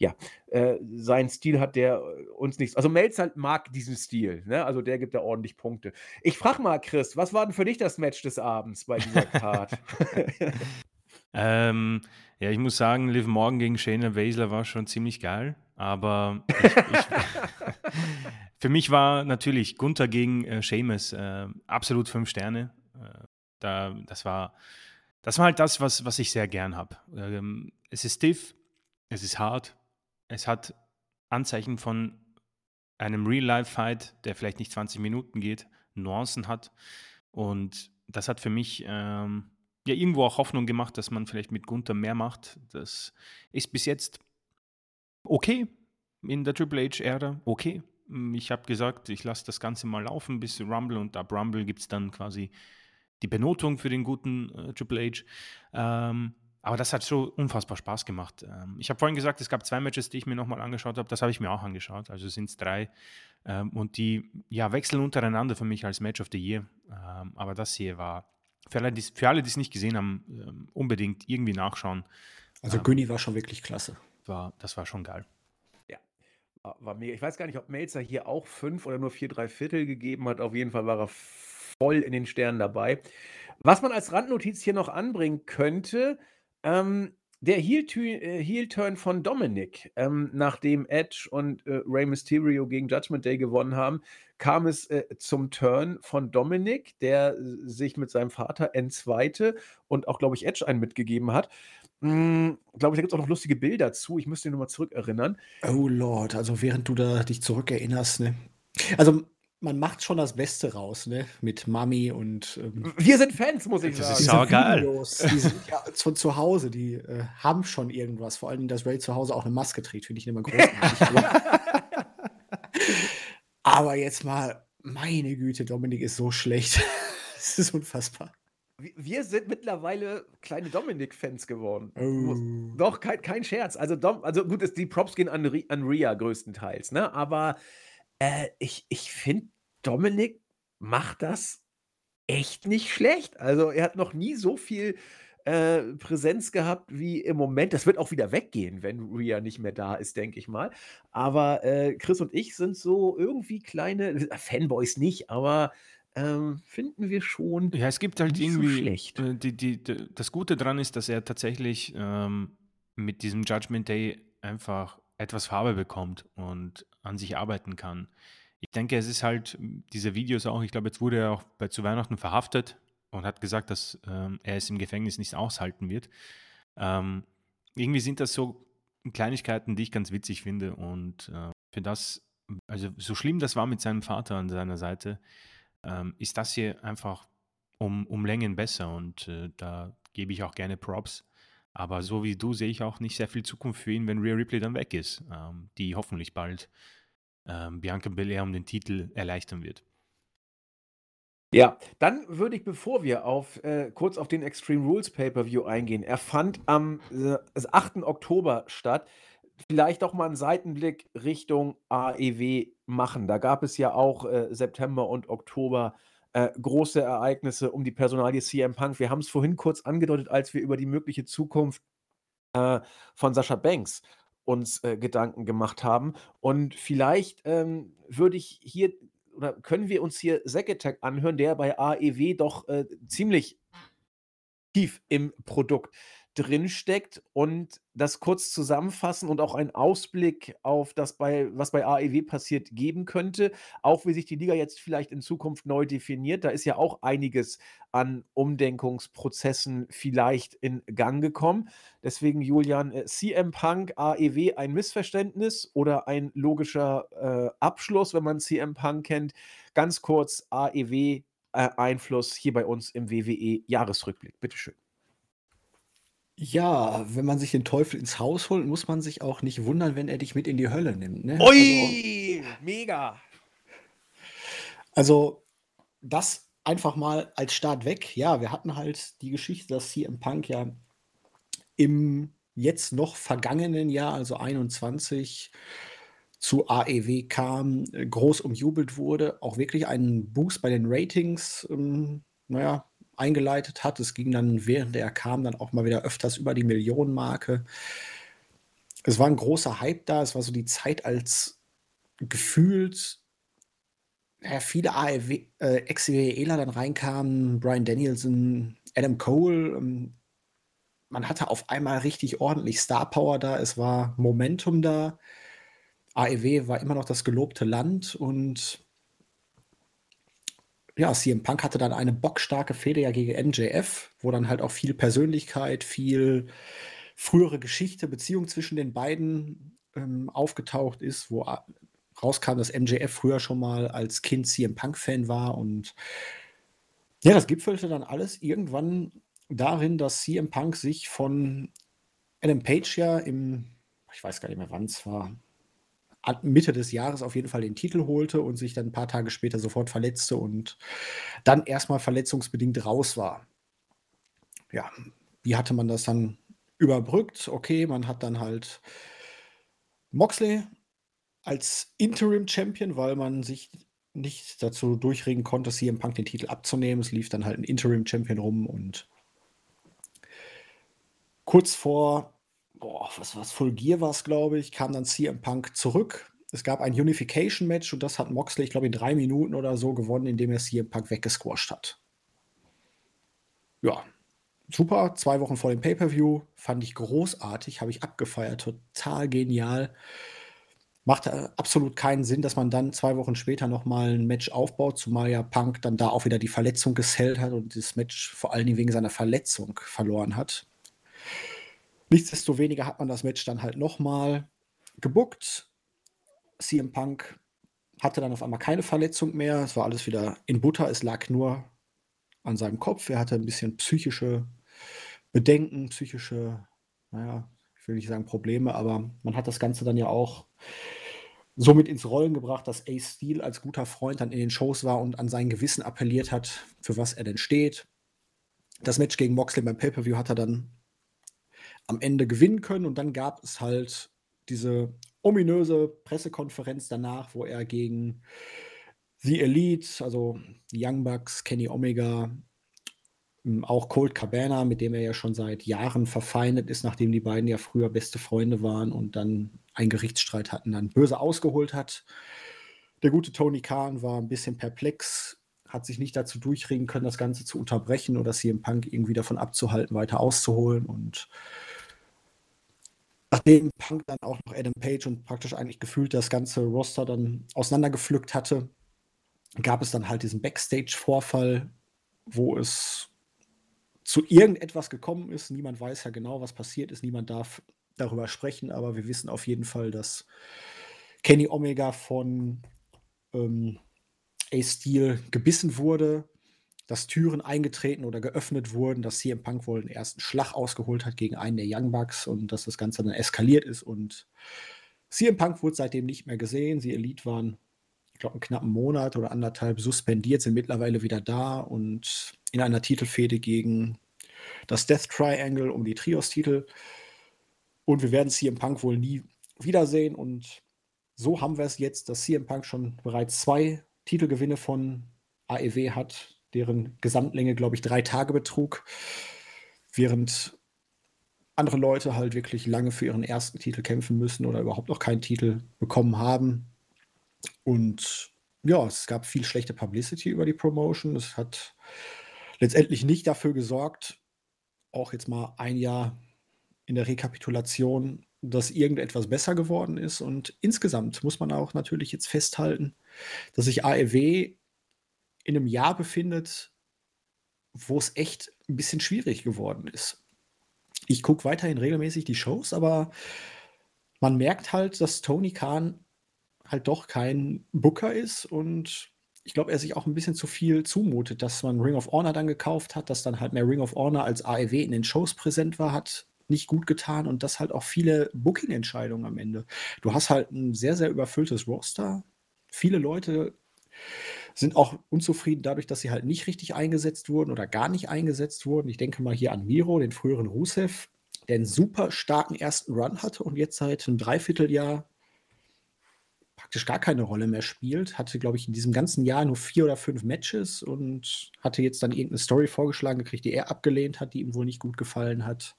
ja, äh, sein Stil hat, der äh, uns nichts. Also Melzer mag diesen Stil, ne? Also der gibt da ordentlich Punkte. Ich frage mal, Chris, was war denn für dich das Match des Abends bei dieser Card? ähm, ja, ich muss sagen, Liv Morgan gegen Shayna Baszler war schon ziemlich geil, aber ich, ich, für mich war natürlich Gunther gegen äh, Sheamus äh, absolut fünf Sterne. Äh, da, das war das war halt das, was, was ich sehr gern habe. Ähm, es ist stiff, es ist hart, es hat Anzeichen von einem Real-Life-Fight, der vielleicht nicht 20 Minuten geht, Nuancen hat. Und das hat für mich ähm, ja irgendwo auch Hoffnung gemacht, dass man vielleicht mit Gunther mehr macht. Das ist bis jetzt okay in der Triple H-Ära, okay. Ich habe gesagt, ich lasse das Ganze mal laufen bis Rumble und ab Rumble gibt es dann quasi die Benotung für den guten äh, Triple H. Ähm, aber das hat so unfassbar Spaß gemacht. Ähm, ich habe vorhin gesagt, es gab zwei Matches, die ich mir nochmal angeschaut habe. Das habe ich mir auch angeschaut. Also sind es drei. Ähm, und die ja, wechseln untereinander für mich als Match of the Year. Ähm, aber das hier war, für alle, die es nicht gesehen haben, unbedingt irgendwie nachschauen. Also Günni war schon wirklich klasse. War, das war schon geil. Ja, war, war mega. Ich weiß gar nicht, ob Melzer hier auch fünf oder nur vier, drei Viertel gegeben hat. Auf jeden Fall war er voll in den Sternen dabei. Was man als Randnotiz hier noch anbringen könnte, ähm, der äh, Heel-Turn von Dominic, ähm, nachdem Edge und äh, Rey Mysterio gegen Judgment Day gewonnen haben, kam es äh, zum Turn von Dominic, der äh, sich mit seinem Vater entzweite und auch, glaube ich, Edge einen mitgegeben hat. Hm, glaube ich, da gibt es auch noch lustige Bilder zu. Ich müsste ihn nochmal zurückerinnern. Oh Lord, also während du da dich zurückerinnerst, ne? Also man macht schon das Beste raus, ne? Mit Mami und. Ähm, Wir sind Fans, muss ich das sagen. Das ist geil. Videos, die sind ja von zu Hause, die äh, haben schon irgendwas. Vor allem, dass Ray zu Hause auch eine Maske trägt, finde ich immer großartig. aber jetzt mal, meine Güte, Dominik ist so schlecht. Es ist unfassbar. Wir sind mittlerweile kleine Dominik-Fans geworden. Oh. Doch, kein, kein Scherz. Also, Dom, also gut, die Props gehen an, an Ria größtenteils, ne? Aber äh, ich ich finde, Dominik macht das echt nicht schlecht. Also, er hat noch nie so viel, äh, Präsenz gehabt wie im Moment. Das wird auch wieder weggehen, wenn Rhea nicht mehr da ist, denke ich mal. Aber, äh, Chris und ich sind so irgendwie kleine Fanboys nicht, aber, ähm, finden wir schon Ja, es gibt halt irgendwie schlecht. äh, die die d das Gute dran ist, dass er tatsächlich, ähm, mit diesem Judgment Day einfach etwas Farbe bekommt und an sich arbeiten kann. Ich denke, es ist halt diese Videos auch, ich glaube, jetzt wurde er auch bei zu Weihnachten verhaftet und hat gesagt, dass ähm, er es im Gefängnis nicht aushalten wird. Ähm, irgendwie sind das so Kleinigkeiten, die ich ganz witzig finde und äh, für das, also so schlimm das war mit seinem Vater an seiner Seite, ähm, ist das hier einfach um, um Längen besser und äh, da gebe ich auch gerne Props. Aber so wie du sehe ich auch nicht sehr viel Zukunft für ihn, wenn Rhea Ripley dann weg ist, ähm, die hoffentlich bald ähm, Bianca Belair um den Titel erleichtern wird. Ja, dann würde ich, bevor wir auf, äh, kurz auf den Extreme Rules Pay-Per-View eingehen, er fand am äh, 8. Oktober statt, vielleicht auch mal einen Seitenblick Richtung AEW machen. Da gab es ja auch äh, September und Oktober äh, große Ereignisse um die Personalie CM Punk. Wir haben es vorhin kurz angedeutet, als wir über die mögliche Zukunft äh, von Sascha Banks uns äh, Gedanken gemacht haben. Und vielleicht ähm, würde ich hier oder können wir uns hier Zack Attack anhören, der bei AEW doch äh, ziemlich tief im Produkt drinsteckt und das kurz zusammenfassen und auch einen Ausblick auf das, bei, was bei AEW passiert, geben könnte. Auch wie sich die Liga jetzt vielleicht in Zukunft neu definiert. Da ist ja auch einiges an Umdenkungsprozessen vielleicht in Gang gekommen. Deswegen, Julian, äh, CM Punk, AEW ein Missverständnis oder ein logischer äh, Abschluss, wenn man CM Punk kennt. Ganz kurz, AEW. Äh, Einfluss hier bei uns im WWE Jahresrückblick. Bitteschön. Ja, wenn man sich den Teufel ins Haus holt, muss man sich auch nicht wundern, wenn er dich mit in die Hölle nimmt, ne? Also Ui, mega. Also, das einfach mal als Start weg. Ja, wir hatten halt die Geschichte, dass CM Punk ja im jetzt noch vergangenen Jahr, also 21, zu AEW kam, groß umjubelt wurde, auch wirklich einen Boost bei den Ratings, ähm, na eingeleitet hat. Es ging dann, während er kam, dann auch mal wieder öfters über die Millionenmarke. Es war ein großer Hype da. Es war so die Zeit, als gefühlt ja, viele AEW, äh, Ex-WWEler dann reinkamen. Brian Danielson, Adam Cole. Ähm, man hatte auf einmal richtig ordentlich Star Power da. Es war Momentum da. AEW war immer noch das gelobte Land und ja, CM Punk hatte dann eine bockstarke Fehde ja gegen MJF, wo dann halt auch viel Persönlichkeit, viel frühere Geschichte, Beziehung zwischen den beiden ähm, aufgetaucht ist, wo rauskam, dass MJF früher schon mal als Kind CM Punk-Fan war und ja, das gipfelte dann alles irgendwann darin, dass CM Punk sich von Adam Page ja im, ich weiß gar nicht mehr wann es war, Mitte des Jahres auf jeden Fall den Titel holte und sich dann ein paar Tage später sofort verletzte und dann erstmal verletzungsbedingt raus war. Ja, wie hatte man das dann überbrückt? Okay, man hat dann halt Moxley als Interim-Champion, weil man sich nicht dazu durchregen konnte, CM Punk den Titel abzunehmen. Es lief dann halt ein Interim-Champion rum und kurz vor boah, was war's, Full Gear war es, glaube ich, kam dann CM Punk zurück. Es gab ein Unification-Match und das hat Moxley, ich glaube, in drei Minuten oder so gewonnen, indem er CM Punk weggesquasht hat. Ja, super. Zwei Wochen vor dem Pay-Per-View fand ich großartig, habe ich abgefeiert, total genial. Macht äh, absolut keinen Sinn, dass man dann zwei Wochen später nochmal ein Match aufbaut, zumal ja Punk dann da auch wieder die Verletzung gesellt hat und das Match vor allen Dingen wegen seiner Verletzung verloren hat. Nichtsdestoweniger hat man das Match dann halt nochmal gebuckt. CM Punk hatte dann auf einmal keine Verletzung mehr. Es war alles wieder in Butter. Es lag nur an seinem Kopf. Er hatte ein bisschen psychische Bedenken, psychische, naja, ich will nicht sagen Probleme, aber man hat das Ganze dann ja auch somit ins Rollen gebracht, dass Ace Steel als guter Freund dann in den Shows war und an sein Gewissen appelliert hat, für was er denn steht. Das Match gegen Moxley beim Pay-Per-View hat er dann am Ende gewinnen können. Und dann gab es halt diese ominöse Pressekonferenz danach, wo er gegen The Elite, also Young Bucks, Kenny Omega, hm, auch Colt Cabana, mit dem er ja schon seit Jahren verfeindet ist, nachdem die beiden ja früher beste Freunde waren und dann einen Gerichtsstreit hatten, dann böse ausgeholt hat. Der gute Tony Khan war ein bisschen perplex, hat sich nicht dazu durchringen können, das Ganze zu unterbrechen oder CM Punk irgendwie davon abzuhalten, weiter auszuholen und Nachdem Punk dann auch noch Adam Page und praktisch eigentlich gefühlt das ganze Roster dann auseinandergepflückt hatte, gab es dann halt diesen Backstage-Vorfall, wo es zu irgendetwas gekommen ist. Niemand weiß ja genau, was passiert ist. Niemand darf darüber sprechen, aber wir wissen auf jeden Fall, dass Kenny Omega von ähm, Ace Steel gebissen wurde, dass Türen eingetreten oder geöffnet wurden, dass CM Punk wohl den ersten Schlag ausgeholt hat gegen einen der Young Bucks und dass das Ganze dann eskaliert ist und CM Punk wurde seitdem nicht mehr gesehen. Sie Elite waren, ich glaube, einen knappen Monat oder anderthalb suspendiert, sind mittlerweile wieder da und in einer Titelfehde gegen das Death Triangle um die Trios-Titel. Und wir werden CM Punk wohl nie wiedersehen. Und so haben wir es jetzt, dass CM Punk schon bereits zwei Titelgewinne von AEW hat deren Gesamtlänge, glaube ich, drei Tage betrug, während andere Leute halt wirklich lange für ihren ersten Titel kämpfen müssen oder überhaupt noch keinen Titel bekommen haben. Und ja, es gab viel schlechte Publicity über die Promotion. Es hat letztendlich nicht dafür gesorgt, auch jetzt mal ein Jahr in der Rekapitulation, dass irgendetwas besser geworden ist. Und insgesamt muss man auch natürlich jetzt festhalten, dass sich AEW in einem Jahr befindet, wo es echt ein bisschen schwierig geworden ist. Ich gucke weiterhin regelmäßig die Shows, aber man merkt halt, dass Tony Khan halt doch kein Booker ist und ich glaube, er sich auch ein bisschen zu viel zumutet, dass man Ring of Honor dann gekauft hat, dass dann halt mehr Ring of Honor als AEW in den Shows präsent war, hat nicht gut getan und das halt auch viele Booking-Entscheidungen am Ende. Du hast halt ein sehr, sehr überfülltes Roster. Viele Leute sind auch unzufrieden dadurch, dass sie halt nicht richtig eingesetzt wurden oder gar nicht eingesetzt wurden. Ich denke mal hier an Miro, den früheren Rusev, der einen super starken ersten Run hatte und jetzt seit einem Dreivierteljahr praktisch gar keine Rolle mehr spielt. Hatte, glaube ich, in diesem ganzen Jahr nur vier oder fünf Matches und hatte jetzt dann irgendeine Story vorgeschlagen gekriegt, die er abgelehnt hat, die ihm wohl nicht gut gefallen hat.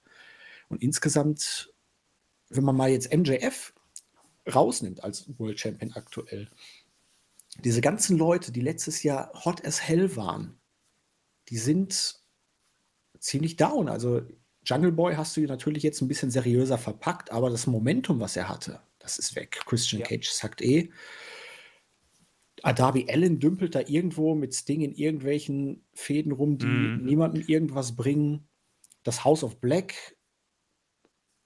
Und insgesamt, wenn man mal jetzt MJF rausnimmt als World Champion aktuell, diese ganzen Leute, die letztes Jahr hot as hell waren, die sind ziemlich down. Also Jungle Boy hast du natürlich jetzt ein bisschen seriöser verpackt, aber das Momentum, was er hatte, das ist weg. Christian ja. Cage sagt eh. Darby Allen dümpelt da irgendwo mit Sting in irgendwelchen Fäden rum, die mm. niemandem irgendwas bringen. Das House of Black,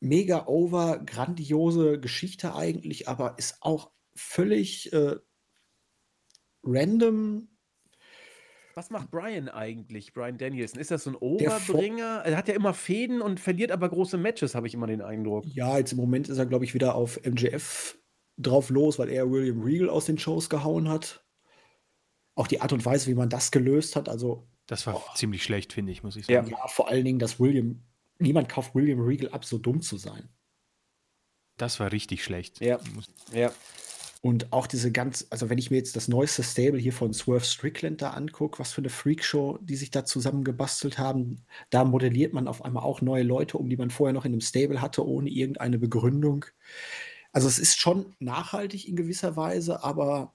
mega over, grandiose Geschichte eigentlich, aber ist auch völlig äh, random. Was macht Brian eigentlich, Brian Danielson? Ist das so ein Oberbringer? Er hat ja immer Fäden und verliert aber große Matches, habe ich immer den Eindruck. Ja, jetzt im Moment ist er, glaube ich, wieder auf MJF drauf los, weil er William Regal aus den Shows gehauen hat. Auch die Art und Weise, wie man das gelöst hat, also. Das war oh. ziemlich schlecht, finde ich, muss ich sagen. Ja, vor allen Dingen, dass William, niemand kauft William Regal ab, so dumm zu sein. Das war richtig schlecht. Ja, ja. Und auch diese ganz, also wenn ich mir jetzt das neueste Stable hier von Swerve Strickland da angucke, was für eine Freakshow, die sich da zusammengebastelt haben, da modelliert man auf einmal auch neue Leute um, die man vorher noch in einem Stable hatte, ohne irgendeine Begründung. Also es ist schon nachhaltig in gewisser Weise, aber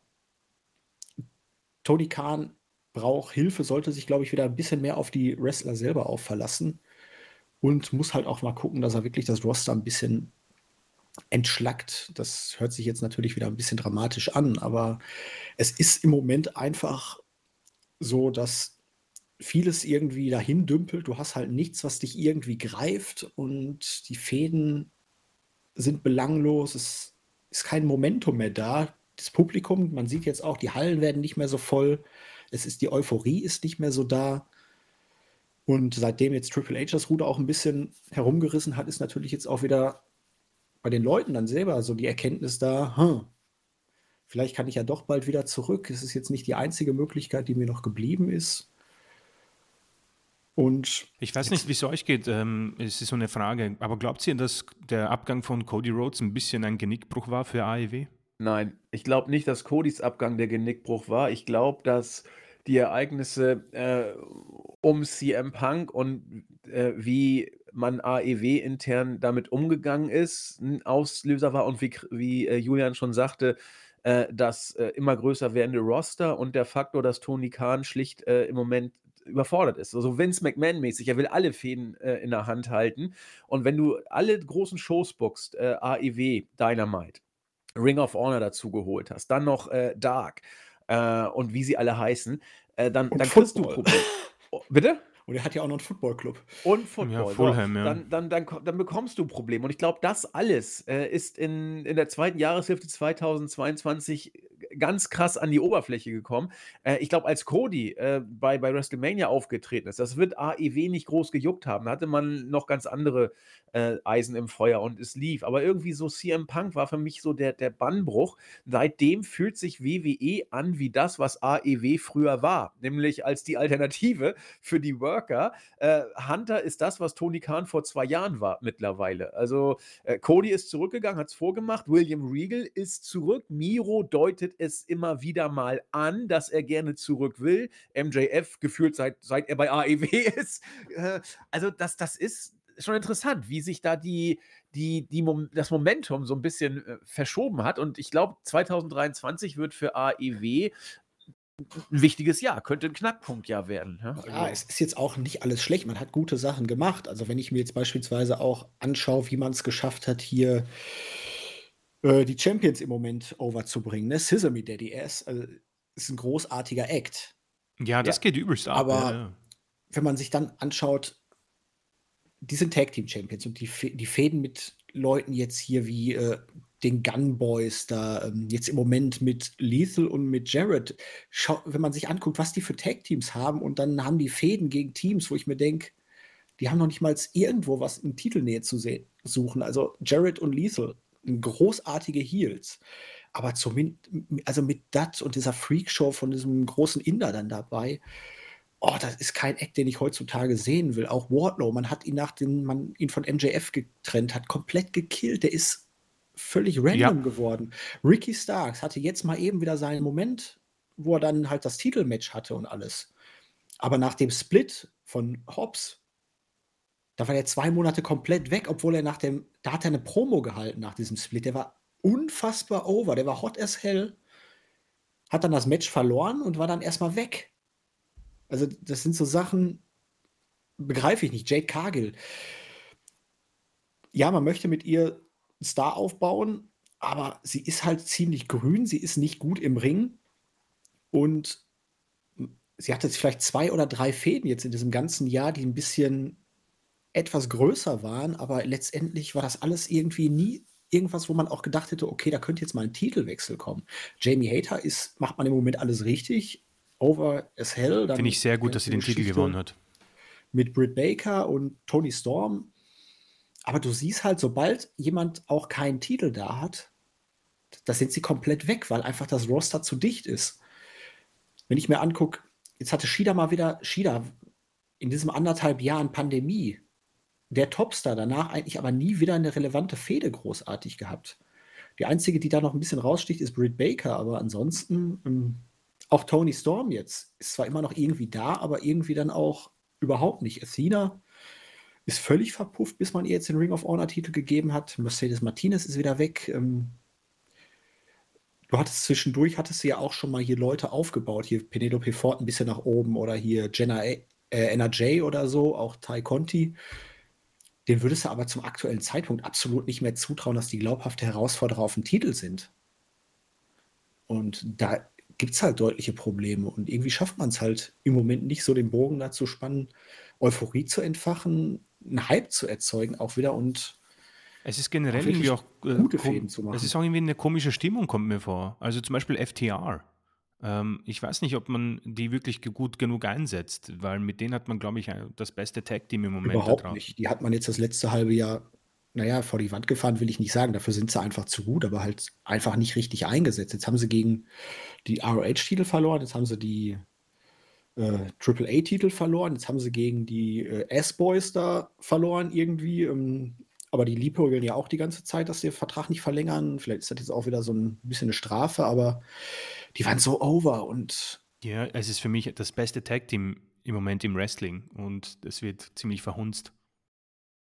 Tony Khan braucht Hilfe, sollte sich, glaube ich, wieder ein bisschen mehr auf die Wrestler selber auch verlassen und muss halt auch mal gucken, dass er wirklich das Roster ein bisschen entschlackt. Das hört sich jetzt natürlich wieder ein bisschen dramatisch an, aber es ist im Moment einfach so, dass vieles irgendwie dahin dümpelt. Du hast halt nichts, was dich irgendwie greift und die Fäden sind belanglos. Es ist kein Momentum mehr da. Das Publikum, man sieht jetzt auch, die Hallen werden nicht mehr so voll. Es ist die Euphorie ist nicht mehr so da. Und seitdem jetzt Triple H das Ruder auch ein bisschen herumgerissen hat, ist natürlich jetzt auch wieder bei den Leuten dann selber so die Erkenntnis da, hm, vielleicht kann ich ja doch bald wieder zurück. Es ist jetzt nicht die einzige Möglichkeit, die mir noch geblieben ist. Und ich weiß nicht, wie es euch geht. Ähm, es ist so eine Frage. Aber glaubt ihr, dass der Abgang von Cody Rhodes ein bisschen ein Genickbruch war für AEW? Nein, ich glaube nicht, dass Codys Abgang der Genickbruch war. Ich glaube, dass die Ereignisse äh, um CM Punk und äh, wie man AEW intern damit umgegangen ist, ein Auslöser war und wie, wie äh, Julian schon sagte, äh, das äh, immer größer werdende Roster und der Faktor, dass Tony Khan schlicht äh, im Moment überfordert ist. Also Vince McMahon-mäßig, er will alle Fäden äh, in der Hand halten. Und wenn du alle großen Shows bookst, äh, AEW, Dynamite, Ring of Honor dazu geholt hast, dann noch Dark und wie sie alle heißen, dann, dann kriegst du Probleme. Oh, bitte? Und er hat ja auch noch einen Footballclub. Und Football. Ja, Fulham, so. ja. Dann, dann, dann, dann, bekommst du Probleme. Und ich glaube, das alles äh, ist in, in der zweiten Jahreshälfte 2022 ganz krass an die Oberfläche gekommen. Äh, ich glaube, als Cody äh, bei, bei WrestleMania aufgetreten ist, das wird AEW nicht groß gejuckt haben. Da hatte man noch ganz andere äh, Eisen im Feuer und es lief. Aber irgendwie so CM Punk war für mich so der, der Bannbruch. Seitdem fühlt sich WWE an wie das, was AEW früher war, nämlich als die Alternative für die Worker. Äh, Hunter ist das, was Tony Khan vor zwei Jahren war mittlerweile. Also äh, Cody ist zurückgegangen, hat es vorgemacht. William Regal ist zurück. Miro deutet es immer wieder mal an, dass er gerne zurück will. MJF gefühlt seit, seit er bei AEW ist. Äh, also das, das ist schon interessant, wie sich da die, die, die das Momentum so ein bisschen äh, verschoben hat. Und ich glaube, 2023 wird für AEW ein wichtiges Jahr, könnte ein Knackpunktjahr werden. Ja? ja, also es ist jetzt auch nicht alles schlecht. Man hat gute Sachen gemacht. Also, wenn ich mir jetzt beispielsweise auch anschaue, wie man es geschafft hat, hier äh, die Champions im Moment overzubringen. Ne? Sesame Daddy, er ist, also, ist ein großartiger Act. Ja, das ja. geht übelst ab. Aber ja. wenn man sich dann anschaut, die sind Tag Team Champions und die, die Fäden mit Leuten jetzt hier wie äh, den Gun Boys da, ähm, jetzt im Moment mit Lethal und mit Jared, schau, wenn man sich anguckt, was die für Tag Teams haben und dann haben die Fäden gegen Teams, wo ich mir denke, die haben noch nicht mal irgendwo was in Titelnähe zu suchen. Also Jared und Lethal, großartige Heels. Aber zumindest, also mit Dat und dieser Freakshow von diesem großen Inder dann dabei, oh, das ist kein Eck, den ich heutzutage sehen will. Auch Wardlow, man hat ihn nach dem, man ihn von MJF getrennt hat, komplett gekillt. Der ist völlig random ja. geworden. Ricky Starks hatte jetzt mal eben wieder seinen Moment, wo er dann halt das Titelmatch hatte und alles. Aber nach dem Split von Hobbs, da war er zwei Monate komplett weg, obwohl er nach dem, da hat er eine Promo gehalten nach diesem Split. Der war unfassbar over, der war hot as hell, hat dann das Match verloren und war dann erstmal weg. Also, das sind so Sachen, begreife ich nicht. Jade Cargill. Ja, man möchte mit ihr einen Star aufbauen, aber sie ist halt ziemlich grün, sie ist nicht gut im Ring und sie hatte vielleicht zwei oder drei Fäden jetzt in diesem ganzen Jahr, die ein bisschen etwas größer waren, aber letztendlich war das alles irgendwie nie irgendwas, wo man auch gedacht hätte, okay, da könnte jetzt mal ein Titelwechsel kommen. Jamie Hater ist, macht man im Moment alles richtig, over as hell. Finde ich sehr gut, dass sie den Titel gewonnen hat. Mit Britt Baker und Tony Storm. Aber du siehst halt, sobald jemand auch keinen Titel da hat, da sind sie komplett weg, weil einfach das Roster zu dicht ist. Wenn ich mir angucke, jetzt hatte Shida mal wieder, Shida in diesem anderthalb Jahren Pandemie, der Topstar, danach eigentlich aber nie wieder eine relevante Fehde großartig gehabt. Die einzige, die da noch ein bisschen raussticht, ist Britt Baker, aber ansonsten ähm, auch Tony Storm jetzt ist zwar immer noch irgendwie da, aber irgendwie dann auch überhaupt nicht. Athena ist völlig verpufft, bis man ihr jetzt den Ring of Honor Titel gegeben hat. Mercedes Martinez ist wieder weg. Ähm, du hattest zwischendurch, hattest du ja auch schon mal hier Leute aufgebaut. Hier Penelope Ford ein bisschen nach oben oder hier Jenna äh, NRJ oder so, auch Ty Conti. Den würdest du aber zum aktuellen Zeitpunkt absolut nicht mehr zutrauen, dass die glaubhafte Herausforderer auf dem Titel sind. Und da gibt es halt deutliche Probleme. Und irgendwie schafft man es halt im Moment nicht so, den Bogen da zu spannen, Euphorie zu entfachen, einen Hype zu erzeugen auch wieder und es ist generell irgendwie auch äh, gute Fäden zu machen. Es ist auch irgendwie eine komische Stimmung, kommt mir vor. Also zum Beispiel FTR. Ähm, ich weiß nicht, ob man die wirklich gut genug einsetzt, weil mit denen hat man, glaube ich, das beste Tag-Team im Moment. Überhaupt nicht. Die hat man jetzt das letzte halbe Jahr naja, vor die Wand gefahren will ich nicht sagen, dafür sind sie einfach zu gut, aber halt einfach nicht richtig eingesetzt. Jetzt haben sie gegen die ROH-Titel verloren, jetzt haben sie die äh, Triple A-Titel verloren, jetzt haben sie gegen die äh, S-Boys da verloren irgendwie. Ähm, aber die liebäugeln ja auch die ganze Zeit, dass sie den Vertrag nicht verlängern. Vielleicht ist das jetzt auch wieder so ein bisschen eine Strafe, aber die waren so over und. Ja, es ist für mich das beste Tag-Team im Moment im Wrestling und es wird ziemlich verhunzt.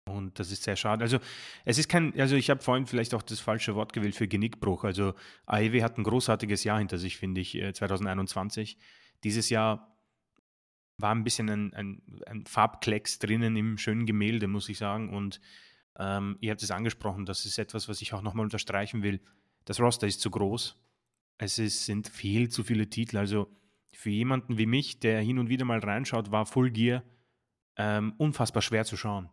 Und das ist sehr schade. Also es ist kein, also ich habe vorhin vielleicht auch das falsche Wort gewählt für Genickbruch. Also AEW hat ein großartiges Jahr hinter sich, finde ich, 2021. Äh, Dieses Jahr war ein bisschen ein, ein, ein Farbklecks drinnen im schönen Gemälde, muss ich sagen. Und ähm, ihr habt es angesprochen, das ist etwas, was ich auch nochmal unterstreichen will. Das Roster ist zu groß. Es ist, sind viel zu viele Titel. Also für jemanden wie mich, der hin und wieder mal reinschaut, war Full Gear ähm, unfassbar schwer zu schauen.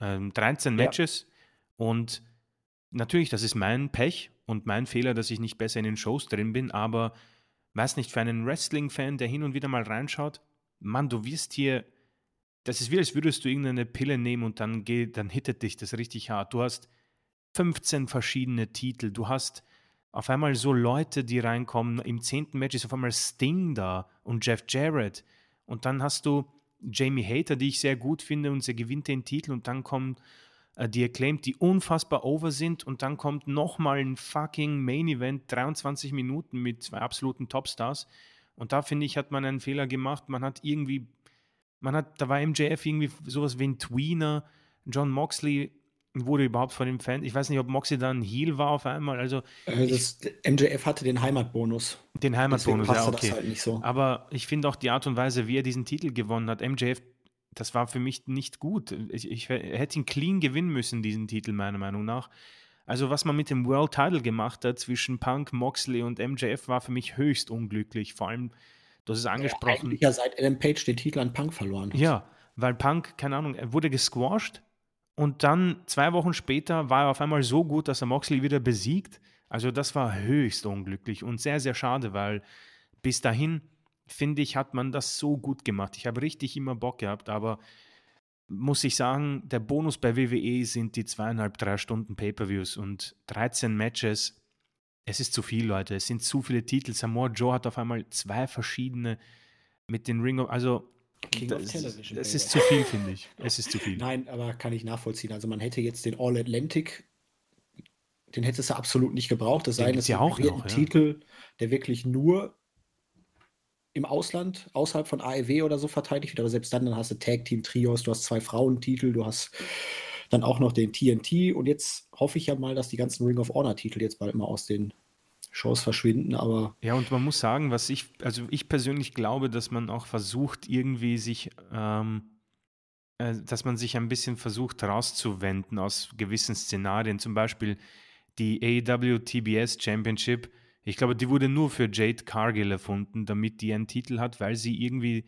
Ähm, 13 Matches ja. und natürlich, das ist mein Pech und mein Fehler, dass ich nicht besser in den Shows drin bin, aber weiß nicht, für einen Wrestling-Fan, der hin und wieder mal reinschaut, Mann, du wirst hier, das ist wie, als würdest du irgendeine Pille nehmen und dann, geht, dann hittet dich das richtig hart. Du hast 15 verschiedene Titel, du hast auf einmal so Leute, die reinkommen. Im zehnten Match ist auf einmal Sting da und Jeff Jarrett. Und dann hast du Jamie Hater, die ich sehr gut finde und sie gewinnt den Titel und dann kommt äh, die Acclaimed, die unfassbar over sind und dann kommt nochmal ein fucking Main Event, 23 Minuten mit zwei absoluten Topstars und da finde ich, hat man einen Fehler gemacht, man hat irgendwie, man hat, da war MJF irgendwie sowas wie ein Tweener, John Moxley wurde überhaupt von dem Fan. Ich weiß nicht, ob Moxie dann Heal war auf einmal. Also äh, das, MJF hatte den Heimatbonus. Den Heimatbonus, ja, okay. Halt so. Aber ich finde auch die Art und Weise, wie er diesen Titel gewonnen hat, MJF, das war für mich nicht gut. Ich, ich hätte ihn clean gewinnen müssen, diesen Titel, meiner Meinung nach. Also, was man mit dem World Title gemacht hat zwischen Punk, Moxley und MJF, war für mich höchst unglücklich. Vor allem, hast es angesprochen. Ja, seit Adam Page den Titel an Punk verloren hat. Ja, weil Punk, keine Ahnung, er wurde gesquashed und dann zwei Wochen später war er auf einmal so gut, dass er Moxley wieder besiegt. Also das war höchst unglücklich und sehr, sehr schade, weil bis dahin, finde ich, hat man das so gut gemacht. Ich habe richtig immer Bock gehabt, aber muss ich sagen, der Bonus bei WWE sind die zweieinhalb, drei Stunden Pay-Per-Views und 13 Matches. Es ist zu viel, Leute. Es sind zu viele Titel. Samoa Joe hat auf einmal zwei verschiedene mit den Ring of, also King das, of Television. Es ist zu viel, finde ich. Es ist zu viel. Nein, aber kann ich nachvollziehen. Also man hätte jetzt den All Atlantic, den hättest du absolut nicht gebraucht. Das sei denn, es ja auch noch, ein Titel, der wirklich nur im Ausland, außerhalb von AEW oder so verteidigt wird. Aber selbst dann, dann hast du Tag Team Trios, du hast zwei Frauentitel, du hast dann auch noch den TNT. Und jetzt hoffe ich ja mal, dass die ganzen Ring of Honor Titel jetzt bald mal aus den Shows verschwinden, aber. Ja, und man muss sagen, was ich, also ich persönlich glaube, dass man auch versucht, irgendwie sich, ähm, äh, dass man sich ein bisschen versucht rauszuwenden aus gewissen Szenarien. Zum Beispiel die AEW TBS Championship. Ich glaube, die wurde nur für Jade Cargill erfunden, damit die einen Titel hat, weil sie irgendwie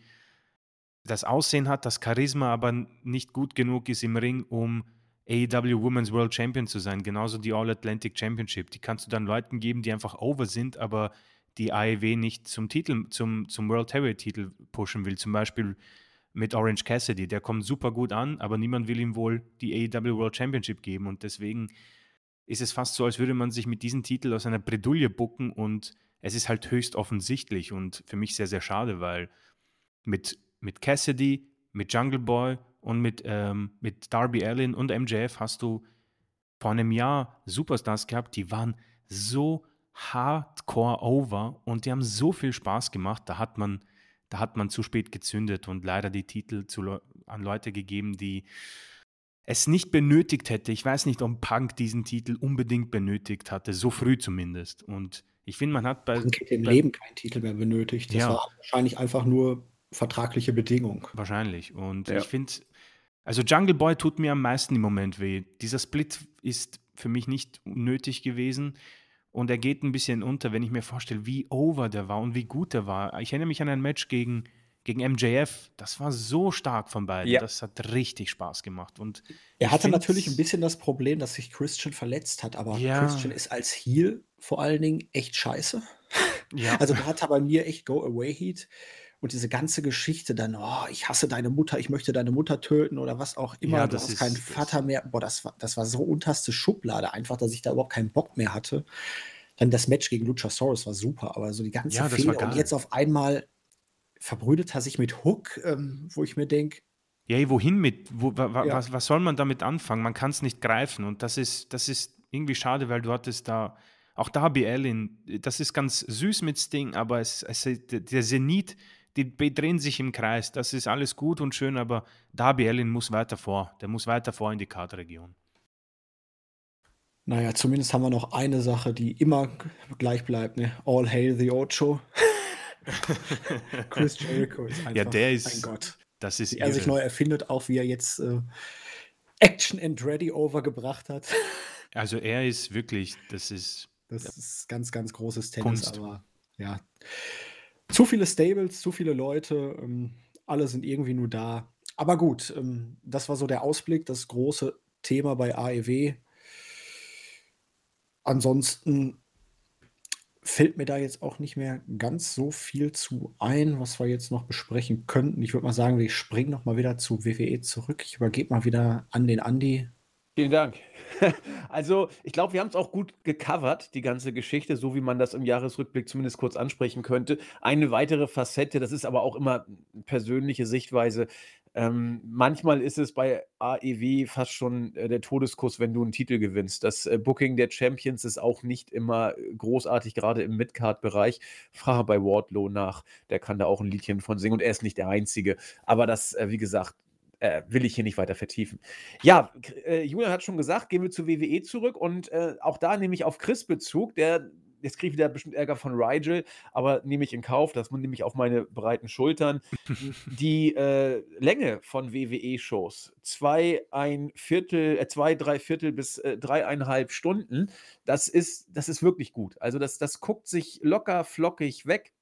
das Aussehen hat, das Charisma aber nicht gut genug ist im Ring, um AEW Women's World Champion zu sein, genauso die All Atlantic Championship. Die kannst du dann Leuten geben, die einfach over sind, aber die AEW nicht zum Titel, zum, zum World Heavyweight Titel pushen will. Zum Beispiel mit Orange Cassidy. Der kommt super gut an, aber niemand will ihm wohl die AEW World Championship geben. Und deswegen ist es fast so, als würde man sich mit diesem Titel aus einer Bredouille bucken und es ist halt höchst offensichtlich und für mich sehr, sehr schade, weil mit, mit Cassidy, mit Jungle Boy und mit, ähm, mit Darby Allin und MJF hast du vor einem Jahr Superstars gehabt, die waren so hardcore over und die haben so viel Spaß gemacht. Da hat man, da hat man zu spät gezündet und leider die Titel zu, an Leute gegeben, die es nicht benötigt hätte. Ich weiß nicht, ob Punk diesen Titel unbedingt benötigt hatte, so früh zumindest. Und ich finde, man hat bei. Punk hätte im Leben keinen Titel mehr benötigt. Das ja. war wahrscheinlich einfach nur vertragliche Bedingung. Wahrscheinlich. Und ja. ich finde, also Jungle Boy tut mir am meisten im Moment weh. Dieser Split ist für mich nicht nötig gewesen und er geht ein bisschen unter, wenn ich mir vorstelle, wie over der war und wie gut der war. Ich erinnere mich an ein Match gegen, gegen MJF. Das war so stark von beiden. Ja. Das hat richtig Spaß gemacht. Und er hatte natürlich ein bisschen das Problem, dass sich Christian verletzt hat, aber ja. Christian ist als Heel vor allen Dingen echt scheiße. Ja. Also da hat er bei mir echt Go-Away-Heat. Und diese ganze Geschichte dann, oh, ich hasse deine Mutter, ich möchte deine Mutter töten oder was auch immer, ja, du hast keinen Vater mehr. Boah, das war, das war so unterste Schublade einfach, dass ich da überhaupt keinen Bock mehr hatte. Dann das Match gegen Luchasaurus war super, aber so die ganze ja, Fehler und jetzt auf einmal verbrüdet er sich mit Hook, ähm, wo ich mir denke, ja, wohin mit? Wo, wa, ja. was, was, soll man damit anfangen? Man kann es nicht greifen. Und das ist, das ist irgendwie schade, weil du hattest da, auch Darby Allin, das ist ganz süß mit Sting, aber es, es, der Zenit die drehen sich im Kreis. Das ist alles gut und schön, aber Darby Allin muss weiter vor. Der muss weiter vor in die Kartregion. Naja, zumindest haben wir noch eine Sache, die immer gleich bleibt. Ne? All hail the Ocho. Chris Jericho ist einfach Ja, der ein ist, Gott. das ist Wie er sich neu erfindet, auch wie er jetzt äh, Action and Ready overgebracht hat. Also er ist wirklich, das ist Das ist ganz, ganz großes Tennis, Kunst. aber ja. Zu viele Stables, zu viele Leute, ähm, alle sind irgendwie nur da. Aber gut, ähm, das war so der Ausblick, das große Thema bei AEW. Ansonsten fällt mir da jetzt auch nicht mehr ganz so viel zu ein, was wir jetzt noch besprechen könnten. Ich würde mal sagen, wir springen noch mal wieder zu WWE zurück. Ich übergebe mal wieder an den Andi. Vielen Dank. Also, ich glaube, wir haben es auch gut gecovert, die ganze Geschichte, so wie man das im Jahresrückblick zumindest kurz ansprechen könnte. Eine weitere Facette, das ist aber auch immer persönliche Sichtweise. Ähm, manchmal ist es bei AEW fast schon äh, der Todeskuss, wenn du einen Titel gewinnst. Das äh, Booking der Champions ist auch nicht immer äh, großartig, gerade im Midcard-Bereich. Frage bei Wardlow nach, der kann da auch ein Liedchen von singen und er ist nicht der Einzige. Aber das, äh, wie gesagt, äh, will ich hier nicht weiter vertiefen. Ja, äh, Julian hat schon gesagt, gehen wir zu WWE zurück und äh, auch da nehme ich auf Chris Bezug, der, jetzt kriege ich wieder bestimmt Ärger von Rigel, aber nehme ich in Kauf, das nehme ich auf meine breiten Schultern. Die äh, Länge von WWE-Shows, zwei, ein Viertel, äh, zwei, drei Viertel bis äh, dreieinhalb Stunden, das ist, das ist wirklich gut. Also das, das guckt sich locker, flockig weg.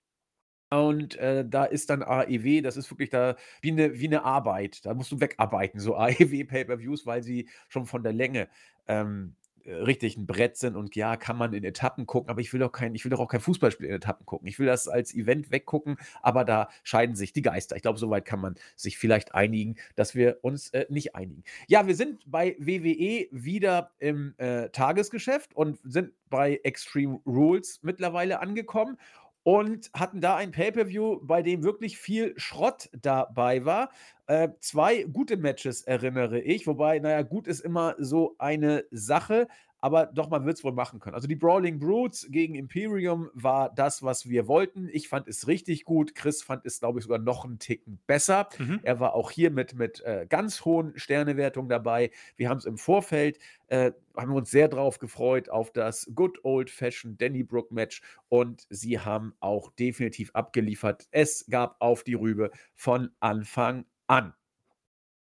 Und äh, da ist dann AEW, das ist wirklich da wie eine, wie eine Arbeit. Da musst du wegarbeiten, so AEW Pay-Per-Views, weil sie schon von der Länge ähm, äh, richtig ein Brett sind. Und ja, kann man in Etappen gucken, aber ich will doch kein, ich will doch auch kein Fußballspiel in Etappen gucken. Ich will das als Event weggucken, aber da scheiden sich die Geister. Ich glaube, soweit kann man sich vielleicht einigen, dass wir uns äh, nicht einigen. Ja, wir sind bei WWE wieder im äh, Tagesgeschäft und sind bei Extreme Rules mittlerweile angekommen und hatten da ein Pay-per-View, bei dem wirklich viel Schrott dabei war. Äh, zwei gute Matches erinnere ich, wobei, naja, gut ist immer so eine Sache, aber doch, man wird es wohl machen können. Also die Brawling Brutes gegen Imperium war das, was wir wollten. Ich fand es richtig gut. Chris fand es, glaube ich, sogar noch einen Ticken besser. Mhm. Er war auch hier mit, mit äh, ganz hohen Sternewertungen dabei. Wir haben es im Vorfeld, äh, haben uns sehr drauf gefreut auf das Good Old Fashioned Danny Brook Match und sie haben auch definitiv abgeliefert. Es gab auf die Rübe von Anfang an.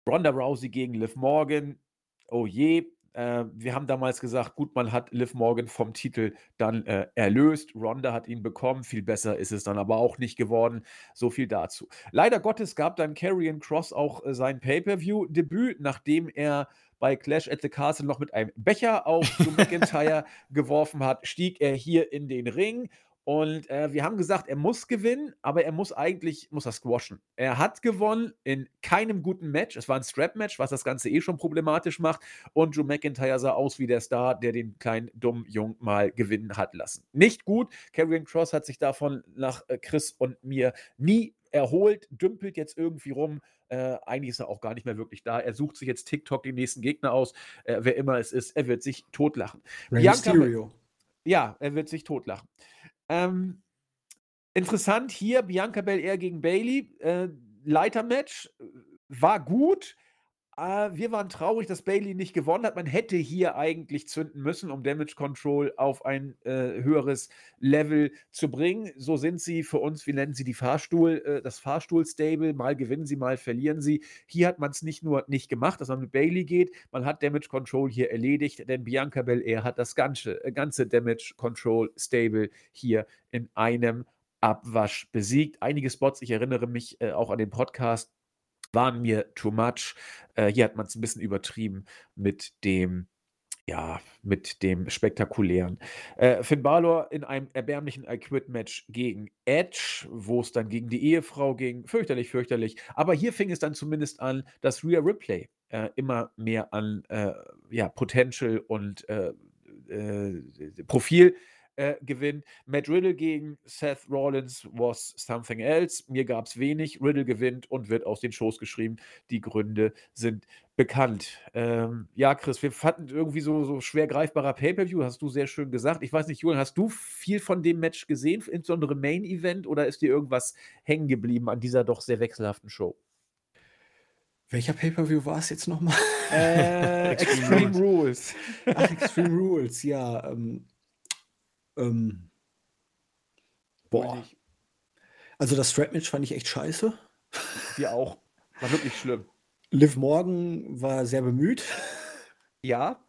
Ronda Rousey gegen Liv Morgan. Oh je. Äh, wir haben damals gesagt, gut, man hat Liv Morgan vom Titel dann äh, erlöst. Ronda hat ihn bekommen. Viel besser ist es dann aber auch nicht geworden. So viel dazu. Leider Gottes gab dann Karrion Cross auch äh, sein Pay-Per-View-Debüt, nachdem er bei Clash at the Castle noch mit einem Becher auf Drew McIntyre geworfen hat, stieg er hier in den Ring. Und äh, wir haben gesagt, er muss gewinnen, aber er muss eigentlich, muss er squashen. Er hat gewonnen in keinem guten Match. Es war ein Strap-Match, was das Ganze eh schon problematisch macht. Und Drew McIntyre sah aus wie der Star, der den kleinen dummen Jungen mal gewinnen hat lassen. Nicht gut. Karrion Cross hat sich davon nach äh, Chris und mir nie erholt, dümpelt jetzt irgendwie rum. Äh, eigentlich ist er auch gar nicht mehr wirklich da. Er sucht sich jetzt TikTok den nächsten Gegner aus. Äh, wer immer es ist, er wird sich totlachen. Rey Bianca- Mysterio. Ja, er wird sich totlachen. Ähm, interessant hier, Bianca Belair gegen Bailey. Äh, Leitermatch äh, war gut. Äh, wir waren traurig, dass Bailey nicht gewonnen hat. Man hätte hier eigentlich zünden müssen, um Damage Control auf ein äh, höheres Level zu bringen. So sind sie für uns, wir nennen sie die Fahrstuhl, äh, das Fahrstuhl-Stable. Mal gewinnen sie, mal verlieren sie. Hier hat man es nicht nur nicht gemacht, dass man mit Bailey geht, man hat Damage Control hier erledigt, denn Bianca Belair hat das ganze, äh, ganze Damage Control Stable hier in einem Abwasch besiegt. Einige Spots, ich erinnere mich äh, auch an den Podcast, waren mir too much. Äh, hier hat man es ein bisschen übertrieben mit dem, ja, mit dem Spektakulären. Äh, Finn Balor in einem erbärmlichen I-Quit-Match gegen Edge, wo es dann gegen die Ehefrau ging. Fürchterlich, fürchterlich. Aber hier fing es dann zumindest an, dass Rhea Ripley äh, immer mehr an äh, ja, Potential und äh, äh, Profil äh, gewinnt. Matt Riddle gegen Seth Rollins was something else. Mir gab es wenig. Riddle gewinnt und wird aus den Shows geschrieben. Die Gründe sind bekannt. Ähm, ja, Chris, wir fanden irgendwie so, so schwer greifbarer Pay-Per-View, hast du sehr schön gesagt. Ich weiß nicht, Julian, hast du viel von dem Match gesehen, insbesondere Main Event, oder ist dir irgendwas hängen geblieben an dieser doch sehr wechselhaften Show? Welcher Pay-Per-View war es jetzt nochmal? Äh, Extreme Extreme Rules. Ach, Extreme Rules, ja. Ähm, ähm, boah. Also das Strap-Match fand ich echt scheiße. Wir auch. War wirklich schlimm. Liv Morgan war sehr bemüht. Ja.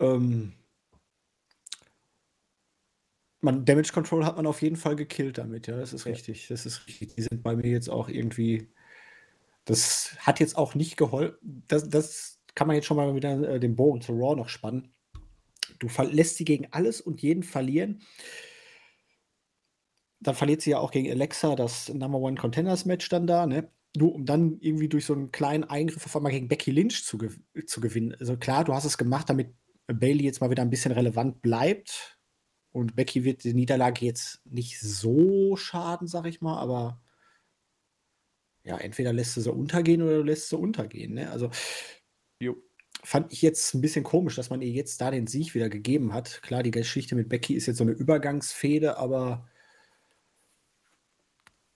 Ähm, man, Damage Control hat man auf jeden Fall gekillt damit, ja, das ist Ja. richtig. Das ist richtig. Die sind bei mir jetzt auch irgendwie. Das hat jetzt auch nicht geholfen. Das, das kann man jetzt schon mal wieder äh, den Bogen zu Raw noch spannen. Du lässt sie gegen alles und jeden verlieren. Dann verliert sie ja auch gegen Alexa das Number One Contenders Match dann da, ne? Nur um dann irgendwie durch so einen kleinen Eingriff auf einmal gegen Becky Lynch zu, gew zu gewinnen. Also klar, du hast es gemacht, damit Bailey jetzt mal wieder ein bisschen relevant bleibt. Und Becky wird die Niederlage jetzt nicht so schaden, sag ich mal, aber ja, entweder lässt du sie untergehen oder du lässt sie untergehen. Ne? Also. Fand ich jetzt ein bisschen komisch, dass man ihr jetzt da den Sieg wieder gegeben hat. Klar, die Geschichte mit Becky ist jetzt so eine Übergangsfehde, aber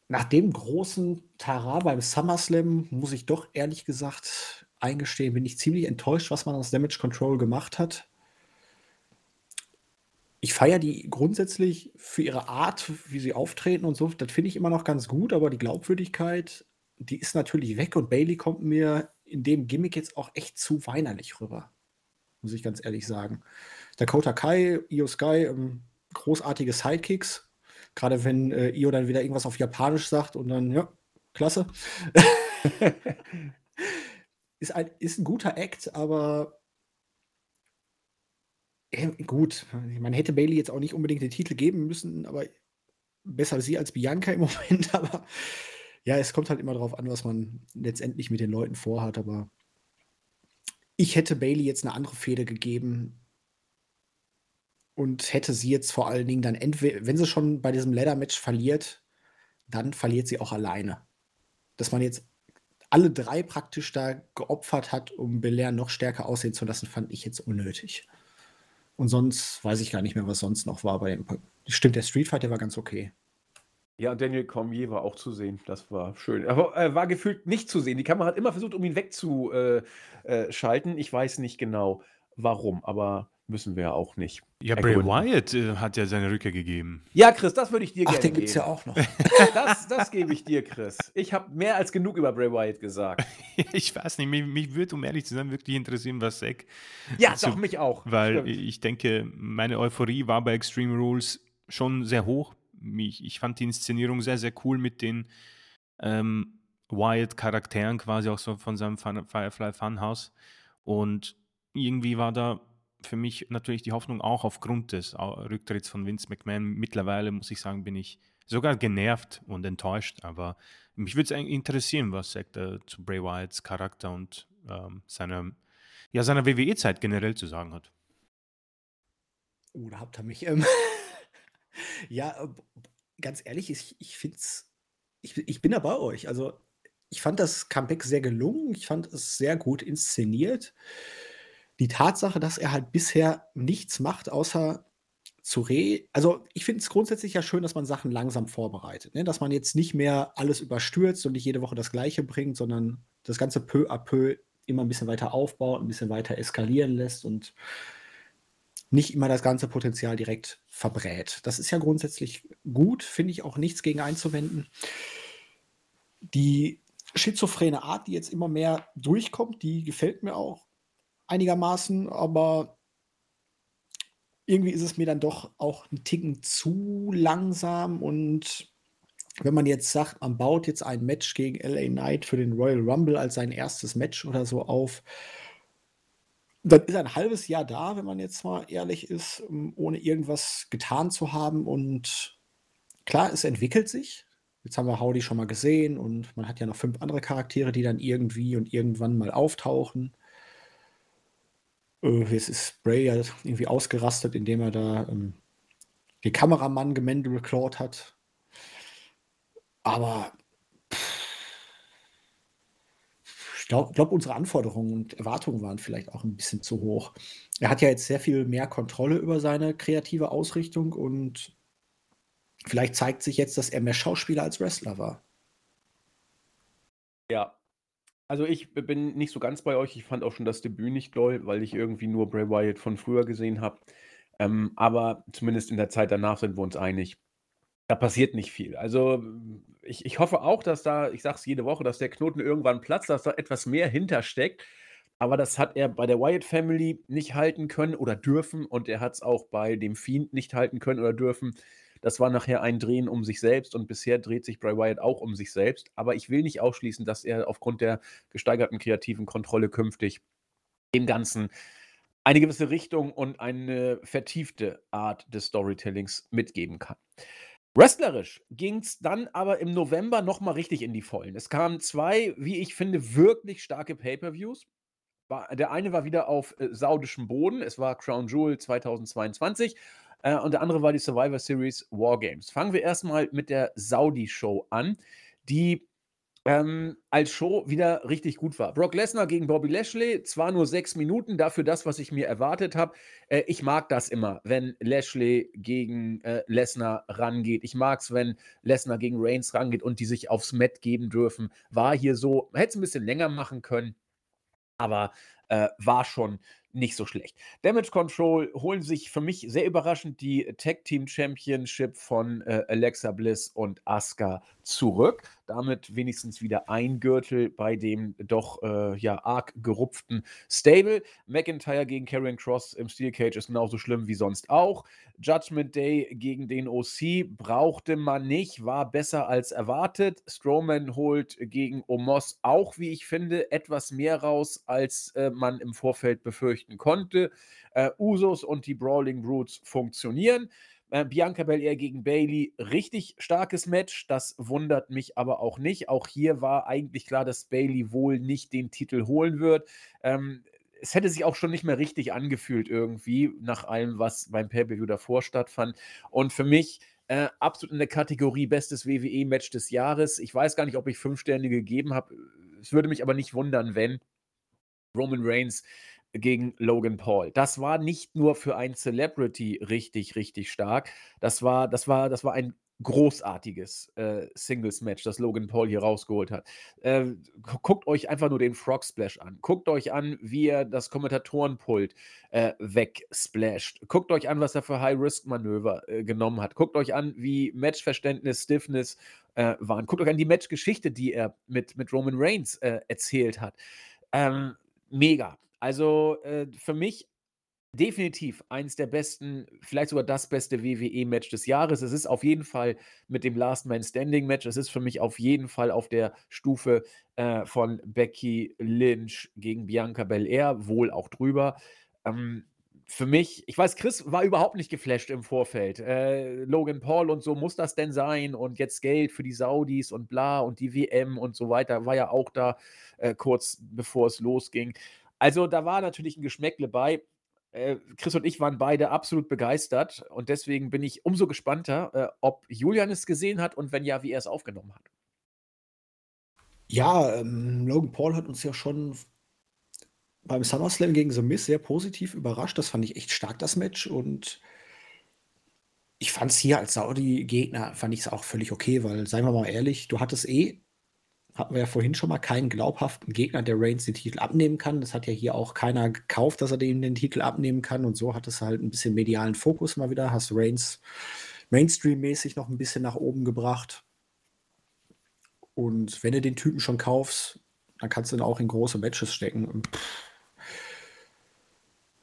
nach dem großen Tara beim SummerSlam muss ich doch ehrlich gesagt eingestehen, bin ich ziemlich enttäuscht, was man aus Damage Control gemacht hat. Ich feiere die grundsätzlich für ihre Art, wie sie auftreten und so. Das finde ich immer noch ganz gut, aber die Glaubwürdigkeit, die ist natürlich weg und Bailey kommt mir in dem Gimmick jetzt auch echt zu weinerlich rüber. Muss ich ganz ehrlich sagen. Dakota Kai, Io Sky, ähm, großartige Sidekicks. Gerade wenn äh, Io dann wieder irgendwas auf Japanisch sagt und dann, ja, klasse. ist, ein, ist ein guter Act, aber äh, gut, man hätte Bailey jetzt auch nicht unbedingt den Titel geben müssen, aber besser sie als Bianca im Moment. Aber ja, es kommt halt immer darauf an, was man letztendlich mit den Leuten vorhat. Aber ich hätte Bailey jetzt eine andere Fehde gegeben und hätte sie jetzt vor allen Dingen dann entweder, wenn sie schon bei diesem Ladder-Match verliert, dann verliert sie auch alleine. Dass man jetzt alle drei praktisch da geopfert hat, um Belair noch stärker aussehen zu lassen, fand ich jetzt unnötig. Und sonst weiß ich gar nicht mehr, was sonst noch war bei dem. Stimmt, der Street Fight, der war ganz okay. Ja, und Daniel Cormier war auch zu sehen. Das war schön. Aber äh, war gefühlt nicht zu sehen. Die Kamera hat immer versucht, um ihn wegzuschalten. Äh, schalten. ich weiß nicht genau, warum, aber müssen wir ja auch nicht. Ja, Bray. Wyatt äh, hat ja seine Rückkehr gegeben. Ja, Chris, das würde ich dir Ach, gerne den geben. gibt es ja auch noch. Das, das gebe ich dir, Chris. Ich habe mehr als genug über Bray Wyatt gesagt. ich weiß nicht, mich, mich würde, um ehrlich zu sein, wirklich interessieren, was Zack Ja, Also, doch, mich auch. Weil Stimmt. ich denke, meine Euphorie war bei Extreme Rules schon sehr hoch. Ich, ich fand die Inszenierung sehr, sehr cool mit den ähm, Wyatt-Charakteren, quasi auch so von seinem Firefly Funhouse. Und irgendwie war da für mich natürlich die Hoffnung auch aufgrund des Au- Rücktritts von Vince McMahon. Mittlerweile, muss ich sagen, bin ich sogar genervt und enttäuscht. Aber mich würde es interessieren, was sagt er zu Bray Wyatts Charakter und ähm, seiner, ja, seiner WWE-Zeit generell zu sagen hat. Oh, da habt ihr mich. Ähm, ja, äh, ganz ehrlich, ich, ich finde es. Ich, ich bin da bei euch. Also, ich fand das Comeback sehr gelungen. Ich fand es sehr gut inszeniert. Die Tatsache, dass er halt bisher nichts macht, außer zu re. Also, ich finde es grundsätzlich ja schön, dass man Sachen langsam vorbereitet. Ne? Dass man jetzt nicht mehr alles überstürzt und nicht jede Woche das Gleiche bringt, sondern das Ganze peu à peu immer ein bisschen weiter aufbaut, ein bisschen weiter eskalieren lässt und nicht immer das ganze Potenzial direkt verbrät. Das ist ja grundsätzlich gut, finde ich auch nichts gegen einzuwenden. Die schizophrene Art, die jetzt immer mehr durchkommt, die gefällt mir auch einigermaßen, aber irgendwie ist es mir dann doch auch ein Ticken zu langsam und wenn man jetzt sagt, man baut jetzt ein Match gegen LA Knight für den Royal Rumble als sein erstes Match oder so auf, dann ist ein halbes Jahr da, wenn man jetzt mal ehrlich ist, ohne irgendwas getan zu haben. Und klar, es entwickelt sich. Jetzt haben wir Howdy schon mal gesehen und man hat ja noch fünf andere Charaktere, die dann irgendwie und irgendwann mal auftauchen. Äh, jetzt ist Bray ja irgendwie ausgerastet, indem er da ähm, den Kameramann gemandelclawt hat. Aber ich glaube, glaub, unsere Anforderungen und Erwartungen waren vielleicht auch ein bisschen zu hoch. Er hat ja jetzt sehr viel mehr Kontrolle über seine kreative Ausrichtung und vielleicht zeigt sich jetzt, dass er mehr Schauspieler als Wrestler war. Ja. Also ich bin nicht so ganz bei euch. Ich fand auch schon das Debüt nicht toll, weil ich irgendwie nur Bray Wyatt von früher gesehen habe. Ähm, aber zumindest in der Zeit danach sind wir uns einig. Da passiert nicht viel. Also, ich ich hoffe auch, dass da ich sage es jede Woche, dass der Knoten irgendwann platzt, dass da etwas mehr hintersteckt. Aber das hat er bei der Wyatt Family nicht halten können oder dürfen und er hat es auch bei dem Fiend nicht halten können oder dürfen. Das war nachher ein Drehen um sich selbst und bisher dreht sich Bray Wyatt auch um sich selbst. Aber ich will nicht ausschließen, dass er aufgrund der gesteigerten kreativen Kontrolle künftig dem Ganzen eine gewisse Richtung und eine vertiefte Art des Storytellings mitgeben kann. Wrestlerisch ging es dann aber im November noch mal richtig in die Vollen. Es kamen zwei, wie ich finde, wirklich starke Pay-per-Views. der eine war wieder auf äh, saudischem Boden. Es war Crown Jewel 2022 äh, und der andere war die Survivor Series War Games. Fangen wir erstmal mit der Saudi-Show an, die ähm, als Show wieder richtig gut war. Brock Lesnar gegen Bobby Lashley, zwar nur sechs Minuten, dafür das, was ich mir erwartet habe. Äh, ich mag das immer, wenn Lashley gegen äh, Lesnar rangeht. Ich mag es, wenn Lesnar gegen Reigns rangeht und die sich aufs Mat geben dürfen. War hier so, hätte es ein bisschen länger machen können, aber äh, war schon nicht so schlecht. Damage Control holen sich für mich sehr überraschend die Tag Team Championship von äh, Alexa Bliss und Asuka zurück. Damit wenigstens wieder ein Gürtel bei dem doch äh, ja arg gerupften Stable. McIntyre gegen Karrion Cross im Steel Cage ist genauso schlimm wie sonst auch. Judgment Day gegen den OC brauchte man nicht, war besser als erwartet. Strowman holt gegen Omos auch, wie ich finde, etwas mehr raus, als äh, man im Vorfeld befürchten konnte. Äh, Usos und die Brawling Brutes funktionieren. Äh, Bianca Belair gegen Bailey, richtig starkes Match. Das wundert mich aber auch nicht. Auch hier war eigentlich klar, dass Bailey wohl nicht den Titel holen wird. Ähm, es hätte sich auch schon nicht mehr richtig angefühlt irgendwie, nach allem, was beim Pay-Per-View davor stattfand. Und für mich äh, absolut in der Kategorie bestes WWE-Match des Jahres. Ich weiß gar nicht, ob ich fünf Sterne gegeben habe. Es würde mich aber nicht wundern, wenn Roman Reigns gegen Logan Paul. Das war nicht nur für ein Celebrity richtig, richtig stark. Das war, das war, das war ein großartiges äh, Singles-Match, das Logan Paul hier rausgeholt hat. Äh, guckt euch einfach nur den Frog Splash an. Guckt euch an, wie er das Kommentatorenpult äh, wegsplasht. Guckt euch an, was er für High-Risk-Manöver äh, genommen hat. Guckt euch an, wie Matchverständnis, Stiffness äh, waren. Guckt euch an die Matchgeschichte, die er mit, mit Roman Reigns äh, erzählt hat. Ähm, mega. Also äh, für mich definitiv eins der besten, vielleicht sogar das beste WWE-Match des Jahres. Es ist auf jeden Fall mit dem Last Man Standing Match. Es ist für mich auf jeden Fall auf der Stufe äh, von Becky Lynch gegen Bianca Belair, wohl auch drüber. Ähm, für mich, ich weiß, Chris war überhaupt nicht geflasht im Vorfeld. Äh, Logan Paul und so, muss das denn sein? Und jetzt Geld für die Saudis und bla und die WM und so weiter, war ja auch da äh, kurz bevor es losging. Also da war natürlich ein Geschmäckle bei. Äh, Chris und ich waren beide absolut begeistert und deswegen bin ich umso gespannter, äh, ob Julian es gesehen hat und wenn ja, wie er es aufgenommen hat. Ja, ähm, Logan Paul hat uns ja schon beim SummerSlam gegen The Miz sehr positiv überrascht. Das fand ich echt stark, das Match. Und ich fand es hier als Saudi-Gegner, fand ich es auch völlig okay, weil, seien wir mal ehrlich, du hattest eh hatten wir ja vorhin schon mal, keinen glaubhaften Gegner, der Reigns den Titel abnehmen kann. Das hat ja hier auch keiner gekauft, dass er dem den Titel abnehmen kann. Und so hat es halt ein bisschen medialen Fokus mal wieder. Hast Reigns Mainstream-mäßig noch ein bisschen nach oben gebracht. Und wenn du den Typen schon kaufst, dann kannst du ihn auch in große Matches stecken.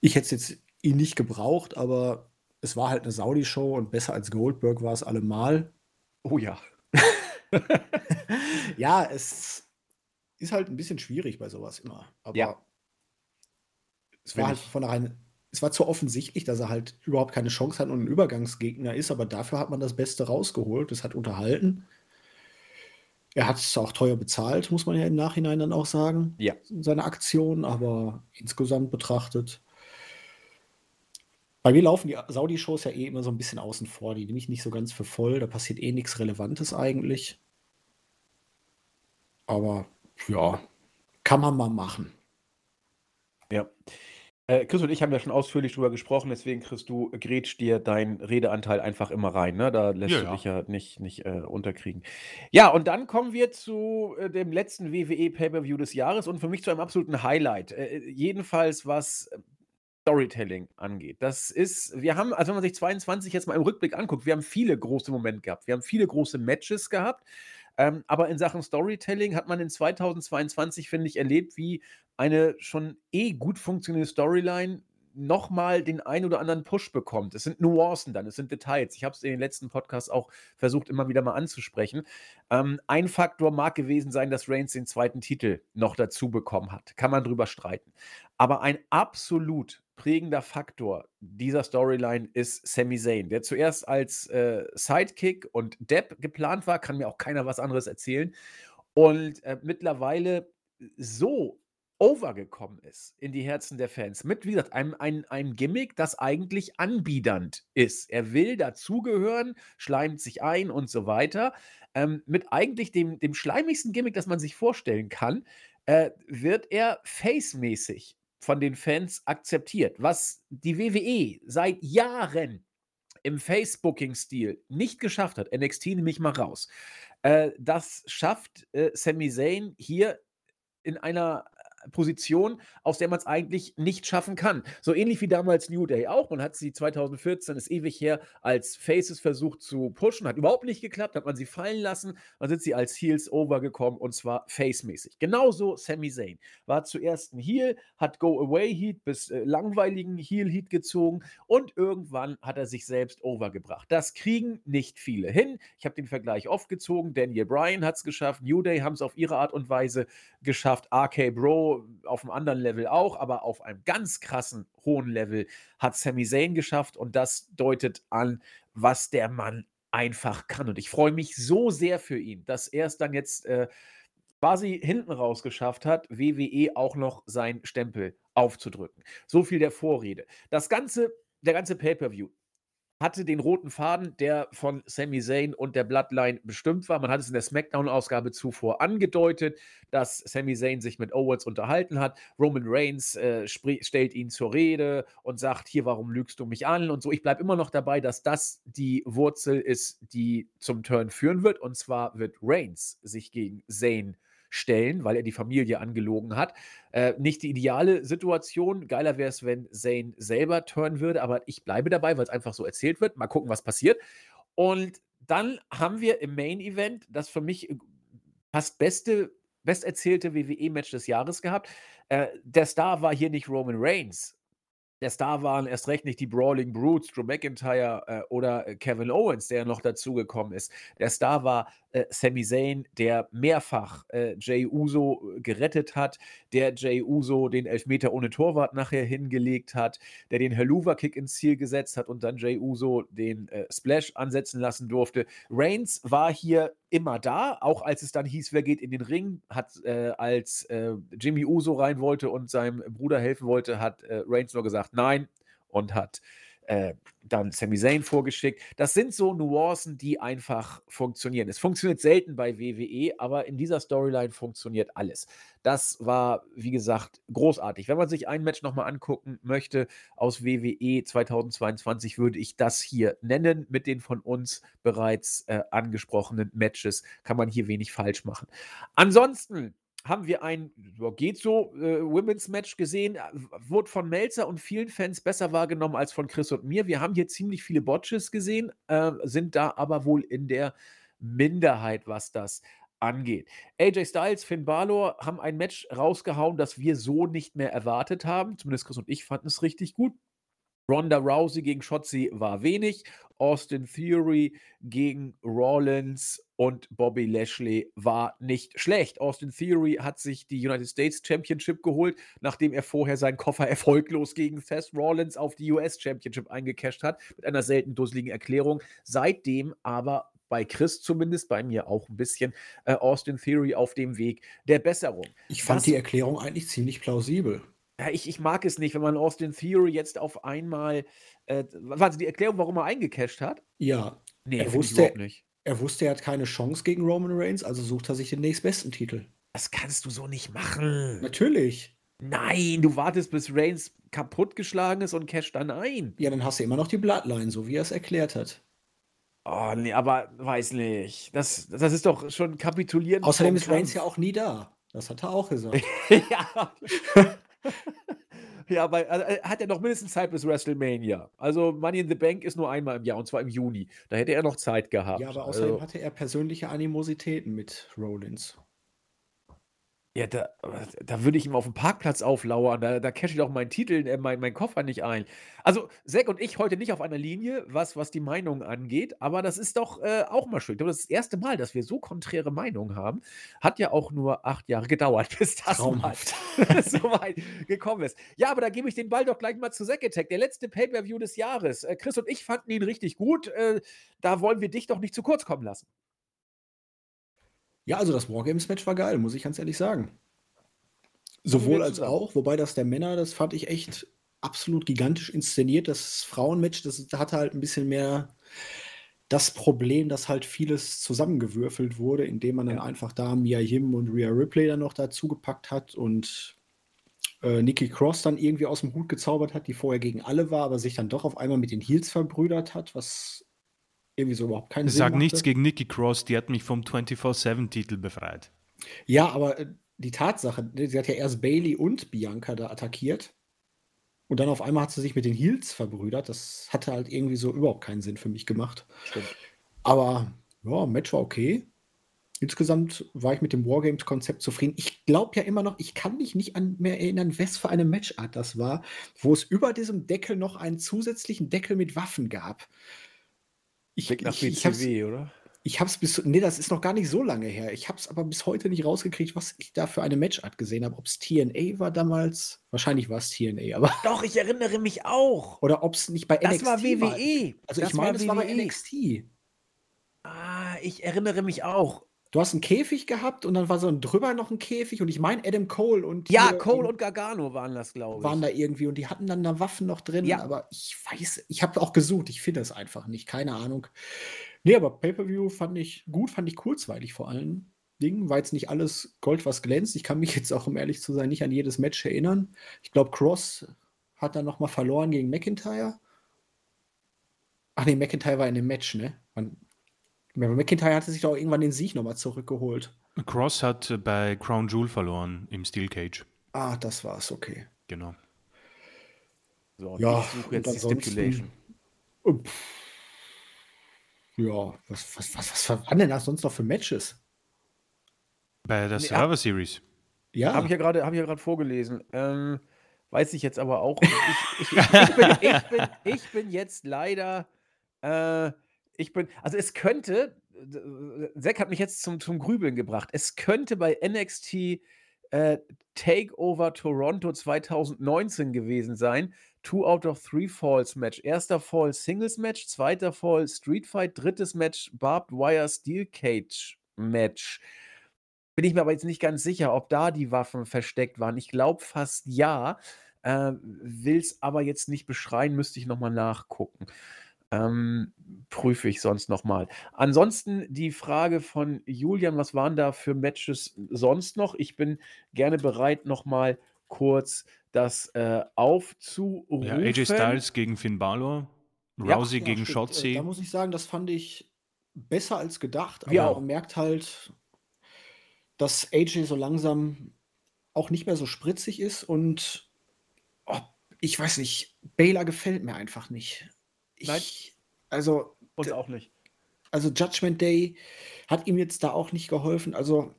Ich hätte es jetzt ihn nicht gebraucht, aber es war halt eine Saudi-Show und besser als Goldberg war es allemal. Oh ja. Ja, es ist halt ein bisschen schwierig bei sowas immer. Ja. Aber es war halt von vornherein es war zu offensichtlich, dass er halt überhaupt keine Chance hat und ein Übergangsgegner ist, aber dafür hat man das Beste rausgeholt. Es hat unterhalten. Er hat es auch teuer bezahlt, muss man ja im Nachhinein dann auch sagen, Ja. seine Aktion, aber insgesamt betrachtet bei mir laufen die Saudi-Shows ja eh immer so ein bisschen außen vor. Die nehme ich nicht so ganz für voll. Da passiert eh nichts Relevantes eigentlich. Aber ja, kann man mal machen. Ja. Äh, Chris und ich haben ja schon ausführlich drüber gesprochen, deswegen kriegst du grätsch dir deinen Redeanteil einfach immer rein, ne? Da lässt Ja, du ja. dich ja nicht nicht, äh, unterkriegen. Ja, und dann kommen wir zu, äh, dem letzten WWE Pay-per-View des Jahres und für mich zu einem absoluten Highlight. Äh, äh, jedenfalls was Storytelling angeht. Das ist wir haben also, wenn man sich 22 jetzt mal im Rückblick anguckt, wir haben viele große Momente gehabt. Wir haben viele große Matches gehabt, ähm, aber in Sachen Storytelling hat man in 2022, finde ich, erlebt, wie eine schon eh gut funktionierende Storyline nochmal den ein oder anderen Push bekommt. Es sind Nuancen dann, es sind Details. Ich habe es in den letzten Podcasts auch versucht, immer wieder mal anzusprechen. Ähm, ein Faktor mag gewesen sein, dass Reigns den zweiten Titel noch dazu bekommen hat. Kann man drüber streiten. Aber ein absolut prägender Faktor dieser Storyline ist Sami Zayn, der zuerst als äh, Sidekick und Depp geplant war, kann mir auch keiner was anderes erzählen. Und äh, mittlerweile so overgekommen ist in die Herzen der Fans. Mit, wie gesagt, einem, einem, einem Gimmick, das eigentlich anbiedernd ist. Er will dazugehören, schleimt sich ein und so weiter. Ähm, mit eigentlich dem, dem schleimigsten Gimmick, das man sich vorstellen kann, äh, wird er face-mäßig von den Fans akzeptiert. Was die WWE seit Jahren im Facebooking-Stil nicht geschafft hat, NXT nehme ich mal raus, äh, das schafft äh, Sami Zayn hier in einer Position, aus der man es eigentlich nicht schaffen kann. So ähnlich wie damals New Day auch. Man hat sie 2014, ist ewig her, als Faces versucht zu pushen, hat überhaupt nicht geklappt, hat man sie fallen lassen, dann sind sie als Heels overgekommen und zwar Face-mäßig. Genauso Sami Zayn. War zuerst ein Heel, hat Go-Away-Heat bis äh, langweiligen Heel-Heat gezogen und irgendwann hat er sich selbst overgebracht. Das kriegen nicht viele hin. Ich habe den Vergleich oft gezogen. Daniel Bryan hat es geschafft, New Day haben es auf ihre Art und Weise geschafft, RK Bro auf einem anderen Level auch, aber auf einem ganz krassen hohen Level hat Sami Zayn geschafft und das deutet an, was der Mann einfach kann. Und ich freue mich so sehr für ihn, dass er es dann jetzt äh, quasi hinten raus geschafft hat, WWE auch noch seinen Stempel aufzudrücken. So viel der Vorrede. Das ganze, der ganze Pay-per-View hatte den roten Faden, der von Sami Zayn und der Bloodline bestimmt war. Man hat es in der SmackDown-Ausgabe zuvor angedeutet, dass Sami Zayn sich mit Owens unterhalten hat. Roman Reigns äh, stellt ihn zur Rede und sagt: Hier, warum lügst du mich an? Und so. Ich bleibe immer noch dabei, dass das die Wurzel ist, die zum Turn führen wird. Und zwar wird Reigns sich gegen Zayn stellen, weil er die Familie angelogen hat. Äh, nicht die ideale Situation. Geiler wäre es, wenn Zane selber turnen würde, aber ich bleibe dabei, weil es einfach so erzählt wird. Mal gucken, was passiert. Und dann haben wir im Main Event das für mich äh, fast beste, besterzählte WWE-Match des Jahres gehabt. Äh, der Star war hier nicht Roman Reigns, der Star waren erst recht nicht die Brawling Brutes, Drew McIntyre äh, oder äh, Kevin Owens, der noch dazugekommen ist. Der Star war äh, Sami Zayn, der mehrfach äh, Jay Uso äh, gerettet hat, der Jay Uso den Elfmeter ohne Torwart nachher hingelegt hat, der den Helluva-Kick ins Ziel gesetzt hat und dann Jay Uso den äh, Splash ansetzen lassen durfte. Reigns war hier immer da, auch als es dann hieß, wer geht in den Ring, hat äh, als äh, Jimmy Uso rein wollte und seinem Bruder helfen wollte, hat äh, Reigns nur gesagt nein und hat äh, dann Sami Zayn vorgeschickt. Das sind so Nuancen, die einfach funktionieren. Es funktioniert selten bei WWE, aber in dieser Storyline funktioniert alles. Das war, wie gesagt, großartig. Wenn man sich ein Match nochmal angucken möchte aus WWE 2022, würde ich das hier nennen. Mit den von uns bereits äh, angesprochenen Matches kann man hier wenig falsch machen. Ansonsten haben wir ein, geht so, äh, Women's Match gesehen, äh, wurde von Melzer und vielen Fans besser wahrgenommen als von Chris und mir. Wir haben hier ziemlich viele Botches gesehen, äh, sind da aber wohl in der Minderheit, was das angeht. AJ Styles, Finn Balor haben ein Match rausgehauen, das wir so nicht mehr erwartet haben. Zumindest Chris und ich fanden es richtig gut. Ronda Rousey gegen Shotzi war wenig. Austin Theory gegen Rollins und Bobby Lashley war nicht schlecht. Austin Theory hat sich die United States Championship geholt, nachdem er vorher seinen Koffer erfolglos gegen Seth Rollins auf die US Championship eingecasht hat, mit einer selten dusseligen Erklärung. Seitdem aber bei Chris zumindest, bei mir auch ein bisschen, äh, Austin Theory auf dem Weg der Besserung. Ich fand Was, die Erklärung eigentlich ziemlich plausibel. Ja, ich, ich mag es nicht, wenn man Austin Theory jetzt auf einmal. Äh, warte, die Erklärung, warum er eingecasht hat? Ja. Nee, er wusste, nicht. Er wusste, er hat keine Chance gegen Roman Reigns, also sucht er sich den nächstbesten Titel. Das kannst du so nicht machen. Natürlich. Nein, du wartest, bis Reigns kaputtgeschlagen ist und cash dann ein. Ja, dann hast du immer noch die Bloodline, so wie er es erklärt hat. Oh, nee, aber weiß nicht. Das, das ist doch schon kapitulieren. Außerdem ist Reigns ja auch nie da. Das hat er auch gesagt. ja. Ja, weil also, er hat ja noch mindestens Zeit bis WrestleMania. Also Money in the Bank ist nur einmal im Jahr und zwar im Juni. Da hätte er noch Zeit gehabt. Ja, aber außerdem Also, hatte er persönliche Animositäten mit Rollins. Ja, da, da würde ich ihm auf dem Parkplatz auflauern. Da, da cash ich doch meinen Titel, äh, mein, meinen Koffer nicht ein. Also, Zack und ich heute nicht auf einer Linie, was, was die Meinung angeht, aber das ist doch äh, auch mal schön. Ich glaube, Das ist das erste Mal, dass wir so konträre Meinungen haben. Hat ja auch nur acht Jahre gedauert, bis das mal Traumhaft. so weit gekommen ist. Ja, aber da gebe ich den Ball doch gleich mal zu Zack Attack. Der letzte Pay-Per-View des Jahres. Äh, Chris und ich fanden ihn richtig gut. Äh, da wollen wir dich doch nicht zu kurz kommen lassen. Ja, also das Wargames-Match war geil, muss ich ganz ehrlich sagen. Sowohl als auch, wobei das der Männer, das fand ich echt absolut gigantisch inszeniert. Das Frauenmatch, das hatte halt ein bisschen mehr das Problem, dass halt vieles zusammengewürfelt wurde, indem man dann Ja. einfach da Mia Yim und Rhea Ripley dann noch dazu gepackt hat und äh, Nikki Cross dann irgendwie aus dem Hut gezaubert hat, die vorher gegen alle war, aber sich dann doch auf einmal mit den Heels verbrüdert hat, was irgendwie so überhaupt keinen Sinn Sag machte. nichts gegen Nikki Cross, die hat mich vom 24-7-Titel befreit. Ja, aber äh, die Tatsache, ne, sie hat ja erst Bailey und Bianca da attackiert. Und dann auf einmal hat sie sich mit den Heels verbrüdert. Das hatte halt irgendwie so überhaupt keinen Sinn für mich gemacht. Stimmt. Aber ja, Match war okay. Insgesamt war ich mit dem Wargames-Konzept zufrieden. Ich glaube ja immer noch, ich kann mich nicht an mehr erinnern, was für eine Matchart das war, wo es über diesem Deckel noch einen zusätzlichen Deckel mit Waffen gab. Ich, Blick nach ich, ich hab's, WCW, oder? ich hab's bis, nee, das ist noch gar nicht so lange her. Ich hab's aber bis heute nicht rausgekriegt, was ich da für eine Matchart gesehen habe. Ob es TNA war damals, wahrscheinlich war es TNA, aber Doch, ich erinnere mich auch. oder ob es nicht bei Das NXT war war. WWE. Also das ich meine, es war bei WWE. NXT. Ah, ich erinnere mich auch. Du hast einen Käfig gehabt und dann war so ein drüber noch ein Käfig und ich meine Adam Cole und Ja, Cole und Gargano waren das, glaube waren ich. da irgendwie und die hatten dann da Waffen noch drin, Ja. aber ich weiß, ich habe auch gesucht, ich finde es einfach nicht, keine Ahnung. Nee, aber Pay-Per-View fand ich gut, fand ich kurzweilig vor allen Dingen, war jetzt nicht alles Gold, was glänzt. Ich kann mich jetzt auch, um ehrlich zu sein, nicht an jedes Match erinnern. Ich glaube, Cross hat dann nochmal verloren gegen McIntyre. Ach nee, McIntyre war in dem Match, ne? Man, McIntyre hatte sich doch irgendwann den Sieg nochmal zurückgeholt. Cross hat äh, bei Crown Jewel verloren im Steel Cage. Ah, das war's, okay. Genau. So, Ja, ich suche jetzt die Stipulation. Pff. Ja, was, was, was, was waren denn das sonst noch für Matches? Bei der Nee, Survivor Series. Ja, Habe ich ja gerade hab ich ja gerade vorgelesen. Ähm, weiß ich jetzt aber auch. Ich, ich, ich, bin, ich, bin, ich bin jetzt leider. Äh, ich bin. Also es könnte. äh, Zack hat mich jetzt zum, zum Grübeln gebracht. Es könnte bei NXT äh, Takeover Toronto 2019 gewesen sein. Two out of three Falls Match. Erster Fall Singles Match, zweiter Fall Street Fight, drittes Match Barbed Wire Steel Cage Match. Bin ich mir aber jetzt nicht ganz sicher, ob da die Waffen versteckt waren. Ich glaube fast ja. Äh, Will es aber jetzt nicht beschreien, müsste ich nochmal nachgucken. Ähm, prüfe ich sonst nochmal. Ansonsten die Frage von Julian, was waren da für Matches sonst noch? Ich bin gerne bereit, nochmal kurz das äh, aufzurufen. Ja, AJ Styles gegen Finn Balor. Ja. Rousey Ja, gegen stimmt. Äh, Shotzi. Da muss ich sagen, das fand ich besser als gedacht. Aber auch. man merkt halt, dass AJ so langsam auch nicht mehr so spritzig ist und oh, ich weiß nicht, Baylor gefällt mir einfach nicht. Nein. Ich, also, Uns auch nicht. also Judgment Day hat ihm jetzt da auch nicht geholfen. Also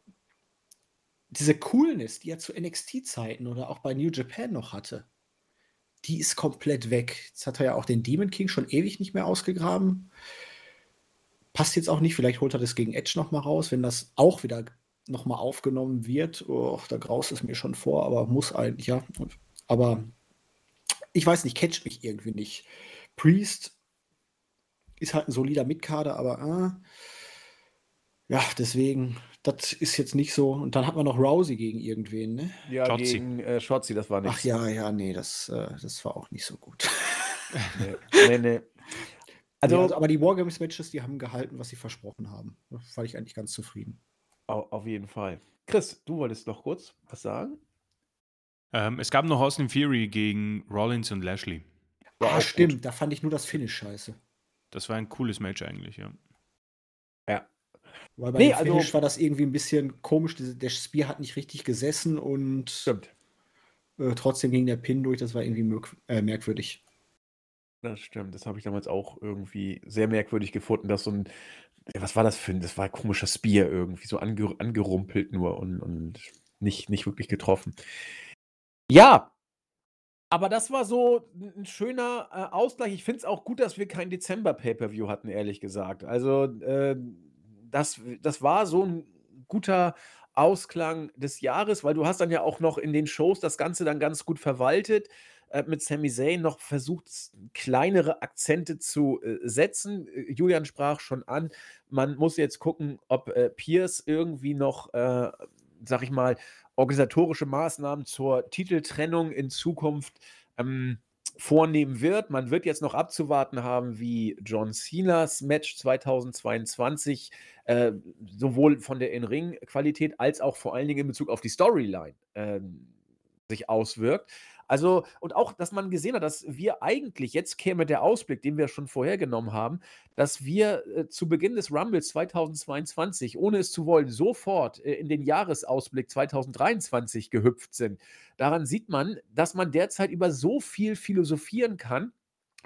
diese Coolness, die er zu NXT-Zeiten oder auch bei New Japan noch hatte, die ist komplett weg. Jetzt hat er ja auch den Demon King schon ewig nicht mehr ausgegraben. Passt jetzt auch nicht. Vielleicht holt er das gegen Edge noch mal raus, wenn das auch wieder noch mal aufgenommen wird. Oh, da graust es mir schon vor, aber muss eigentlich, ja. Aber ich weiß nicht, catcht mich irgendwie nicht. Priest ist halt ein solider Mitkader, aber äh, ja, deswegen, das ist jetzt nicht so. Und dann hat man noch Rousey gegen irgendwen, ne? Ja, Shotzi. gegen äh, Shotzi, das war nichts. Ach ja, ja, nee, das, äh, das war auch nicht so gut. Nee, nee. nee. Also, Also, aber die Wargames-Matches, die haben gehalten, was sie versprochen haben. Da war ich eigentlich ganz zufrieden. au- auf jeden Fall. Chris, du wolltest noch kurz was sagen? Ähm, es gab noch Austin Fury gegen Rollins und Lashley. War ah, gut. stimmt, da fand ich nur das Finish scheiße. Das war ein cooles Match eigentlich, ja. Ja. Weil bei Nee, dem also- Finish war das irgendwie ein bisschen komisch. Der Spear hat nicht richtig gesessen und Stimmt. äh, trotzdem ging der Pin durch, das war irgendwie äh, merkwürdig. Das stimmt, das habe ich damals auch irgendwie sehr merkwürdig gefunden, dass so ein was war das für ein das war ein komischer Spear irgendwie, so ange angerumpelt nur und und nicht nicht wirklich getroffen. Ja, aber das war so ein schöner, äh, Ausgleich. Ich finde es auch gut, dass wir kein Dezember-Pay-per-View hatten, ehrlich gesagt. Also, äh, das das war so ein guter Ausklang des Jahres, weil du hast dann ja auch noch in den Shows das Ganze dann ganz gut verwaltet äh, mit Sami Zayn noch versucht, kleinere Akzente zu äh, setzen. Äh, Julian sprach schon an, man muss jetzt gucken, ob äh, Pierce irgendwie noch, äh, sag ich mal, organisatorische Maßnahmen zur Titeltrennung in Zukunft ähm, vornehmen wird. Man wird jetzt noch abzuwarten haben, wie John Cenas Match 2022 äh, sowohl von der In-Ring-Qualität als auch vor allen Dingen in Bezug auf die Storyline äh, sich auswirkt. Also, und auch, dass man gesehen hat, dass wir eigentlich, jetzt käme der Ausblick, den wir schon vorhergenommen haben, dass wir äh, zu Beginn des Rumbles 2022, ohne es zu wollen, sofort äh, in den Jahresausblick 2023 gehüpft sind. Daran sieht man, dass man derzeit über so viel philosophieren kann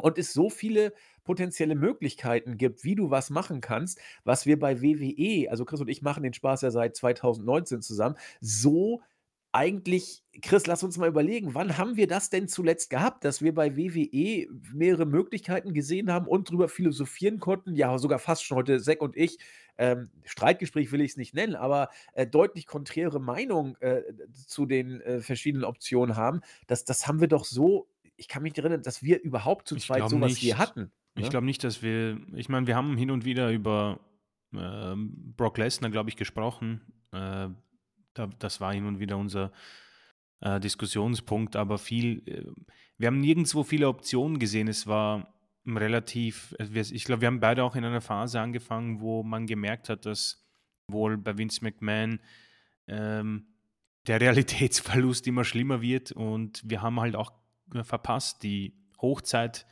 und es so viele potenzielle Möglichkeiten gibt, wie du was machen kannst, was wir bei WWE, also Chris und ich machen den Spaß ja seit 2019 zusammen, so eigentlich, Chris, lass uns mal überlegen, wann haben wir das denn zuletzt gehabt, dass wir bei WWE mehrere Möglichkeiten gesehen haben und drüber philosophieren konnten? Ja, sogar fast schon heute, Zack und ich, ähm, Streitgespräch will ich es nicht nennen, aber äh, deutlich konträre Meinung äh, zu den äh, verschiedenen Optionen haben. Das, das haben wir doch so, ich kann mich nicht erinnern, dass wir überhaupt zu zweit sowas nicht. hier hatten. Ich ne? glaube nicht, dass wir, ich meine, wir haben hin und wieder über ähm, Brock Lesnar, glaube ich, gesprochen. Da, das war hin und wieder unser äh, Diskussionspunkt, aber viel, äh, wir haben nirgendwo viele Optionen gesehen. Es war relativ, äh, ich glaube, wir haben beide auch in einer Phase angefangen, wo man gemerkt hat, dass wohl bei Vince McMahon ähm, der Realitätsverlust immer schlimmer wird und wir haben halt auch äh, verpasst die Hochzeit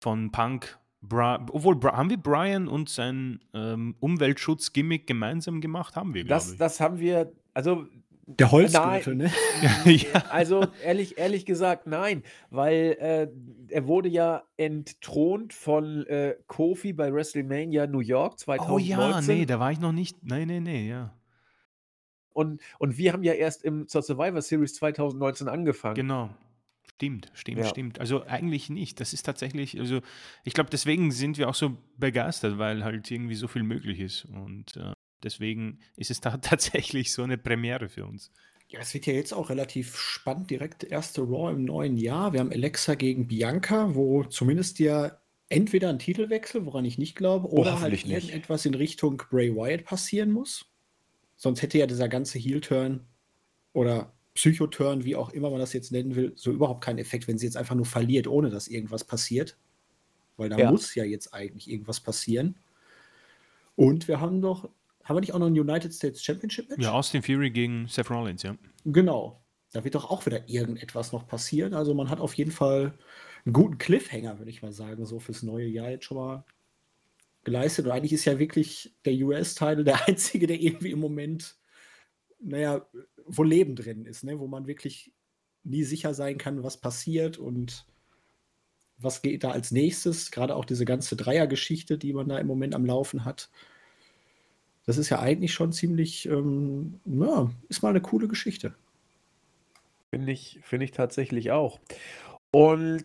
von Punk. Bra obwohl, haben wir Brian und sein ähm, Umweltschutz-Gimmick gemeinsam gemacht? Haben wir, glaube ich. Das haben wir also der Holzgürtel, ne? ja. Also ehrlich, ehrlich gesagt, nein, weil äh, er wurde ja entthront von äh, Kofi bei WrestleMania New York 2019. Oh ja, nee, da war ich noch nicht. Nee, nee, nee, ja. Und, und wir haben ja erst im, zur Survivor Series 2019 angefangen. Genau. Stimmt, stimmt, ja. stimmt. Also eigentlich nicht. Das ist tatsächlich, also ich glaube, deswegen sind wir auch so begeistert, weil halt irgendwie so viel möglich ist. Und äh, Deswegen ist es da tatsächlich so eine Premiere für uns. Ja, es wird ja jetzt auch relativ spannend. Direkt erste Raw im neuen Jahr. Wir haben Alexa gegen Bianca, wo zumindest ja entweder ein Titelwechsel, woran ich nicht glaube, oh, oder halt irgendetwas in Richtung Bray Wyatt passieren muss. Sonst hätte ja dieser ganze Heel-Turn oder Psychoturn, wie auch immer man das jetzt nennen will, so überhaupt keinen Effekt, wenn sie jetzt einfach nur verliert, ohne dass irgendwas passiert. Weil da ja. muss ja jetzt eigentlich irgendwas passieren. Und wir haben doch haben wir nicht auch noch ein United States Championship Match? Ja, Austin Fury gegen Seth Rollins, ja. Genau. Da wird doch auch wieder irgendetwas noch passieren. Also man hat auf jeden Fall einen guten Cliffhanger, würde ich mal sagen, so fürs neue Jahr jetzt schon mal geleistet. Und eigentlich ist ja wirklich der US-Title der einzige, der irgendwie im Moment, naja, wo Leben drin ist, ne? wo man wirklich nie sicher sein kann, was passiert und was geht da als nächstes. Gerade auch diese ganze Dreiergeschichte, die man da im Moment am Laufen hat. Das ist ja eigentlich schon ziemlich, ähm, ja, ist mal eine coole Geschichte. Finde ich, finde ich tatsächlich auch. Und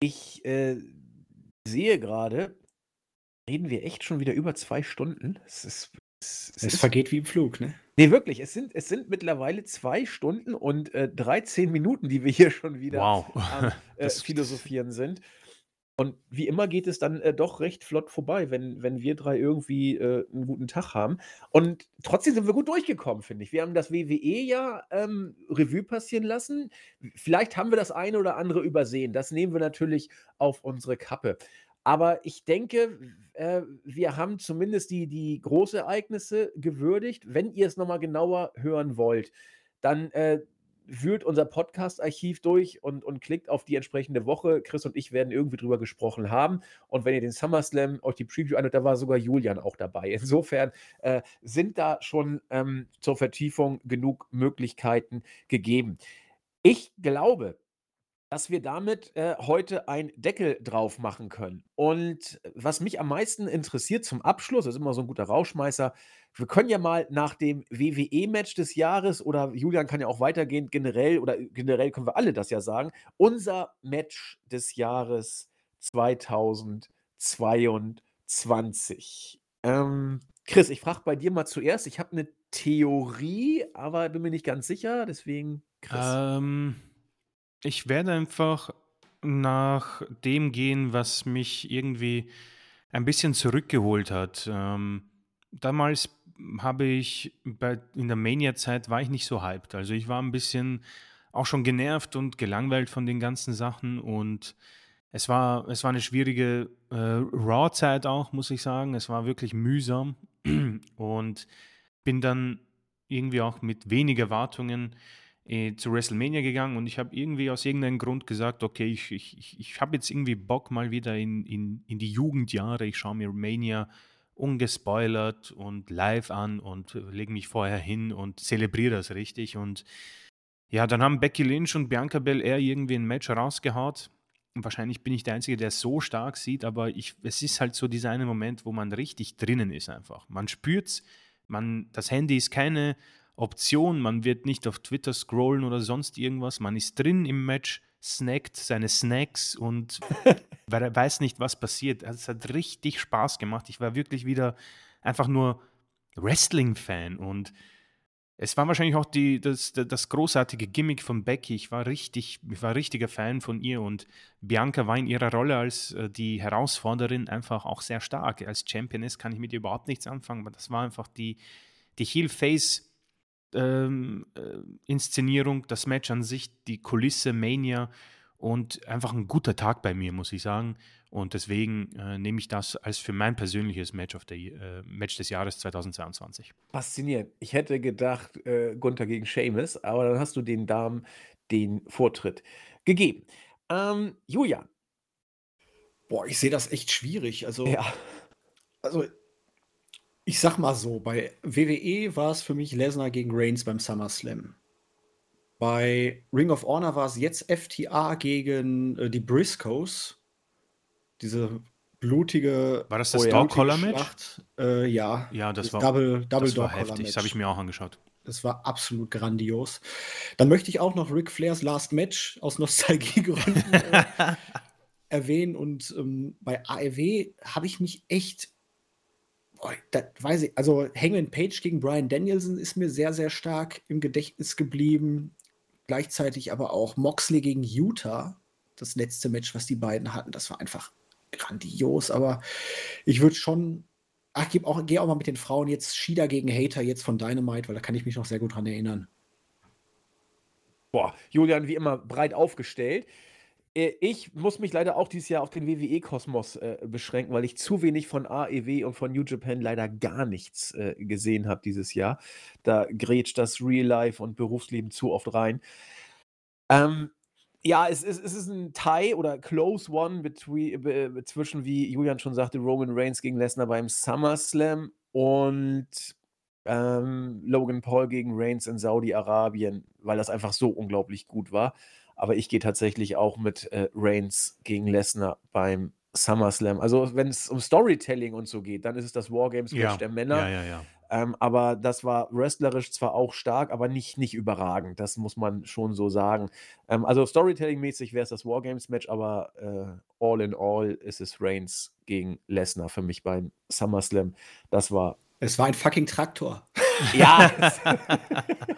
ich äh, sehe gerade, reden wir echt schon wieder über zwei Stunden. Es, ist, es, es, es vergeht wie im Flug, ne? Nee, wirklich. Es sind, es sind mittlerweile zwei Stunden und äh, 13 Minuten, die wir hier schon wieder wow. am äh, Philosophieren sind. Und wie immer geht es dann, äh, doch recht flott vorbei, wenn wenn wir 3 irgendwie, äh, 'n guten Tag haben. Und trotzdem sind wir gut durchgekommen, finde ich. Wir haben das WWE-Jahr, ähm, Revue passieren lassen. vielleicht haben wir das eine oder andere übersehen. Das nehmen wir natürlich auf unsere Kappe. Aber ich denke, äh, wir haben zumindest die die Großereignisse gewürdigt. Wenn ihr es noch mal genauer hören wollt, dann, äh wühlt unser Podcast-Archiv durch und, und klickt auf die entsprechende Woche. Chris und ich werden irgendwie drüber gesprochen haben. Und wenn ihr den SummerSlam, euch die Preview anhört, da war sogar Julian auch dabei. Insofern äh, sind da schon ähm, zur Vertiefung genug Möglichkeiten gegeben. Ich glaube, dass wir damit, äh, heute einen Deckel drauf machen können. Und was mich am meisten interessiert zum Abschluss, das ist immer so 'n guter Rausschmeißer, wir können ja mal nach dem WWE-Match des Jahres oder Julian kann ja auch weitergehen, generell oder generell können wir alle das ja sagen, unser Match des Jahres 2022. Ähm, Chris, ich frage bei dir mal zuerst. Ich habe 'ne Theorie, aber bin mir nicht ganz sicher, deswegen Chris. Ähm, ich werde einfach nach dem gehen, was mich irgendwie ein bisschen zurückgeholt hat. Ähm, damals habe ich bei in der Mania-Zeit war ich nicht so hyped. Also, ich war ein bisschen auch schon genervt und gelangweilt von den ganzen Sachen und es war es war 'ne schwierige, äh, Raw-Zeit auch, muss ich sagen. Es war wirklich mühsam und bin dann irgendwie auch mit wenig Erwartungen, äh, zu WrestleMania gegangen und ich habe irgendwie aus irgendeinem Grund gesagt: „Okay, ich ich ich habe jetzt irgendwie Bock mal wieder in in in die Jugendjahre. Ich schaue mir Mania ungespoilert und live an und lege mich vorher hin und zelebriere das richtig.“ Und ja, dann haben Becky Lynch und Bianca Belair irgendwie 'n Match rausgehaut. Wahrscheinlich bin ich der Einzige, der es so stark sieht, aber ich es ist halt so dieser eine Moment, wo man richtig drinnen ist einfach. Man spürt's, man das Handy ist keine Option, man wird nicht auf Twitter scrollen oder sonst irgendwas. Man ist drin im Match, snackt seine Snacks und wei weiß nicht, was passiert. Also, es hat richtig Spaß gemacht. Ich war wirklich wieder einfach nur Wrestling-Fan und es war wahrscheinlich auch die das das großartige Gimmick von Becky. Ich war richtig ich war richtiger Fan von ihr und Bianca war in ihrer Rolle als, äh, die Herausforderin einfach auch sehr stark. Als Championess kann ich mit ihr überhaupt nichts anfangen, aber das war einfach die die Heel-Face ähm, äh, Inszenierung, das Match an sich, die Kulisse, Mania und einfach ein guter Tag bei mir, muss ich sagen. Und deswegen äh, nehme ich das als für mein persönliches Match, of the, äh, Match des Jahres 2022. Faszinierend. Ich hätte gedacht, äh, Gunther gegen Sheamus, aber dann hast du den Damen den Vortritt gegeben. Ähm, Julian. Boah, ich sehe das echt schwierig. Also, Ja. also ich sage mal so, bei WWE war es für mich Lesnar gegen Reigns beim SummerSlam. Bei Ring of Honor war es jetzt FTA gegen, äh, die Briscoes. Diese blutige War das das Oh ja. Dog blutige Collar Match? Schlacht. Äh, ja, Ja, das das war Double Double das war heftig. Das habe ich mir auch angeschaut. Das war absolut grandios. Dann möchte ich auch noch Ric Flairs Last Match aus Nostalgiegründen äh, erwähnen und, ähm, bei AEW habe ich mich echt boah, da weiß ich also Hangman Page gegen Bryan Danielson ist mir sehr, sehr stark im Gedächtnis geblieben. Gleichzeitig aber auch Moxley gegen Utah, das letzte Match, was die beiden hatten, das war einfach grandios. Aber ich würde schon ach, gebe auch gehe auch mal mit den Frauen jetzt Shida gegen Hater jetzt von Dynamite, weil da kann ich mich noch sehr gut dran erinnern. Boah, Julian wie immer breit aufgestellt. Äh, ich muss mich leider auch dieses Jahr auf den WWE-Kosmos, äh, beschränken, weil ich zu wenig von AEW und von New Japan leider gar nichts, äh, gesehen habe dieses Jahr. Da grätscht das Real Life und Berufsleben zu oft rein. Ähm, ja, es ist es ist 'n Tie oder Close One zwischen, wie Julian schon sagte, Roman Reigns gegen Lesnar beim SummerSlam und, ähm, Logan Paul gegen Reigns in Saudi-Arabien, weil das einfach so unglaublich gut war. Aber ich gehe tatsächlich auch mit, äh, Reigns gegen Lesnar beim SummerSlam. Also, wenn es um Storytelling und so geht, dann ist es das War-Games-Match Ja. der Ja, Männer. ja, ja. Ähm, aber das war wrestlerisch zwar auch stark, aber nicht nicht überragend. Das muss man schon so sagen. Ähm, also, Storytelling-mäßig wäre es das War-Games-Match, aber, äh, all in all ist es Reigns gegen Lesnar für mich beim SummerSlam. Das war Es war ein fucking Traktor. ja,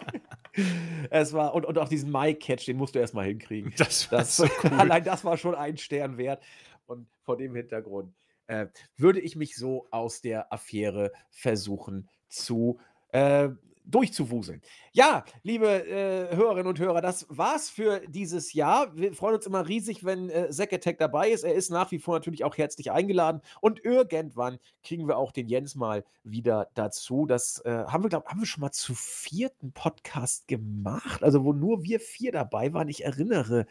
es war und und auch diesen Mic-Catch, den musst du erst mal hinkriegen. Das war Das so cool. allein das war schon einen Stern wert. Und vor dem Hintergrund, äh, würde ich mich so aus der Affäre versuchen zu äh, durchzuwuseln. Ja, liebe, äh, Hörerinnen und Hörer, das war's für dieses Jahr. Wir freuen uns immer riesig, wenn, äh, Zack Attack dabei ist. Er ist nach wie vor natürlich auch herzlich eingeladen und irgendwann kriegen wir auch den Jens mal wieder dazu. Das, äh, haben wir, glaube haben wir schon mal zu 4. Podcast gemacht, also wo nur wir 4 dabei waren. Ich erinnere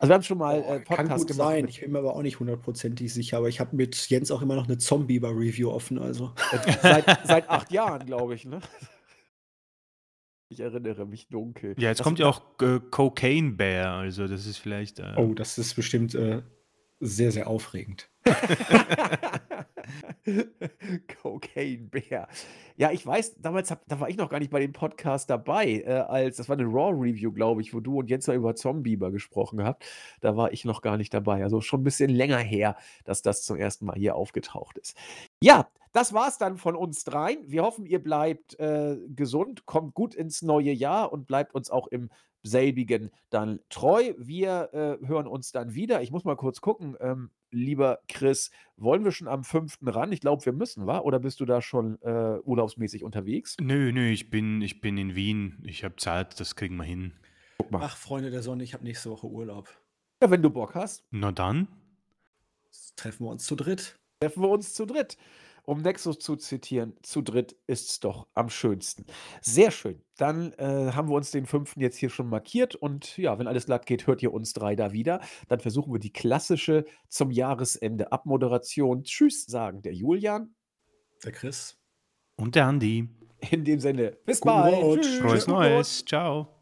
also, wir haben schon mal, Boah, äh, kann Podcast gut gemacht sein. Ich bin mir aber auch nicht hundertprozentig sicher, aber ich habe mit Jens auch immer noch 'ne Zombieber-Review offen, also. Seit seit 8 Jahren, glaube ich, ne? Ich erinnere mich dunkel. Ja, jetzt Das kommt ja auch äh, Cocaine Bear, also das ist vielleicht. Äh, Oh, das ist bestimmt äh, sehr, sehr aufregend. Cocaine Bear. Ja, ich weiß, damals hab, da war ich noch gar nicht bei dem Podcast dabei, äh, als das war eine Raw Review, glaube ich, wo du und Jens da über Zombieber gesprochen habt. Da war ich noch gar nicht dabei. Also schon ein bisschen länger her, dass das zum ersten Mal hier aufgetaucht ist. Ja, das war's dann von uns dreien. Wir hoffen, ihr bleibt äh, gesund, kommt gut ins neue Jahr und bleibt uns auch im selbigen dann treu. Wir äh, hören uns dann wieder. Ich muss mal kurz gucken, ähm, lieber Chris, wollen wir schon am 5. ran? Ich glaube, wir müssen, wa? Oder bist du da schon äh, urlaubsmäßig unterwegs? nö, nö, ich bin, ich bin in Wien. Ich habe Zeit, das kriegen wir hin. Guck mal. Ach, Freunde der Sonne, ich habe nächste Woche Urlaub. Ja, wenn du Bock hast, Na dann. Treffen wir uns zu dritt. treffen wir uns zu dritt. Um Nexus zu zitieren, zu dritt ist's doch am schönsten. Sehr schön. Dann äh, haben wir uns den fünften jetzt hier schon markiert und ja, wenn alles glatt geht, hört ihr uns drei da wieder. Dann versuchen wir die klassische zum Jahresende Abmoderation Tschüss sagen. Der Julian. Der Chris. Und der Andi. In dem Sinne, bis Guten bald. Rutsch. Tschüss. Frohes. Neues. Ciao.